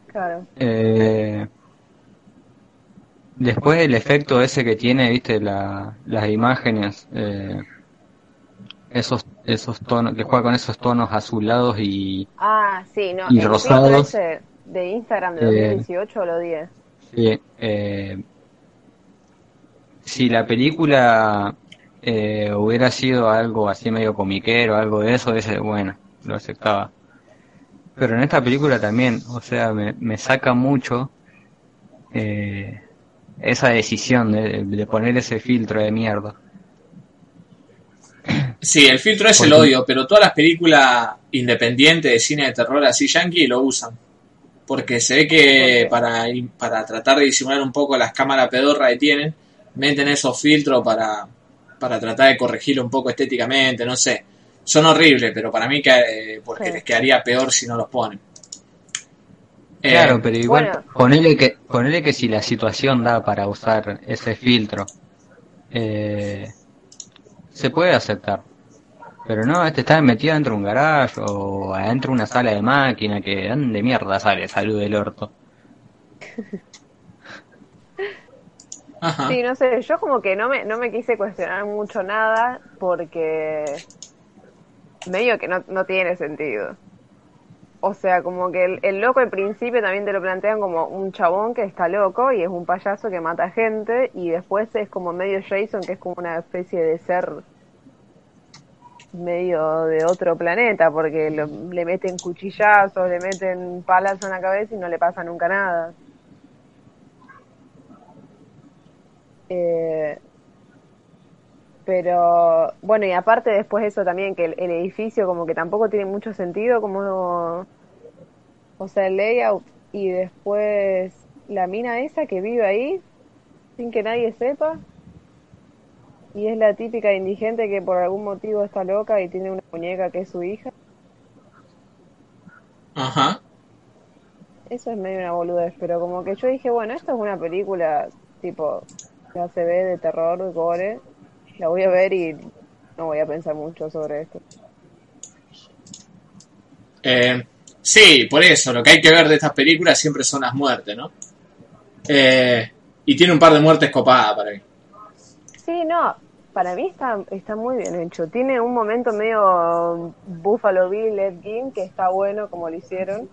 Claro. Eh, después el efecto ese que tiene, viste, la, las imágenes, eh, esos, esos tonos, que juega con esos tonos azulados y, Ah, sí, no. Y el rosados. ese de Instagram de Eh, 2018 lo odié. Sí, eh, si la película eh, hubiera sido algo así medio comiquero, algo de eso, ese, bueno, lo aceptaba. Pero en esta película también, o sea, me, me saca mucho eh, esa decisión de, de poner ese filtro de mierda. Sí, el filtro es el odio, pero todas las películas independientes de cine de terror así yankee lo usan. Porque se ve que para, para tratar de disimular un poco las cámaras pedorras que tienen, meten esos filtros para, para tratar de corregirlo un poco estéticamente, no sé. Son horribles, pero para mí que, eh, porque Sí. les quedaría peor si no los ponen. Eh, Claro, pero igual bueno. ponele que ponele que si la situación da para usar ese filtro, eh, se puede aceptar. Pero no, este está metido dentro de un garage o adentro de una sala de máquina que ¿de dónde mierda sale salud del orto. (laughs) Sí, no sé, yo como que no me, no me quise cuestionar mucho nada porque medio que no, no tiene sentido. O sea, como que el, el loco al principio también te lo plantean como un chabón que está loco y es un payaso que mata gente y después es como medio Jason que es como una especie de ser medio de otro planeta porque lo- le meten cuchillazos, le meten palas en la cabeza y no le pasa nunca nada. Eh, pero bueno, y aparte después eso también, que el, el edificio como que tampoco tiene mucho sentido, como, o sea, el layout y después la mina esa que vive ahí sin que nadie sepa y es la típica indigente que por algún motivo está loca y tiene una muñeca que es su hija. Ajá. Eso es medio una boludez, pero como que yo dije, bueno, esto es una película tipo ya se ve de terror, de gore, la voy a ver y no voy a pensar mucho sobre esto. Eh, sí, por eso, lo que hay que ver de estas películas siempre son las muertes, ¿no? Eh, y tiene un par de muertes copadas para mí. Sí, no, para mí está, está muy bien hecho. Tiene un momento medio Buffalo Bill, Ed Gein, que está bueno como lo hicieron.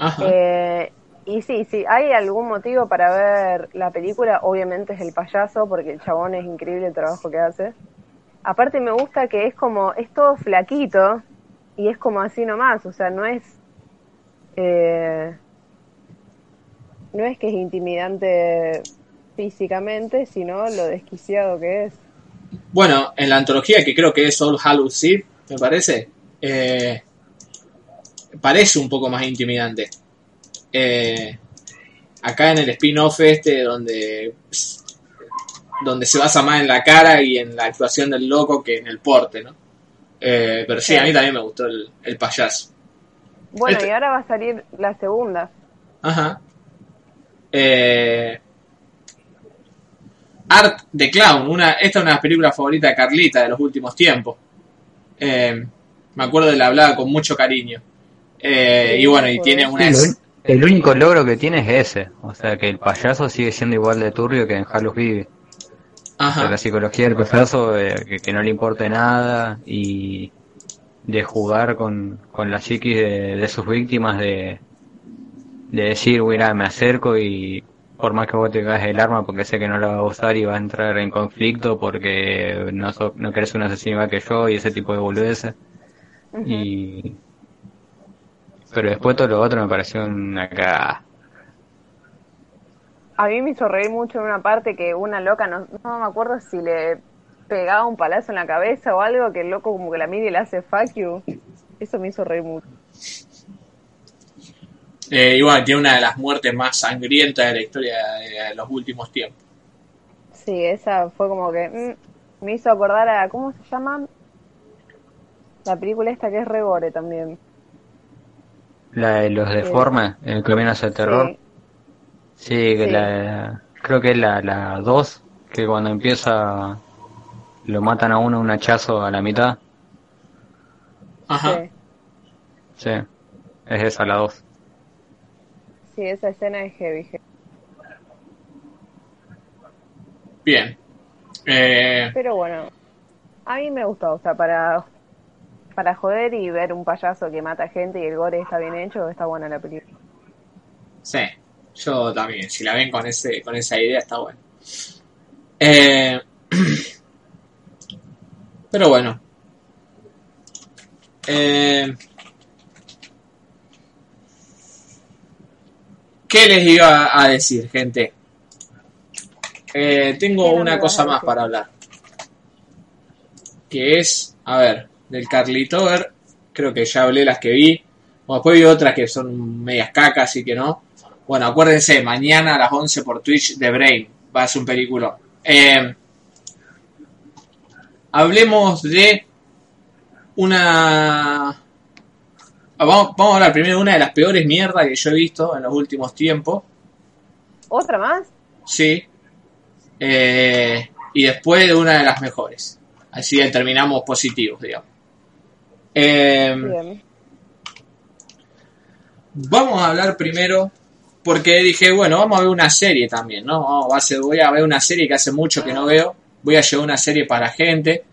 Ajá. Eh, y sí, sí, hay algún motivo para ver la película, obviamente es el payaso, porque el chabón es increíble el trabajo que hace. Aparte me gusta que es como, es todo flaquito y es como así nomás, o sea, no es... eh, no es que es intimidante físicamente, sino lo desquiciado que es. Bueno, en la antología que creo que es All Hallows Eve, me parece, eh, parece un poco más intimidante. Eh, acá en el spin-off este, donde, donde se basa más en la cara y en la actuación del loco que en el porte, ¿no? Eh, pero sí, a mí también me gustó el, el payaso. Bueno, Este- y ahora va a salir la segunda. Ajá. Eh, Art the Clown, una, esta es una de las películas favoritas de Carlita de los últimos tiempos. Eh, me acuerdo de la hablaba con mucho cariño. Eh, y bueno, y tiene una... el único logro que tiene es ese, o sea que el payaso sigue siendo igual de turbio que en Halloween Vive. Ajá. la psicología del profesor, de que, que no le importe nada y de jugar con, con la psiquis de, de sus víctimas, de, de decir, mira, me acerco y por más que vos te caes el arma porque sé que no la va a usar y va a entrar en conflicto porque no, so- no querés un asesino igual que yo y ese tipo de boludeces. Y... Pero después todo lo otro me pareció una cagada. A mí me hizo reír mucho en una parte que una loca, no, no me acuerdo si le pegaba un palazo en la cabeza o algo, que el loco como que la mira y le hace fuck you. Eso me hizo reír mucho. Eh, igual, tiene una de las muertes más sangrientas de la historia de los últimos tiempos. Sí, esa fue como que mm, me hizo acordar a, ¿cómo se llama? La película esta que es Rebore también. La de los deformes, el que viene hacia el terror. Sí. Sí, que Sí. la, creo que es la, la 2, que cuando empieza lo matan a uno un hachazo a la mitad. Ajá. Sí. Sí, es esa la 2. Sí, esa escena es heavy. heavy. Bien. Eh, Pero bueno, a mí me gustó, o sea, para, para joder y ver un payaso que mata gente y el gore está bien hecho, está buena la película. sí, yo también. Si la ven con ese con esa idea, está bueno. Eh, (clears throat) pero bueno. Eh, ¿Qué les iba a decir, gente? Eh, tengo ¿Qué no me una cosa más para hablar. Que es, a ver, del Carlitover. Creo que ya hablé las que vi. Bueno, después vi otras que son medias cacas, así que no. Bueno, acuérdense, mañana a las 11 por Twitch de Brain. Va a ser un película. Eh, hablemos de una... Ah, Vamos, vamos a hablar primero de una de las peores mierdas que yo he visto en los últimos tiempos. ¿Otra más? Sí. Eh, y después de una de las mejores. Así que terminamos positivos, digamos. Eh, Bien. Vamos a hablar primero, porque dije, bueno, vamos a ver una serie también, ¿no? Vamos a hacer- voy a ver una serie que hace mucho que no veo. Voy a llevar una serie para gente.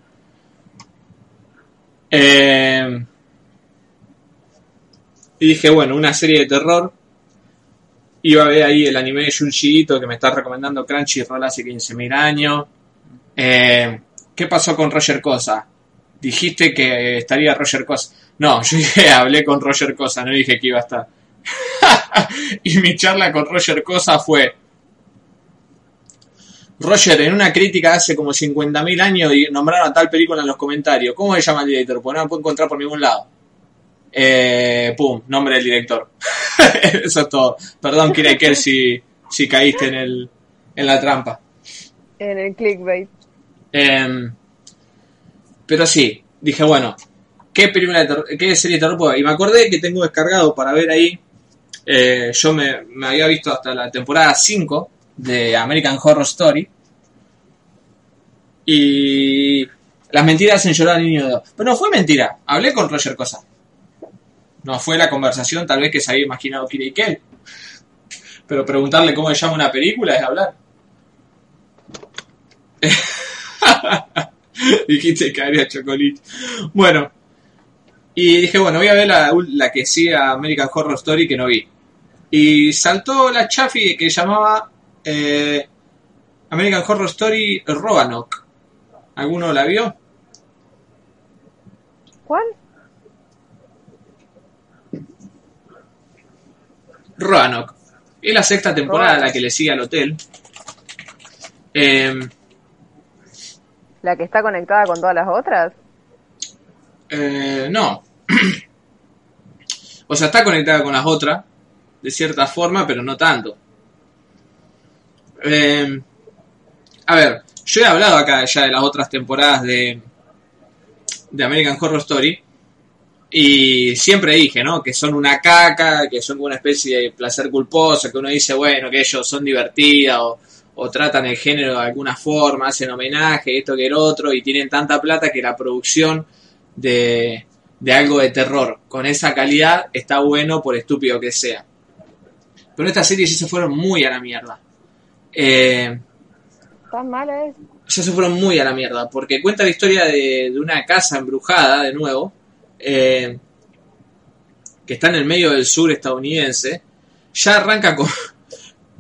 Eh, y dije, bueno, una serie de terror. Iba a ver ahí el anime de Junji Ito que me está recomendando Crunchyroll hace 15.000 años. Eh, ¿Qué pasó con Roger Cosa? Dijiste que estaría Roger Cosa. No, yo (laughs) dije, hablé con Roger Cosa, no dije que iba a estar. (laughs) y mi charla con Roger Cosa fue. Roger, en una crítica hace como 50.000 años y nombraron a tal película en los comentarios. ¿Cómo se llama el director? Pues no la puedo encontrar por ningún lado. Eh, pum, nombre del director. (laughs) Eso es todo. Perdón, Kira Kerr, si, si caíste en, el, en la trampa. En el clickbait. Em, pero sí, dije, bueno, ¿qué película de qué serie de terror puedo? Y me acordé que tengo descargado para ver ahí. eh, yo me, había visto hasta la temporada 5 de American Horror Story. Y las mentiras hacen llorar al niño de dos. Pero no fue mentira, hablé con Roger Cosa. No fue la conversación tal vez que se había imaginado Kira y Kel. Pero preguntarle cómo se llama una película es hablar. (laughs) Dijiste que haría chocolate. Bueno. Y dije, bueno, voy a ver la, la que sigue a American Horror Story que no vi. Y saltó la chafi que llamaba eh, American Horror Story Roanoke. ¿Alguno la vio? ¿Cuál? Roanoke. Es la sexta temporada Roanoke. la que le sigue al hotel. Eh, ¿La que está conectada con todas las otras? Eh, no. (clears throat) o sea, está conectada con las otras, de cierta forma, pero no tanto. Eh, a ver, yo he hablado acá ya de las otras temporadas de, de American Horror Story. Y siempre dije, ¿no? Que son una caca, que son una especie de placer culposo, que uno dice, bueno, que ellos son divertidas o, o tratan el género de alguna forma, hacen homenaje, esto que el otro, y tienen tanta plata que la producción de, de algo de terror con esa calidad está bueno por estúpido que sea. Pero estas series sí se fueron muy a la mierda. Eh, ¿Tan mala es? ya se fueron muy a la mierda, porque cuenta la historia de, de una casa embrujada, de nuevo, eh, que está en el medio del sur estadounidense. Ya arranca con,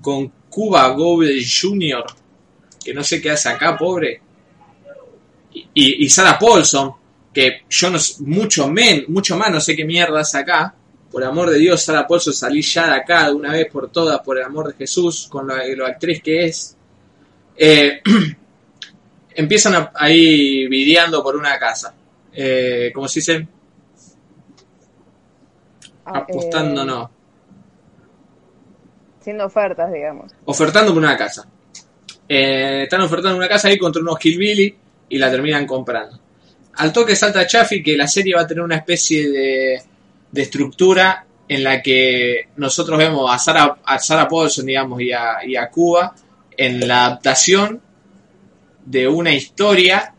con Cuba Gooding Jr., que no sé qué hace acá, pobre. Y, y Sarah Paulson, que yo no mucho, men, mucho más no sé qué mierda hace acá. Por amor de Dios, Sarah Paulson, salí ya de acá de una vez por todas, por el amor de Jesús, con lo, lo actriz que es. Eh, (clears throat) empiezan a- ahí videando por una casa. Eh, ¿Cómo se dice? Ah, Apostando, eh, no. Haciendo ofertas, digamos. Ofertando una casa. Eh, están ofertando una casa ahí contra unos Hillbilly y la terminan comprando. Al toque salta Chaffee que la serie va a tener una especie de, estructura en la que nosotros vemos a Sarah, a Sarah Paulson, digamos, y a, y a Cuba en la adaptación de una historia,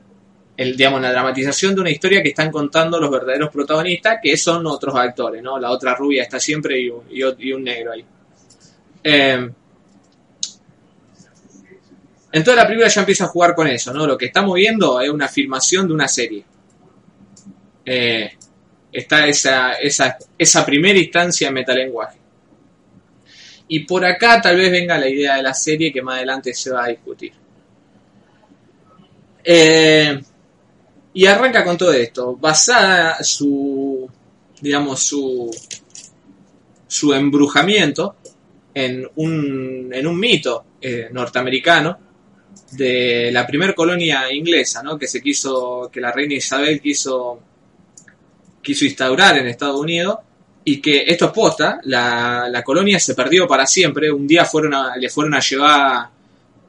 el, digamos, la dramatización de una historia que están contando los verdaderos protagonistas, que son otros actores, ¿no? La otra rubia está siempre y un, y un negro ahí. Eh, entonces la película ya empieza a jugar con eso, ¿no? Lo que estamos viendo es una filmación de una serie. Eh, está esa, esa, esa primera instancia en metalenguaje. Y por acá tal vez venga la idea de la serie que más adelante se va a discutir. Eh, y arranca con todo esto, basada su, digamos, su, su embrujamiento en un, en un mito eh, norteamericano de la primer colonia inglesa, ¿no? Que se quiso, que la reina Isabel quiso, quiso instaurar en Estados Unidos y que esto es posta, la, la colonia se perdió para siempre. Un día fueron a- le fueron a llevar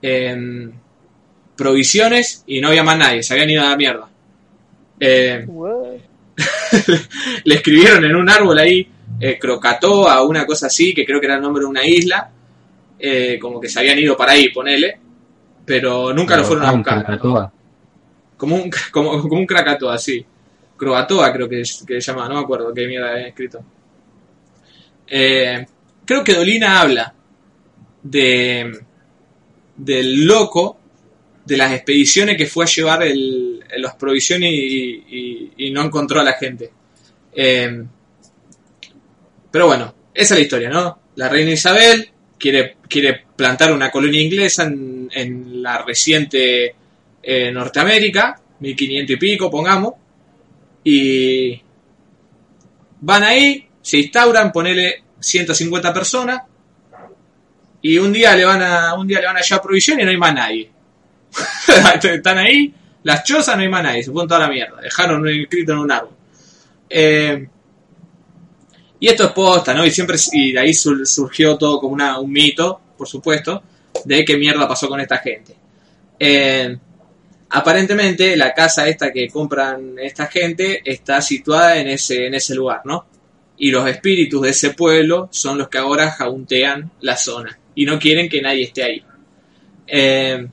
em, provisiones y no había más nadie, se habían ido a la mierda. Eh, What? (laughs) le escribieron en un árbol ahí eh, Crocatoa, una cosa así, que creo que era el nombre de una isla, eh, como que se habían ido para ahí, ponele, pero nunca lo fueron a Ah, buscar. Como un, (laughs) como, como un Krakatoa, sí. Croatoa creo que, es- que se llama, no me acuerdo qué mierda había escrito. Eh, creo que Dolina habla de del loco de las expediciones que fue a llevar el, los provisiones y, y- y no encontró a la gente. Eh, pero bueno, esa es la historia, ¿no? La reina Isabel quiere, quiere plantar una colonia inglesa en, la reciente eh, Norteamérica, 1500 y pico, pongamos, y van ahí, se instauran, ponele 150 personas, y un día le van a, un día le van a llevar provisión y no hay más nadie. (laughs) Están ahí, las chozas, no hay más nadie, se fueron toda la mierda, dejaron escrito en un árbol. Eh, y esto es posta, ¿no? Y siempre, y de ahí sur- surgió todo como una, un mito, por supuesto, de qué mierda pasó con esta gente. Eh, aparentemente la casa esta que compran esta gente está situada en ese, en ese lugar, ¿no? Y los espíritus de ese pueblo son los que ahora jauntean la zona y no quieren que nadie esté ahí. Eh,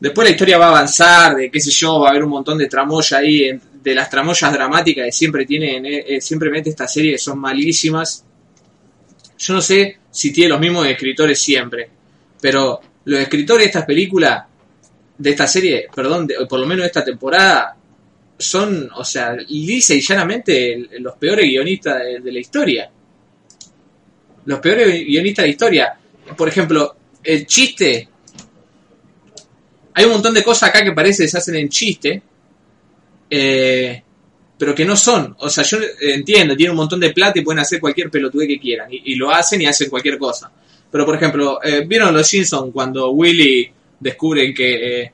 después la historia va a avanzar, de qué sé yo, va a haber un montón de tramoya ahí, en- de las tramoyas dramáticas que siempre tienen, eh, eh, siempre mete esta serie son malísimas. Yo no sé si tiene los mismos escritores siempre, pero los escritores de estas películas, de esta serie, perdón, de- por lo menos de esta temporada, son, o sea, lisa y llanamente los peores guionistas de, de la historia. Los peores guionistas de la historia. Por ejemplo, el chiste. Hay un montón de cosas acá que parece que se hacen en chiste, eh, pero que no son. O sea, yo entiendo, tienen un montón de plata y pueden hacer cualquier pelotude que quieran. Y, lo hacen y hacen cualquier cosa. Pero, por ejemplo, eh, ¿vieron los Simpsons cuando Willy descubren que, eh,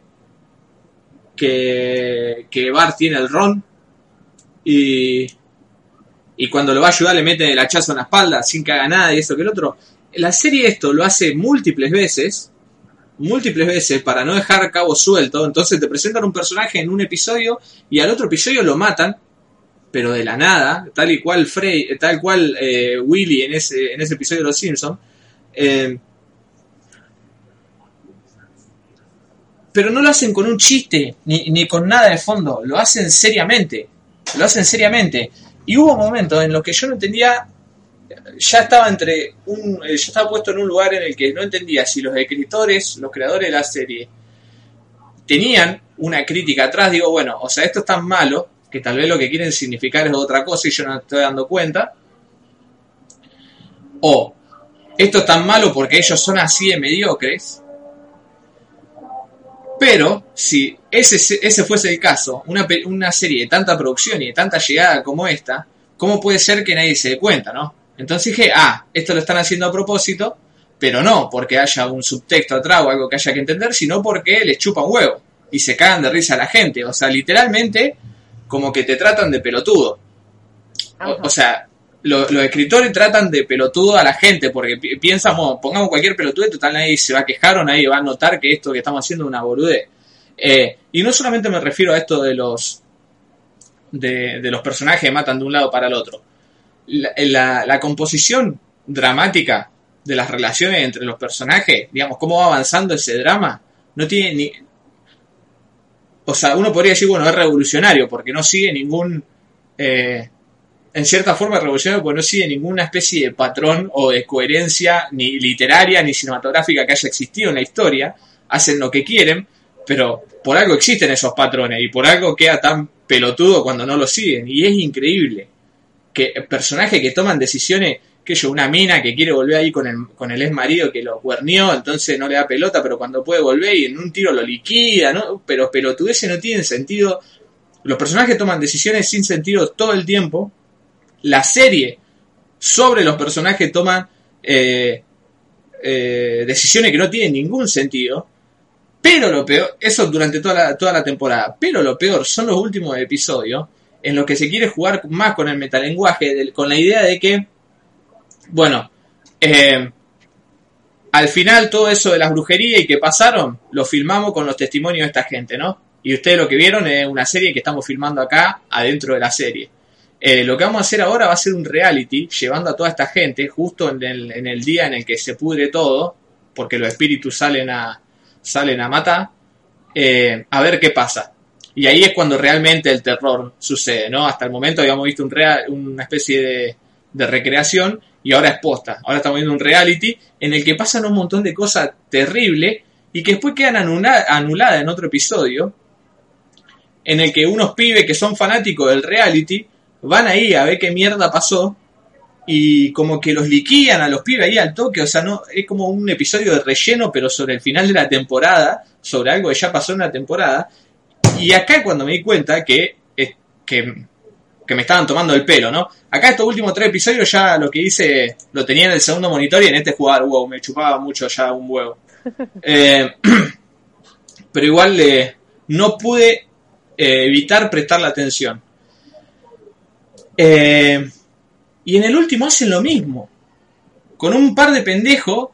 que, que Bart tiene el ron? Y, y cuando lo va a ayudar le meten el hachazo en la espalda sin que haga nada y eso que el otro. La serie esto lo hace múltiples veces, múltiples veces para no dejar cabo suelto. Entonces te presentan un personaje en un episodio y al otro episodio lo matan, pero de la nada, tal y cual Frey, tal cual eh, Willy en ese, en ese episodio de Los Simpsons. Eh, pero no lo hacen con un chiste ni, ni con nada de fondo, lo hacen seriamente, lo hacen seriamente. Y hubo momentos en los que yo no entendía ya estaba entre un, eh, ya estaba puesto en un lugar en el que no entendía si los escritores, los creadores de la serie, tenían una crítica atrás. Digo, bueno, o sea, esto es tan malo que tal vez lo que quieren significar es otra cosa y yo no estoy dando cuenta. O esto es tan malo porque ellos son así de mediocres. Pero si ese, ese fuese el caso, una, una serie de tanta producción y de tanta llegada como esta, ¿cómo puede ser que nadie se dé cuenta, no? Entonces dije, ah, esto lo están haciendo a propósito, pero no porque haya un subtexto atrás o algo que haya que entender, sino porque les chupa un huevo y se cagan de risa a la gente. O sea, literalmente, como que te tratan de pelotudo. O, o sea, lo- los escritores tratan de pelotudo a la gente porque pi- piensan, bueno, pongamos cualquier pelotudo y total nadie se va a quejar o nadie va a notar que esto que estamos haciendo es una boludez. Eh, y no solamente me refiero a esto de los de, de los personajes que matan de un lado para el otro. La, la- composición dramática de las relaciones entre los personajes, digamos, cómo va avanzando ese drama, no tiene ni... O sea, uno podría decir, bueno, es revolucionario porque no sigue ningún... eh, en cierta forma revolucionario porque no sigue ninguna especie de patrón o de coherencia ni literaria ni cinematográfica que haya existido en la historia. Hacen lo que quieren, pero por algo existen esos patrones y por algo queda tan pelotudo cuando no lo siguen. Y es increíble que personajes que toman decisiones, que yo, una mina que quiere volver ahí con el, con el ex marido que lo cuernió, entonces no le da pelota, pero cuando puede volver y en un tiro lo liquida, ¿no? Pero pelotudeces no tienen sentido. Los personajes toman decisiones sin sentido todo el tiempo. La serie sobre los personajes toman eh, eh, decisiones que no tienen ningún sentido. Pero lo peor, eso durante toda la, toda la temporada, pero lo peor son los últimos episodios en los que se quiere jugar más con el metalenguaje, con la idea de que, bueno, eh, al final todo eso de las brujerías y que pasaron, lo filmamos con los testimonios de esta gente, ¿no? Y ustedes lo que vieron es una serie que estamos filmando acá, adentro de la serie. Eh, lo que vamos a hacer ahora va a ser un reality, llevando a toda esta gente, justo en el, en el día en el que se pudre todo, porque los espíritus salen a, salen a matar, eh, a ver qué pasa. Y ahí es cuando realmente el terror sucede, ¿no? Hasta el momento habíamos visto un una especie de, recreación y ahora es posta. Ahora estamos viendo un reality en el que pasan un montón de cosas terribles y que después quedan anula- anuladas en otro episodio, en el que unos pibes que son fanáticos del reality van ahí a ver qué mierda pasó y como que los liquidan a los pibes ahí al toque, o sea, no es como un episodio de relleno, pero sobre el final de la temporada, sobre algo que ya pasó en la temporada. Y acá es cuando me di cuenta que, que, que me estaban tomando el pelo, ¿no? Acá estos últimos tres episodios ya lo que hice lo tenía en el segundo monitor y en este jugar, wow, me chupaba mucho ya un huevo. (laughs) Eh, (clears throat) pero igual eh, no pude eh, evitar prestarle atención. Eh, y en el último hacen lo mismo. Con un par de pendejos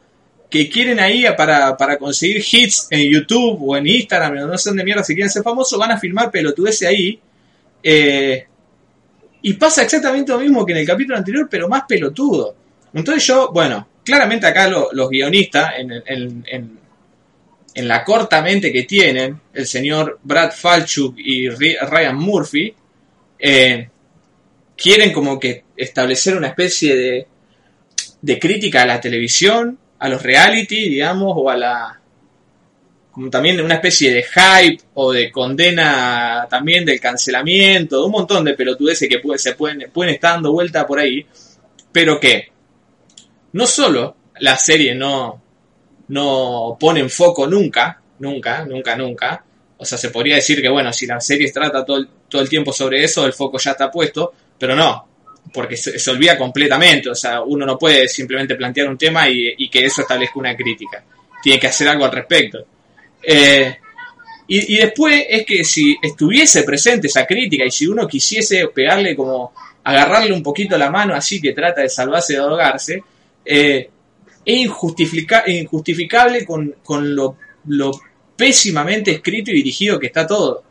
que quieren ahí para, para conseguir hits en YouTube o en Instagram, no sé dónde mierda si quieren ser famosos, van a filmar pelotudeces ahí. Eh, y pasa exactamente lo mismo que en el capítulo anterior, pero más pelotudo. Entonces yo, bueno, claramente acá lo- los guionistas, en, en- la corta mente que tienen, el señor Brad Falchuk y Ryan Murphy, eh, quieren como que establecer una especie de, de crítica a la televisión, a los reality, digamos, o a la como también una especie de hype o de condena también del cancelamiento, de un montón de pelotudeces que puede- se pueden, pueden estar dando vuelta por ahí, pero que no solo la serie no, no pone en foco nunca, nunca, nunca, nunca, o sea, se podría decir que, bueno, si la serie trata todo el, todo el tiempo sobre eso, el foco ya está puesto, pero no, porque se, se olvida completamente, o sea, uno no puede simplemente plantear un tema y, que eso establezca una crítica, tiene que hacer algo al respecto. Eh, y, después es que si estuviese presente esa crítica y si uno quisiese pegarle como, agarrarle un poquito la mano así que trata de salvarse de ahogarse, eh, es injustifica- injustificable con, con lo, lo pésimamente escrito y dirigido que está todo.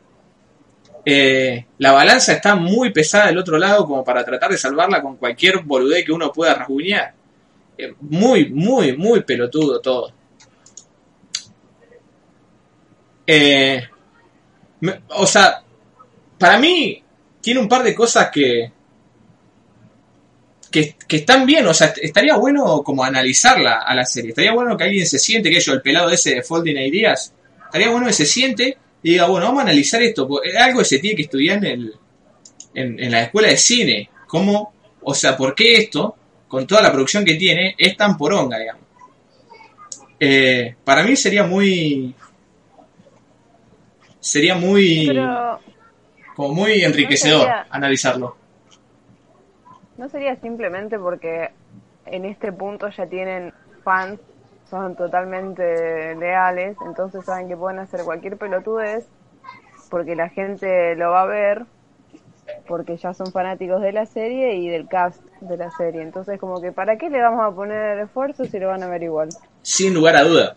Eh, la balanza está muy pesada del otro lado como para tratar de salvarla con cualquier boludez que uno pueda rasguñar. Eh, muy, muy, muy pelotudo todo. Eh, o sea, para mí tiene un par de cosas que que, que están bien, o sea, estaría bueno como analizarla a la serie. Estaría bueno que alguien se siente, que yo, el pelado ese de Folding Ideas, estaría bueno que se siente y diga, bueno, vamos a analizar esto, porque es algo que se tiene que estudiar en, el, en, en la escuela de cine. ¿Cómo, o sea, por qué esto, con toda la producción que tiene, es tan poronga, digamos? Eh, para mí sería muy... Sería muy... Pero como muy enriquecedor sería- analizarlo. no sería simplemente porque en este punto ya tienen fans, son totalmente leales, entonces saben que pueden hacer cualquier pelotudez porque la gente lo va a ver, porque ya son fanáticos de la serie y del cast de la serie. Entonces, como que, ¿para qué le vamos a poner esfuerzo si lo van a ver igual? Sin lugar a duda.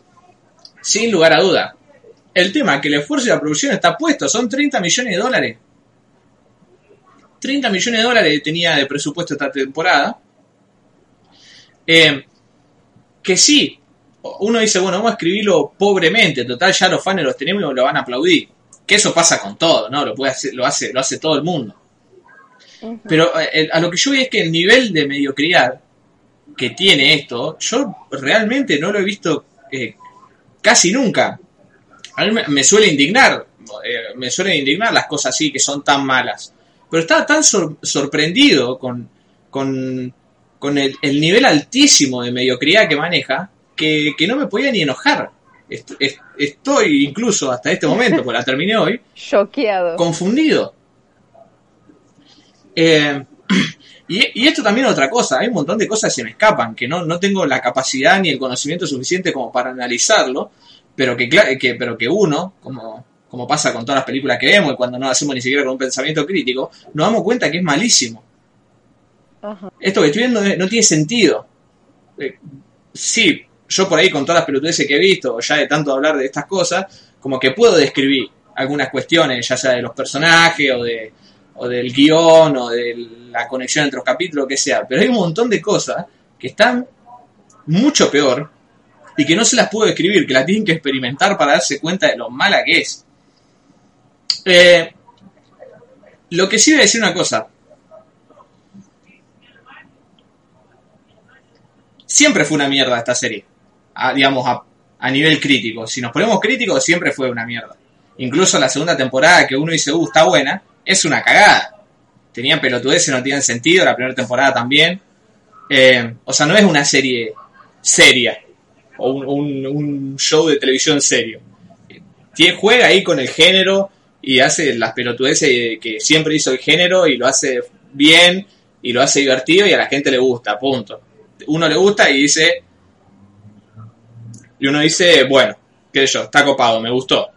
Sin lugar a duda. El tema es que el esfuerzo y la producción está puesto. Son 30 millones de dólares. 30 millones de dólares tenía de presupuesto esta temporada. Eh, que sí, uno dice, bueno, vamos a escribirlo pobremente. Total, ya los fans los tenemos y lo van a aplaudir. Que eso pasa con todo, ¿no? Lo, puede hacer, lo, hace, lo hace todo el mundo. Pero eh, a lo que yo voy es que el nivel de mediocridad que tiene esto, yo realmente no lo he visto eh, casi nunca. A mí me, me suele indignar, eh, me suelen indignar las cosas así que son tan malas. Pero estaba tan sor- sorprendido con, con, con el, el nivel altísimo de mediocridad que maneja que, que no me podía ni enojar. Est- est- estoy incluso hasta este momento, porque la terminé hoy, (laughs) confundido. Eh, (clears throat) y, y esto también es otra cosa, hay un montón de cosas que se me escapan, que no, no tengo la capacidad ni el conocimiento suficiente como para analizarlo, pero que, que, pero que uno, como, como pasa con todas las películas que vemos y cuando no hacemos ni siquiera con un pensamiento crítico, nos damos cuenta que es malísimo. Ajá. Esto que estoy viendo no, no tiene sentido. Eh, sí, yo por ahí con todas las pelotudeces que he visto, ya de tanto hablar de estas cosas, como que puedo describir algunas cuestiones, ya sea de los personajes o de o del guion o de la conexión entre los capítulos, lo que sea. Pero hay un montón de cosas que están mucho peor y que no se las puedo describir, que las tienen que experimentar para darse cuenta de lo mala que es. Eh, lo que sí voy a decir una cosa. Siempre fue una mierda esta serie. A- digamos, a, a nivel crítico. Si nos ponemos críticos, siempre fue una mierda. Incluso la segunda temporada que uno dice, uh, está buena, es una cagada. Tenían pelotudeces, no tienen sentido, la primera temporada también. Eh, o sea, no es una serie seria o un, un- show de televisión serio. Tie- juega ahí con el género y hace las pelotudeces que siempre hizo el género y lo hace bien y lo hace divertido y a la gente le gusta, punto. Uno le gusta y dice... Y uno dice, bueno, qué sé yo, está copado, me gustó.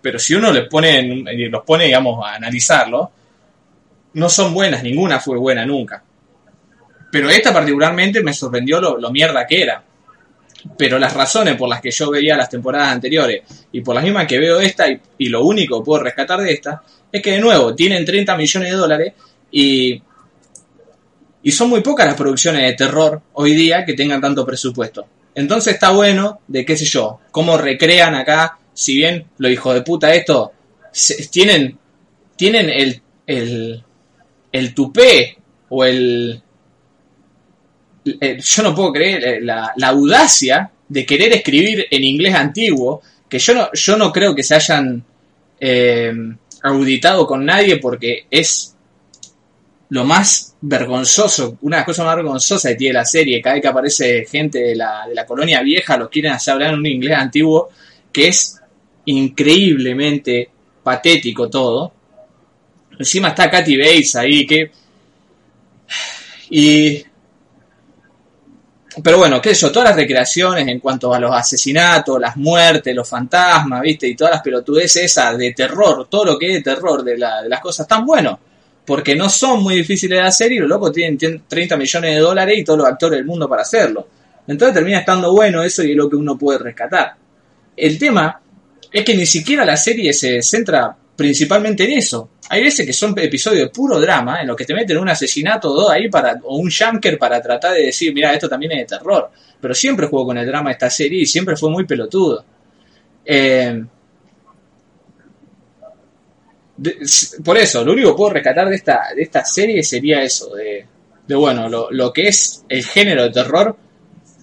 Pero si uno les pone, y los pone, digamos, a analizarlo, no son buenas, ninguna fue buena nunca. Pero esta particularmente me sorprendió lo, lo mierda que era. Pero las razones por las que yo veía las temporadas anteriores y por las mismas que veo esta, y, y lo único que puedo rescatar de esta, es que de nuevo tienen 30 millones de dólares y, y son muy pocas las producciones de terror hoy día que tengan tanto presupuesto. Entonces está bueno de qué sé yo, cómo recrean acá, si bien lo hijo de puta esto, tienen, tienen el, el, el tupé o el, eh, yo no puedo creer eh, la, la audacia de querer escribir en inglés antiguo, que yo no, yo no creo que se hayan eh, auditado con nadie porque es lo más vergonzoso, una de las cosas más vergonzosas que tiene la serie, cada vez que aparece gente de la, de la colonia vieja, los quieren hacer hablar en un inglés antiguo, que es increíblemente patético todo. Encima está Katy Bates ahí, que... Y pero bueno, qué sé yo, todas las recreaciones en cuanto a los asesinatos, las muertes, los fantasmas, ¿viste? Y todas las pelotudeces esas de terror, todo lo que es de terror de, la- de las cosas tan bueno. Porque no son muy difíciles de hacer y los locos tienen, tienen 30 millones de dólares y todos los actores del mundo para hacerlo. Entonces termina estando bueno eso y es lo que uno puede rescatar. El tema es que ni siquiera la serie se centra principalmente en eso. Hay veces que son episodios de puro drama en los que te meten un asesinato o ahí para, o un junker para tratar de decir, mira, esto también es de terror. Pero siempre jugó con el drama esta serie y siempre fue muy pelotudo. Eh, de- por eso, lo único que puedo rescatar de esta, de esta serie sería eso, de, de bueno, lo, lo que es el género de terror,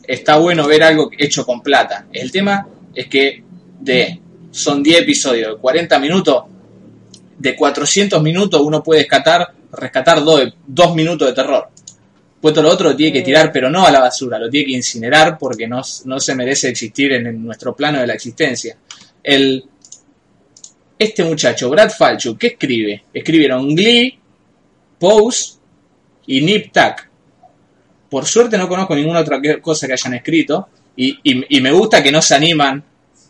está bueno ver algo hecho con plata. El tema es que de son 10 episodios de 40 minutos, de 400 minutos uno puede rescatar, rescatar 2 minutos de terror. Puesto lo otro lo tiene que tirar, pero no a la basura, lo tiene que incinerar porque no, no se merece existir en, en nuestro plano de la existencia. El, este muchacho, Brad Falchuk, ¿qué escribe? Escribieron Glee, Pose y Nip Tuck. Por suerte no conozco ninguna otra cosa que hayan escrito y, y- y me gusta que no se animan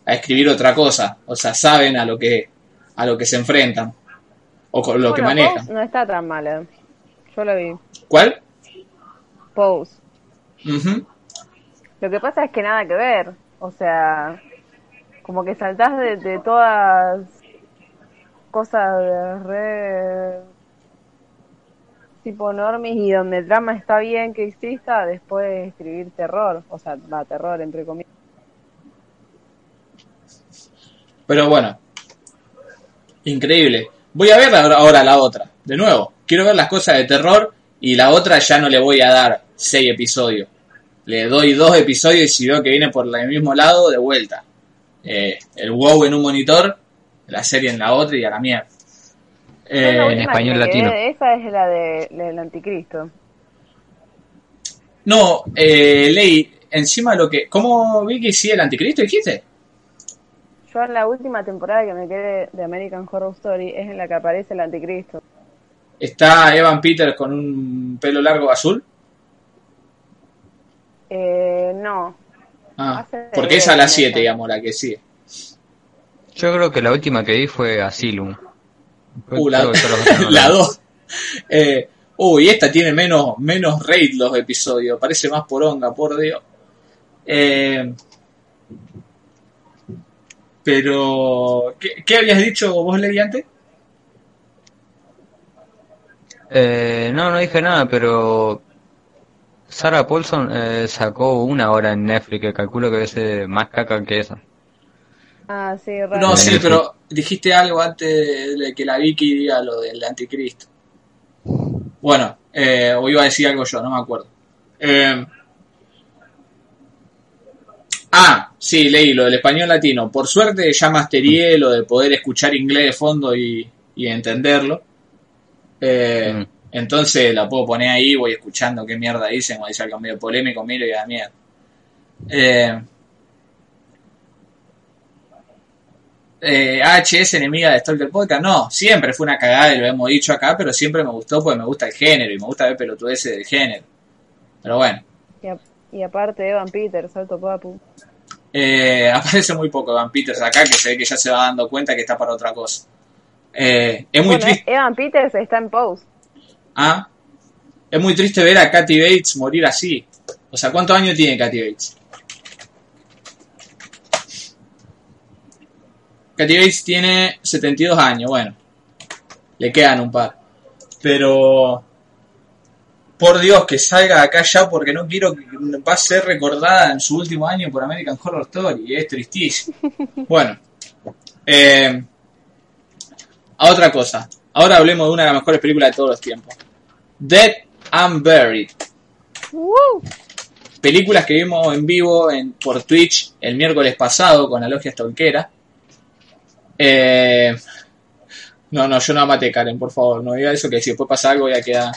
a escribir otra cosa, o sea, saben a lo que a lo que se enfrentan o con lo que manejan. Pose no está tan mala. Yo lo vi. ¿Cuál? Pose. Lo que pasa es que nada que ver. O sea, como que saltás de, de todas cosas de re tipo normis y donde el drama está bien que exista, después escribir terror. O sea, va, terror entre comillas. Pero bueno, increíble. Voy a ver ahora, ahora la otra, de nuevo. Quiero ver las cosas de terror y la otra ya no le voy a dar seis episodios. Le doy dos episodios y si veo que viene por el mismo lado, de vuelta. Eh, el wow en un monitor, la serie en la otra y a la mierda. Eh, en español latino. esa es la de, del anticristo. no, eh, Ley, encima lo que... ¿Cómo vi que sí el anticristo dijiste? Yo en la última temporada que me quedé de American Horror Story es en la que aparece el anticristo. Está Evan Peters con un pelo largo azul. Eh, no, Ah, porque esa es la Eren, 7, esa. digamos, la que sigue. Yo creo que la última que vi fue Asylum. Uh, la, (laughs) no la. 2. Eh, uy, esta tiene menos, menos rate los episodios. Parece más poronga, por Dios. Eh, pero, ¿qué, qué habías dicho vos, Ley, antes? Eh, no, no dije nada, pero Sarah Paulson eh, sacó una hora en Netflix que calculo que debe ser más caca que esa. Ah, sí, raro. No, sí, pero dijiste algo antes de que la Vicky diga lo del anticristo. Bueno, eh, o iba a decir algo yo, no me acuerdo. Eh, ah, sí, leí lo del español latino. Por suerte ya masterié lo de poder escuchar inglés de fondo y, y entenderlo. Eh, Mm. Entonces la puedo poner ahí, voy escuchando qué mierda dicen, cuando dice algo medio polémico, miro y da mierda. Eh, eh, HS enemiga de Stalker Podcast, no, siempre fue una cagada y lo hemos dicho acá, pero siempre me gustó porque me gusta el género y me gusta ver pelotudeces del género. Pero bueno, Y, a- y aparte Evan Peters, Salto Papu. eh, (laughs) aparece muy poco Van Peters acá que se ve que ya se va dando cuenta que está para otra cosa. Eh, es muy Bueno, triste. Evan Peters está en Pose. Ah, es muy triste ver a Katy Bates morir así. O sea, ¿cuántos años tiene Katy Bates? Katy Bates tiene 72 años, bueno, le quedan un par. Pero, por Dios, que salga de acá ya porque no quiero que va a ser recordada en su último año por American Horror Story. Es tristísimo. (laughs) Bueno, eh, a otra cosa. Ahora hablemos de una de las mejores películas de todos los tiempos. Dead and Buried. Películas que vimos en vivo en, por Twitch el miércoles pasado con la logia Stalkera. Eh, no, no, yo no maté Karen, por favor. No diga eso que si después pasa algo voy a quedar.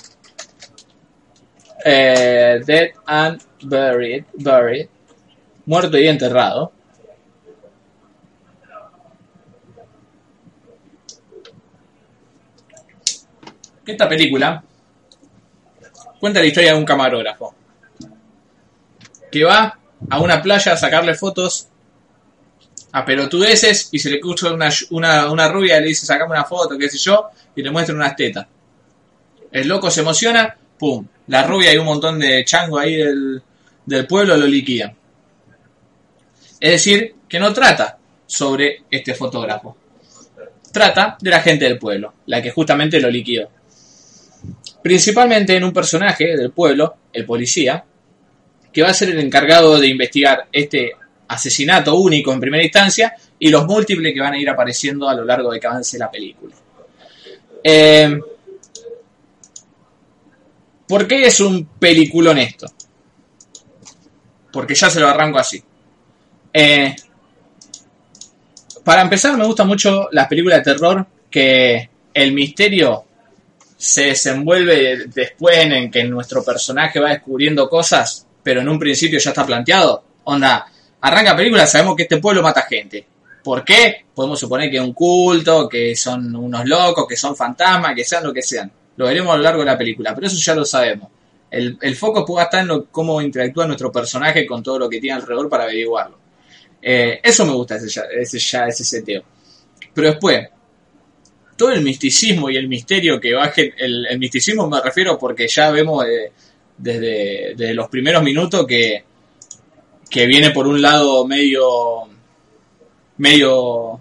Eh, Dead and Buried. Buried. Muerto y enterrado. Esta película cuenta la historia de un camarógrafo que va a una playa a sacarle fotos a pelotudeces y se le cruza una, una, una rubia y le dice sacame una foto, qué sé yo, y le muestra unas tetas. El loco se emociona, pum, la rubia y un montón de chango ahí del, del pueblo lo liquidan. Es decir, que no trata sobre este fotógrafo. Trata de la gente del pueblo, la que justamente lo liquidó. Principalmente en un personaje del pueblo, el policía, que va a ser el encargado de investigar este asesinato único en primera instancia y los múltiples que van a ir apareciendo a lo largo de que avance la película. Eh, ¿Por qué es un peliculón esto? Porque ya se lo arranco así. Eh, para empezar, me gustan mucho las películas de terror que el misterio se desenvuelve después en que nuestro personaje va descubriendo cosas, pero en un principio ya está planteado. Onda, arranca película, sabemos que este pueblo mata gente. ¿Por qué? Podemos suponer que es un culto, que son unos locos, que son fantasmas, que sean lo que sean. Lo veremos a lo largo de la película, pero eso ya lo sabemos. El, el foco puede estar en lo- cómo interactúa nuestro personaje con todo lo que tiene alrededor para averiguarlo. Eh, eso me gusta, ese, ese, ya, ese seteo. Pero después, todo el misticismo y el misterio que el, el misticismo me refiero porque ya vemos eh, desde, desde los primeros minutos que, que viene por un lado medio medio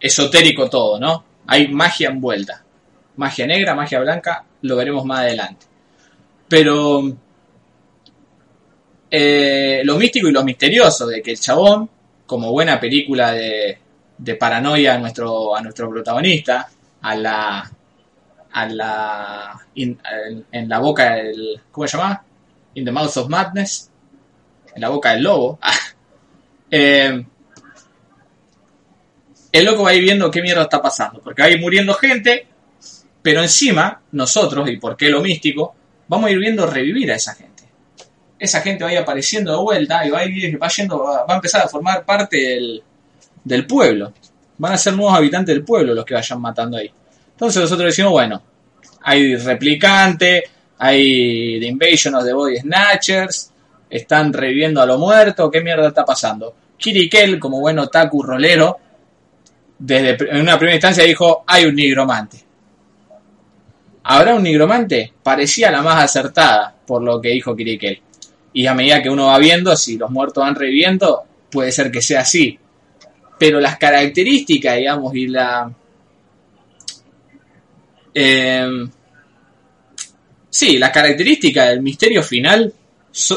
esotérico todo, ¿no? Hay magia envuelta. Magia negra, magia blanca, lo veremos más adelante. Pero eh, lo místico y lo misterioso de que el chabón, como buena película de, de paranoia a nuestro, a nuestro protagonista, a la a la en la boca del ¿cómo se llama? In the mouth of madness en la boca del lobo. (laughs) Eh, el loco va a ir viendo qué mierda está pasando porque va a ir muriendo gente pero encima nosotros y por qué lo místico vamos a ir viendo revivir a esa gente. Esa gente va a ir apareciendo de vuelta y va a ir va va a empezar a formar parte del, del pueblo. Van a ser nuevos habitantes del pueblo los que vayan matando ahí. Entonces nosotros decimos, bueno, hay replicante, hay The Invasion of the Body Snatchers, están reviviendo a lo muerto, ¿qué mierda está pasando? Kirikel, como buen otaku rolero, desde en una primera instancia dijo, hay un nigromante. ¿Habrá un nigromante? Parecía la más acertada por lo que dijo Kirikel. Y a medida que uno va viendo, si los muertos van reviviendo, puede ser que sea así. Pero las características, digamos, y la, eh, sí, la característica del misterio final,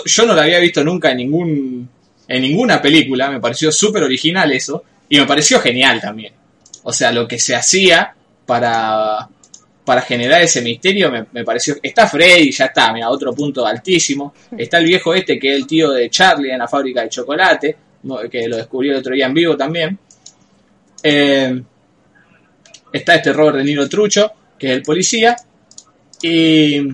yo no la había visto nunca en ningún en ninguna película, me pareció súper original eso, y me pareció genial también. O sea, lo que se hacía para, para generar ese misterio me, me pareció... Está Freddy, ya está, mira, otro punto altísimo. Está el viejo este que es el tío de Charlie en la fábrica de chocolate, que lo descubrí el otro día en vivo también. Eh, está este Robert De Niro Trucho, que es el policía. Y.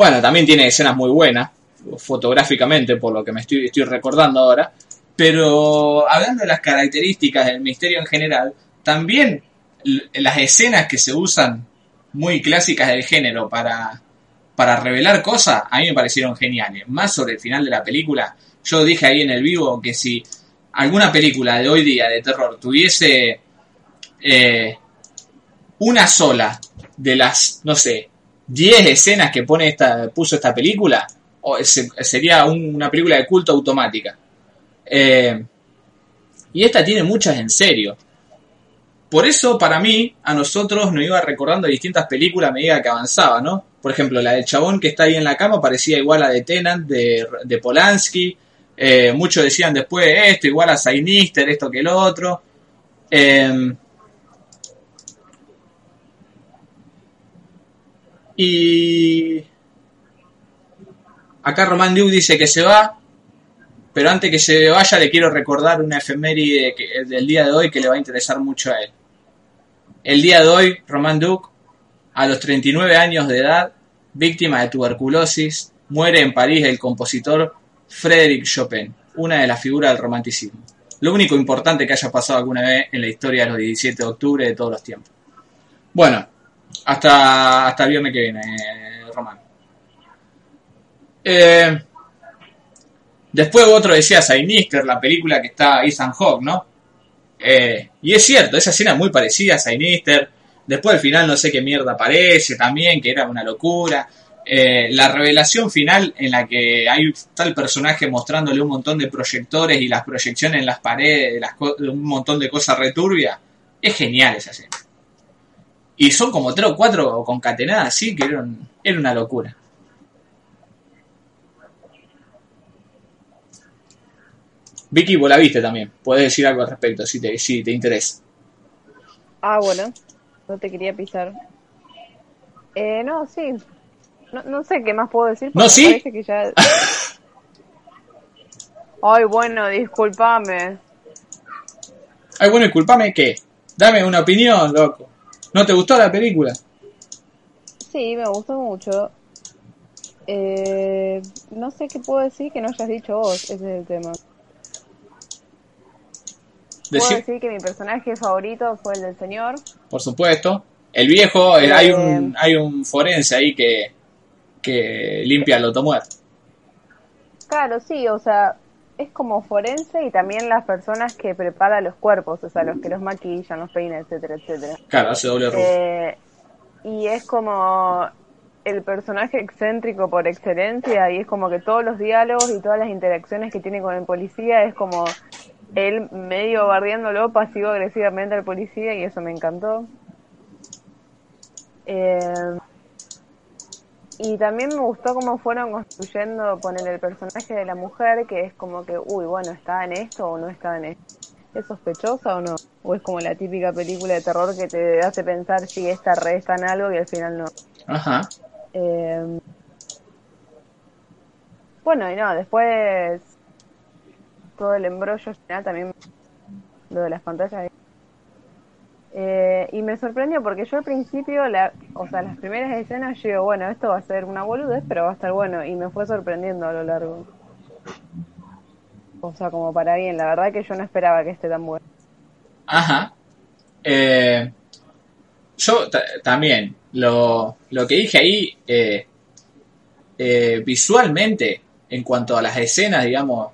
Bueno, también tiene escenas muy buenas, fotográficamente, por lo que me estoy, estoy recordando ahora. Pero hablando de las características del misterio en general, también las escenas que se usan muy clásicas del género para, para revelar cosas, a mí me parecieron geniales. Más sobre el final de la película, yo dije ahí en el vivo que si alguna película de hoy día de terror tuviese eh, una sola de las, no sé, 10 escenas que pone esta, puso esta película, o se- sería un- una película de culto automática. Eh, y esta tiene muchas en serio. Por eso, para mí, a nosotros nos iba recordando distintas películas a medida que avanzaba, ¿no? Por ejemplo, la del chabón que está ahí en la cama parecía igual a de Tenant, de, de Polanski. Eh, muchos decían después esto, igual a Sinister, esto que el otro. Eh, y acá Román Duke dice que se va, pero antes que se vaya le quiero recordar una efeméride que- del día de hoy que le va a interesar mucho a él. El día de hoy, Román Duke, a los 39 años de edad, víctima de tuberculosis, muere en París el compositor Frédéric Chopin, una de las figuras del romanticismo. Lo único importante que haya pasado alguna vez en la historia de los 17 de octubre de todos los tiempos. Bueno, hasta, hasta el viernes que viene, eh, Román. Eh, después otro decía Sinister, la película que está Ethan Hawke, ¿no? Eh, y es cierto, esa escena es muy parecida a Sinister. Después al final no sé qué mierda aparece también, que era una locura. Eh, la revelación final en la que hay el personaje mostrándole un montón de proyectores y las proyecciones en las paredes, un montón de cosas returbias, es genial esa escena. Y son como tres o cuatro concatenadas así que eran, era una locura. Vicky, vos la viste también. Podés decir algo al respecto si te, si te interesa. Ah, bueno, no te quería pisar. Eh, no, sí. No, no sé qué más puedo decir. ¿No, sí? parece que ya... (laughs) Ay, bueno, discúlpame. Ay, bueno, disculpame, ¿qué? Dame una opinión, loco. ¿No te gustó la película? Sí, me gustó mucho. Eh, no sé qué puedo decir que no hayas dicho vos, ese es el tema. Puedo decir que mi personaje favorito fue el del señor. por supuesto. El viejo, eh, Eh, hay un hay un forense ahí que, que limpia el automuerto. Claro, sí, o sea, es como forense y también las personas que preparan los cuerpos, o sea, los que los maquillan, los peinan, etcétera, etcétera. Claro, hace doble rubro. Eh, y es como el personaje excéntrico por excelencia y es como que todos los diálogos y todas las interacciones que tiene con el policía es como él medio bardeándolo pasivo agresivamente al policía y eso me encantó. Eh, y también me gustó cómo fueron construyendo poner el personaje de la mujer, que es como que, uy, bueno, ¿está en esto o no está en esto? ¿Es sospechosa o no? ¿O es como la típica película de terror que te hace pensar si esta re está en algo y al final no? Ajá. Eh, bueno, y no, después todo el embrollo final también, lo de las pantallas. Eh, y me sorprendió porque yo al principio, la, o sea, las primeras escenas, yo digo, bueno, esto va a ser una boludez, pero va a estar bueno. Y me fue sorprendiendo a lo largo. O sea, como para bien, la verdad que yo no esperaba que esté tan bueno. Ajá. Eh, yo ta- también, lo, lo que dije ahí, eh, eh, visualmente, en cuanto a las escenas, digamos,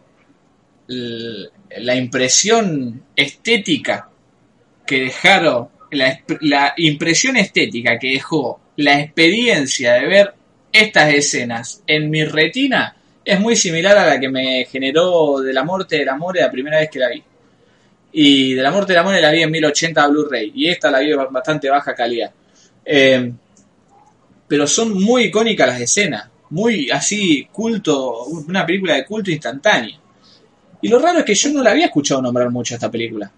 la impresión estética que dejaron, la, impresión estética que dejó la experiencia de ver estas escenas en mi retina es muy similar a la que me generó de la muerte del amor la primera vez que la vi. Y de la muerte del amor la vi en 1080 Blu-ray. Y esta la vi en bastante baja calidad. Eh, pero son muy icónicas las escenas. Muy así, culto. Una película de culto instantánea. Y lo raro es que yo no la había escuchado nombrar mucho esta película.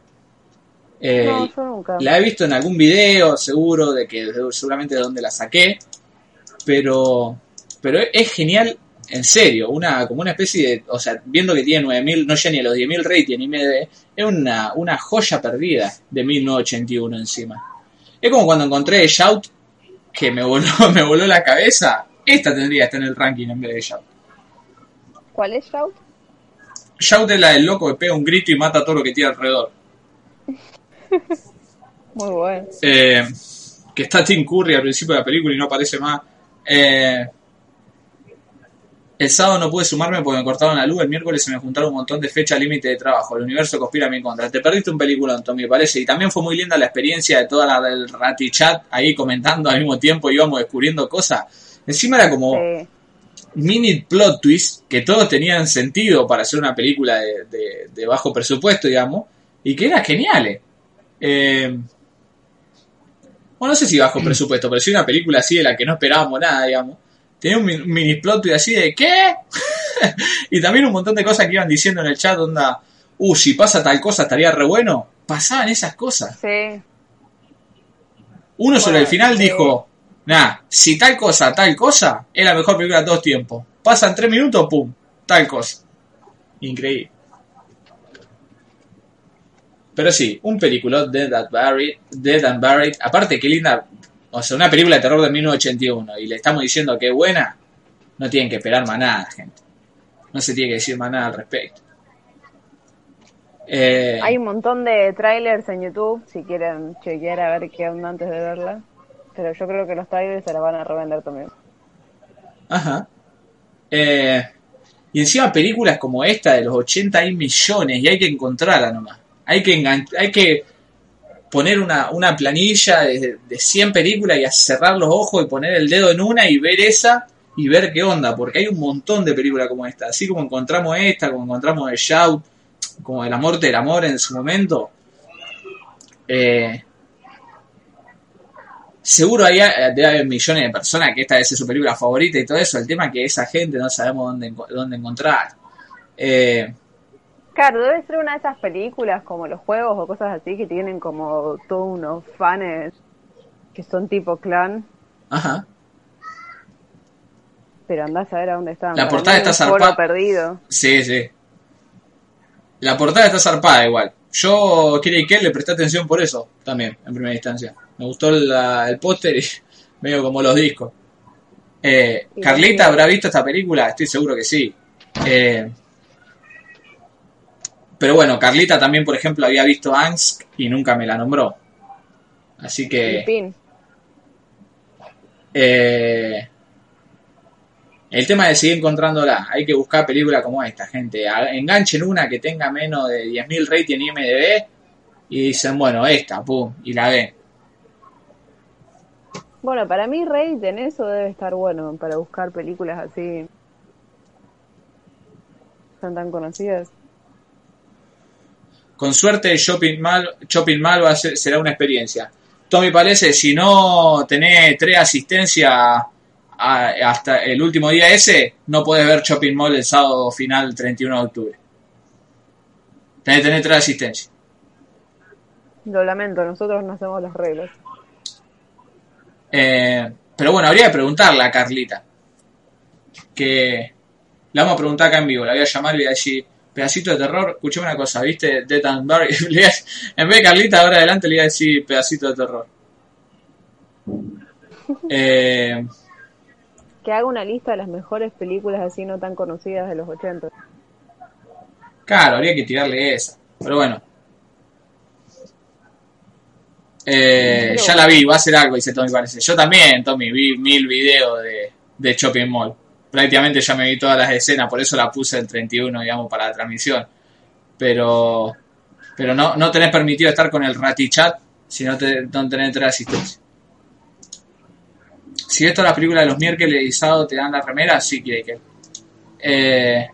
Eh, no, yo nunca. la he visto en algún video, seguro, de que seguramente de donde la saqué. Pero, pero es genial, en serio, una como una especie de, o sea, viendo que tiene 9000, no llega ni a los 10000 rating ni MD, es una, una joya perdida de 1981 encima. Es como cuando encontré Shout, que me voló, (laughs) me voló la cabeza. Esta tendría que estar en el ranking en vez de Shout. ¿Cuál es Shout? Shout es la del loco que pega un grito y mata a todo lo que tiene alrededor. (laughs) Muy bueno. Eh, que está Tim Curry al principio de la película y no aparece más. Eh, el sábado no pude sumarme porque me cortaron la luz. El miércoles se me juntaron un montón de fechas límite de trabajo. El universo conspira a mi contra. Te perdiste un película, Tommy, parece. Y también fue muy linda la experiencia de toda la del Rati Chat ahí comentando al mismo tiempo. Íbamos descubriendo cosas. Encima era como Sí. mini plot twist que todos tenían sentido para hacer una película de, de- de bajo presupuesto, digamos, y que eran geniales. Eh, bueno, no sé si bajo presupuesto, pero sí una película así de la que no esperábamos nada, digamos. Tenía un mi- mini plot twist así de ¿qué? (laughs) y también un montón de cosas que iban diciendo en el chat, onda, uh, si pasa tal cosa estaría re bueno. Pasaban esas cosas. Sí. Uno sobre el final sí. dijo, nah, si tal cosa, tal cosa, es la mejor película de todos tiempos. Pasan tres minutos, pum, tal cosa. Increíble. Pero sí, un película, Dead and Buried, Dead and Buried. Aparte, qué linda, o sea, una película de terror de 1981 y le estamos diciendo que es buena, no tienen que esperar más nada, gente. No se tiene que decir más nada al respecto. Eh, Hay un montón de trailers en YouTube, si quieren chequear a ver qué onda antes de verla. Pero yo creo que los trailers se la van a revender también. Ajá. Eh, y encima películas como esta de los 80 hay millones y hay que encontrarla nomás. Hay que, hay que poner una, una planilla de, de 100 películas y cerrar los ojos y poner el dedo en una y ver esa y ver qué onda, porque hay un montón de películas como esta. Así como encontramos esta, como encontramos el Shout, como de la muerte del amor en su momento. Eh, seguro hay, debe haber millones de personas que esta es su película favorita y todo eso. El tema es que esa gente no sabemos dónde, dónde encontrar. Eh, Claro, debe ser una de esas películas como los juegos o cosas así que tienen como todos unos fans que son tipo clan Ajá. Pero andás a ver a dónde estaban. La portada está zarpada. perdido. Sí, sí. La portada está zarpada igual. Yo, Kira y Kel, le presté atención por eso también, en primera instancia. Me gustó la- el póster y (laughs) medio como los discos. Eh, ¿Carlita habrá visto esta película? Estoy seguro que sí. Eh, pero bueno, Carlita también, por ejemplo, había visto Angst y nunca me la nombró. Así que... Eh, el tema de seguir encontrándola. Hay que buscar películas como esta, gente. Enganchen una que tenga menos de 10.000 rating en IMDB y dicen, bueno, esta, pum, y la ven. Bueno, para mí Rate en eso debe estar bueno, para buscar películas así. Son tan conocidas. Con suerte, Shopping Mal, Shopping Mal va a ser- será una experiencia. Tommy parece, si no tenés tres asistencias hasta el último día ese, no puedes ver Shopping Mall el sábado final 31 de octubre. Tenés que tener tres asistencias. Lo lamento, nosotros no hacemos las reglas. Eh, pero bueno, habría que preguntarle a Carlita. Que la vamos a preguntar acá en vivo. La voy a llamar y voy a decir, pedacito de terror, escuchame una cosa, ¿viste? Death and (laughs) a- en vez de Carlita, ahora adelante le voy a decir pedacito de terror. (laughs) Eh, Que haga una lista de las mejores películas así no tan conocidas de los 80. claro, habría que tirarle esa. Pero bueno. Eh, ya la vi, va a hacer algo, dice Tommy, parece. Yo también, Tommy, vi mil videos de, de Shopping Mall. Prácticamente ya me vi todas las escenas, por eso la puse el 31, digamos, para la transmisión. Pero pero no, no tenés permitido estar con el ratichat si no, te, no tenés tres asistencia. Si esto es la película de los miércoles y sábado te dan la remera, sí que. Eh,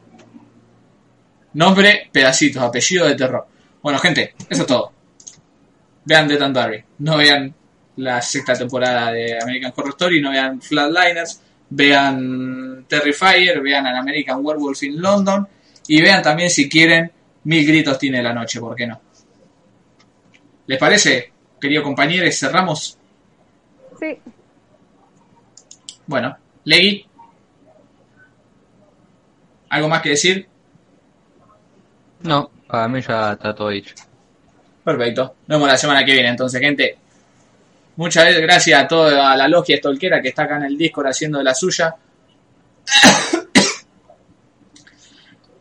nombre, pedacitos, apellido de terror. Bueno, gente, eso es todo. Vean The Barry. No vean la sexta temporada de American Horror Story, no vean Flatliners, vean Terrifier, vean An American Werewolf in London y vean también si quieren Mil Gritos Tiene la Noche, ¿por qué no? ¿Les parece, queridos compañeros? Cerramos. Sí, Bueno, Legui. ¿Algo más que decir? No, para mí ya está todo dicho. Perfecto. Nos vemos la semana que viene, entonces, gente. Muchas gracias a toda la logia estolquera que está acá en el Discord haciendo de la suya. (coughs)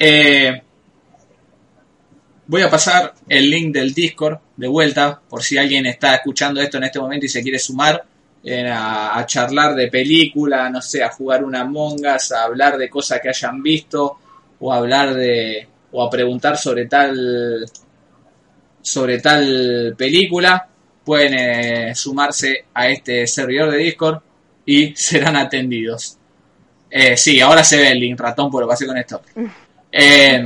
Eh, voy a pasar el link del Discord de vuelta, por si alguien está escuchando esto en este momento y se quiere sumar a, a charlar de película, no sé, a jugar una mongas, a hablar de cosas que hayan visto, o a hablar de. o a preguntar sobre tal sobre tal película, pueden eh, sumarse a este servidor de Discord y (laughs) serán atendidos. Eh, sí, ahora se ve el link ratón, por lo pasé con esto. Eh,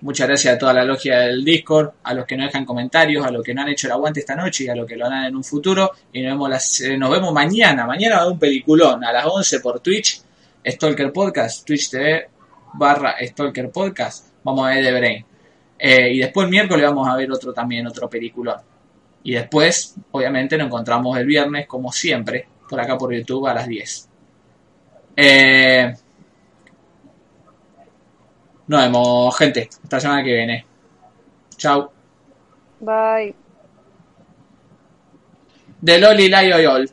muchas gracias a toda la logia del Discord, a los que no dejan comentarios, a los que no han hecho el aguante esta noche y a los que lo harán en un futuro. Y nos vemos, las- nos vemos mañana. Mañana va a haber un peliculón a las 11 por Twitch, Stalker Podcast, Twitch TV barra Stalker Podcast. Vamos a ver The Brain. Y después el miércoles vamos a ver otro también, otro peliculón. Y después, obviamente, nos encontramos el viernes, como siempre, por acá por YouTube a las 10. Eh, nos vemos, gente. Hasta la semana que viene. Chau. bye. De Loli Layo Yol.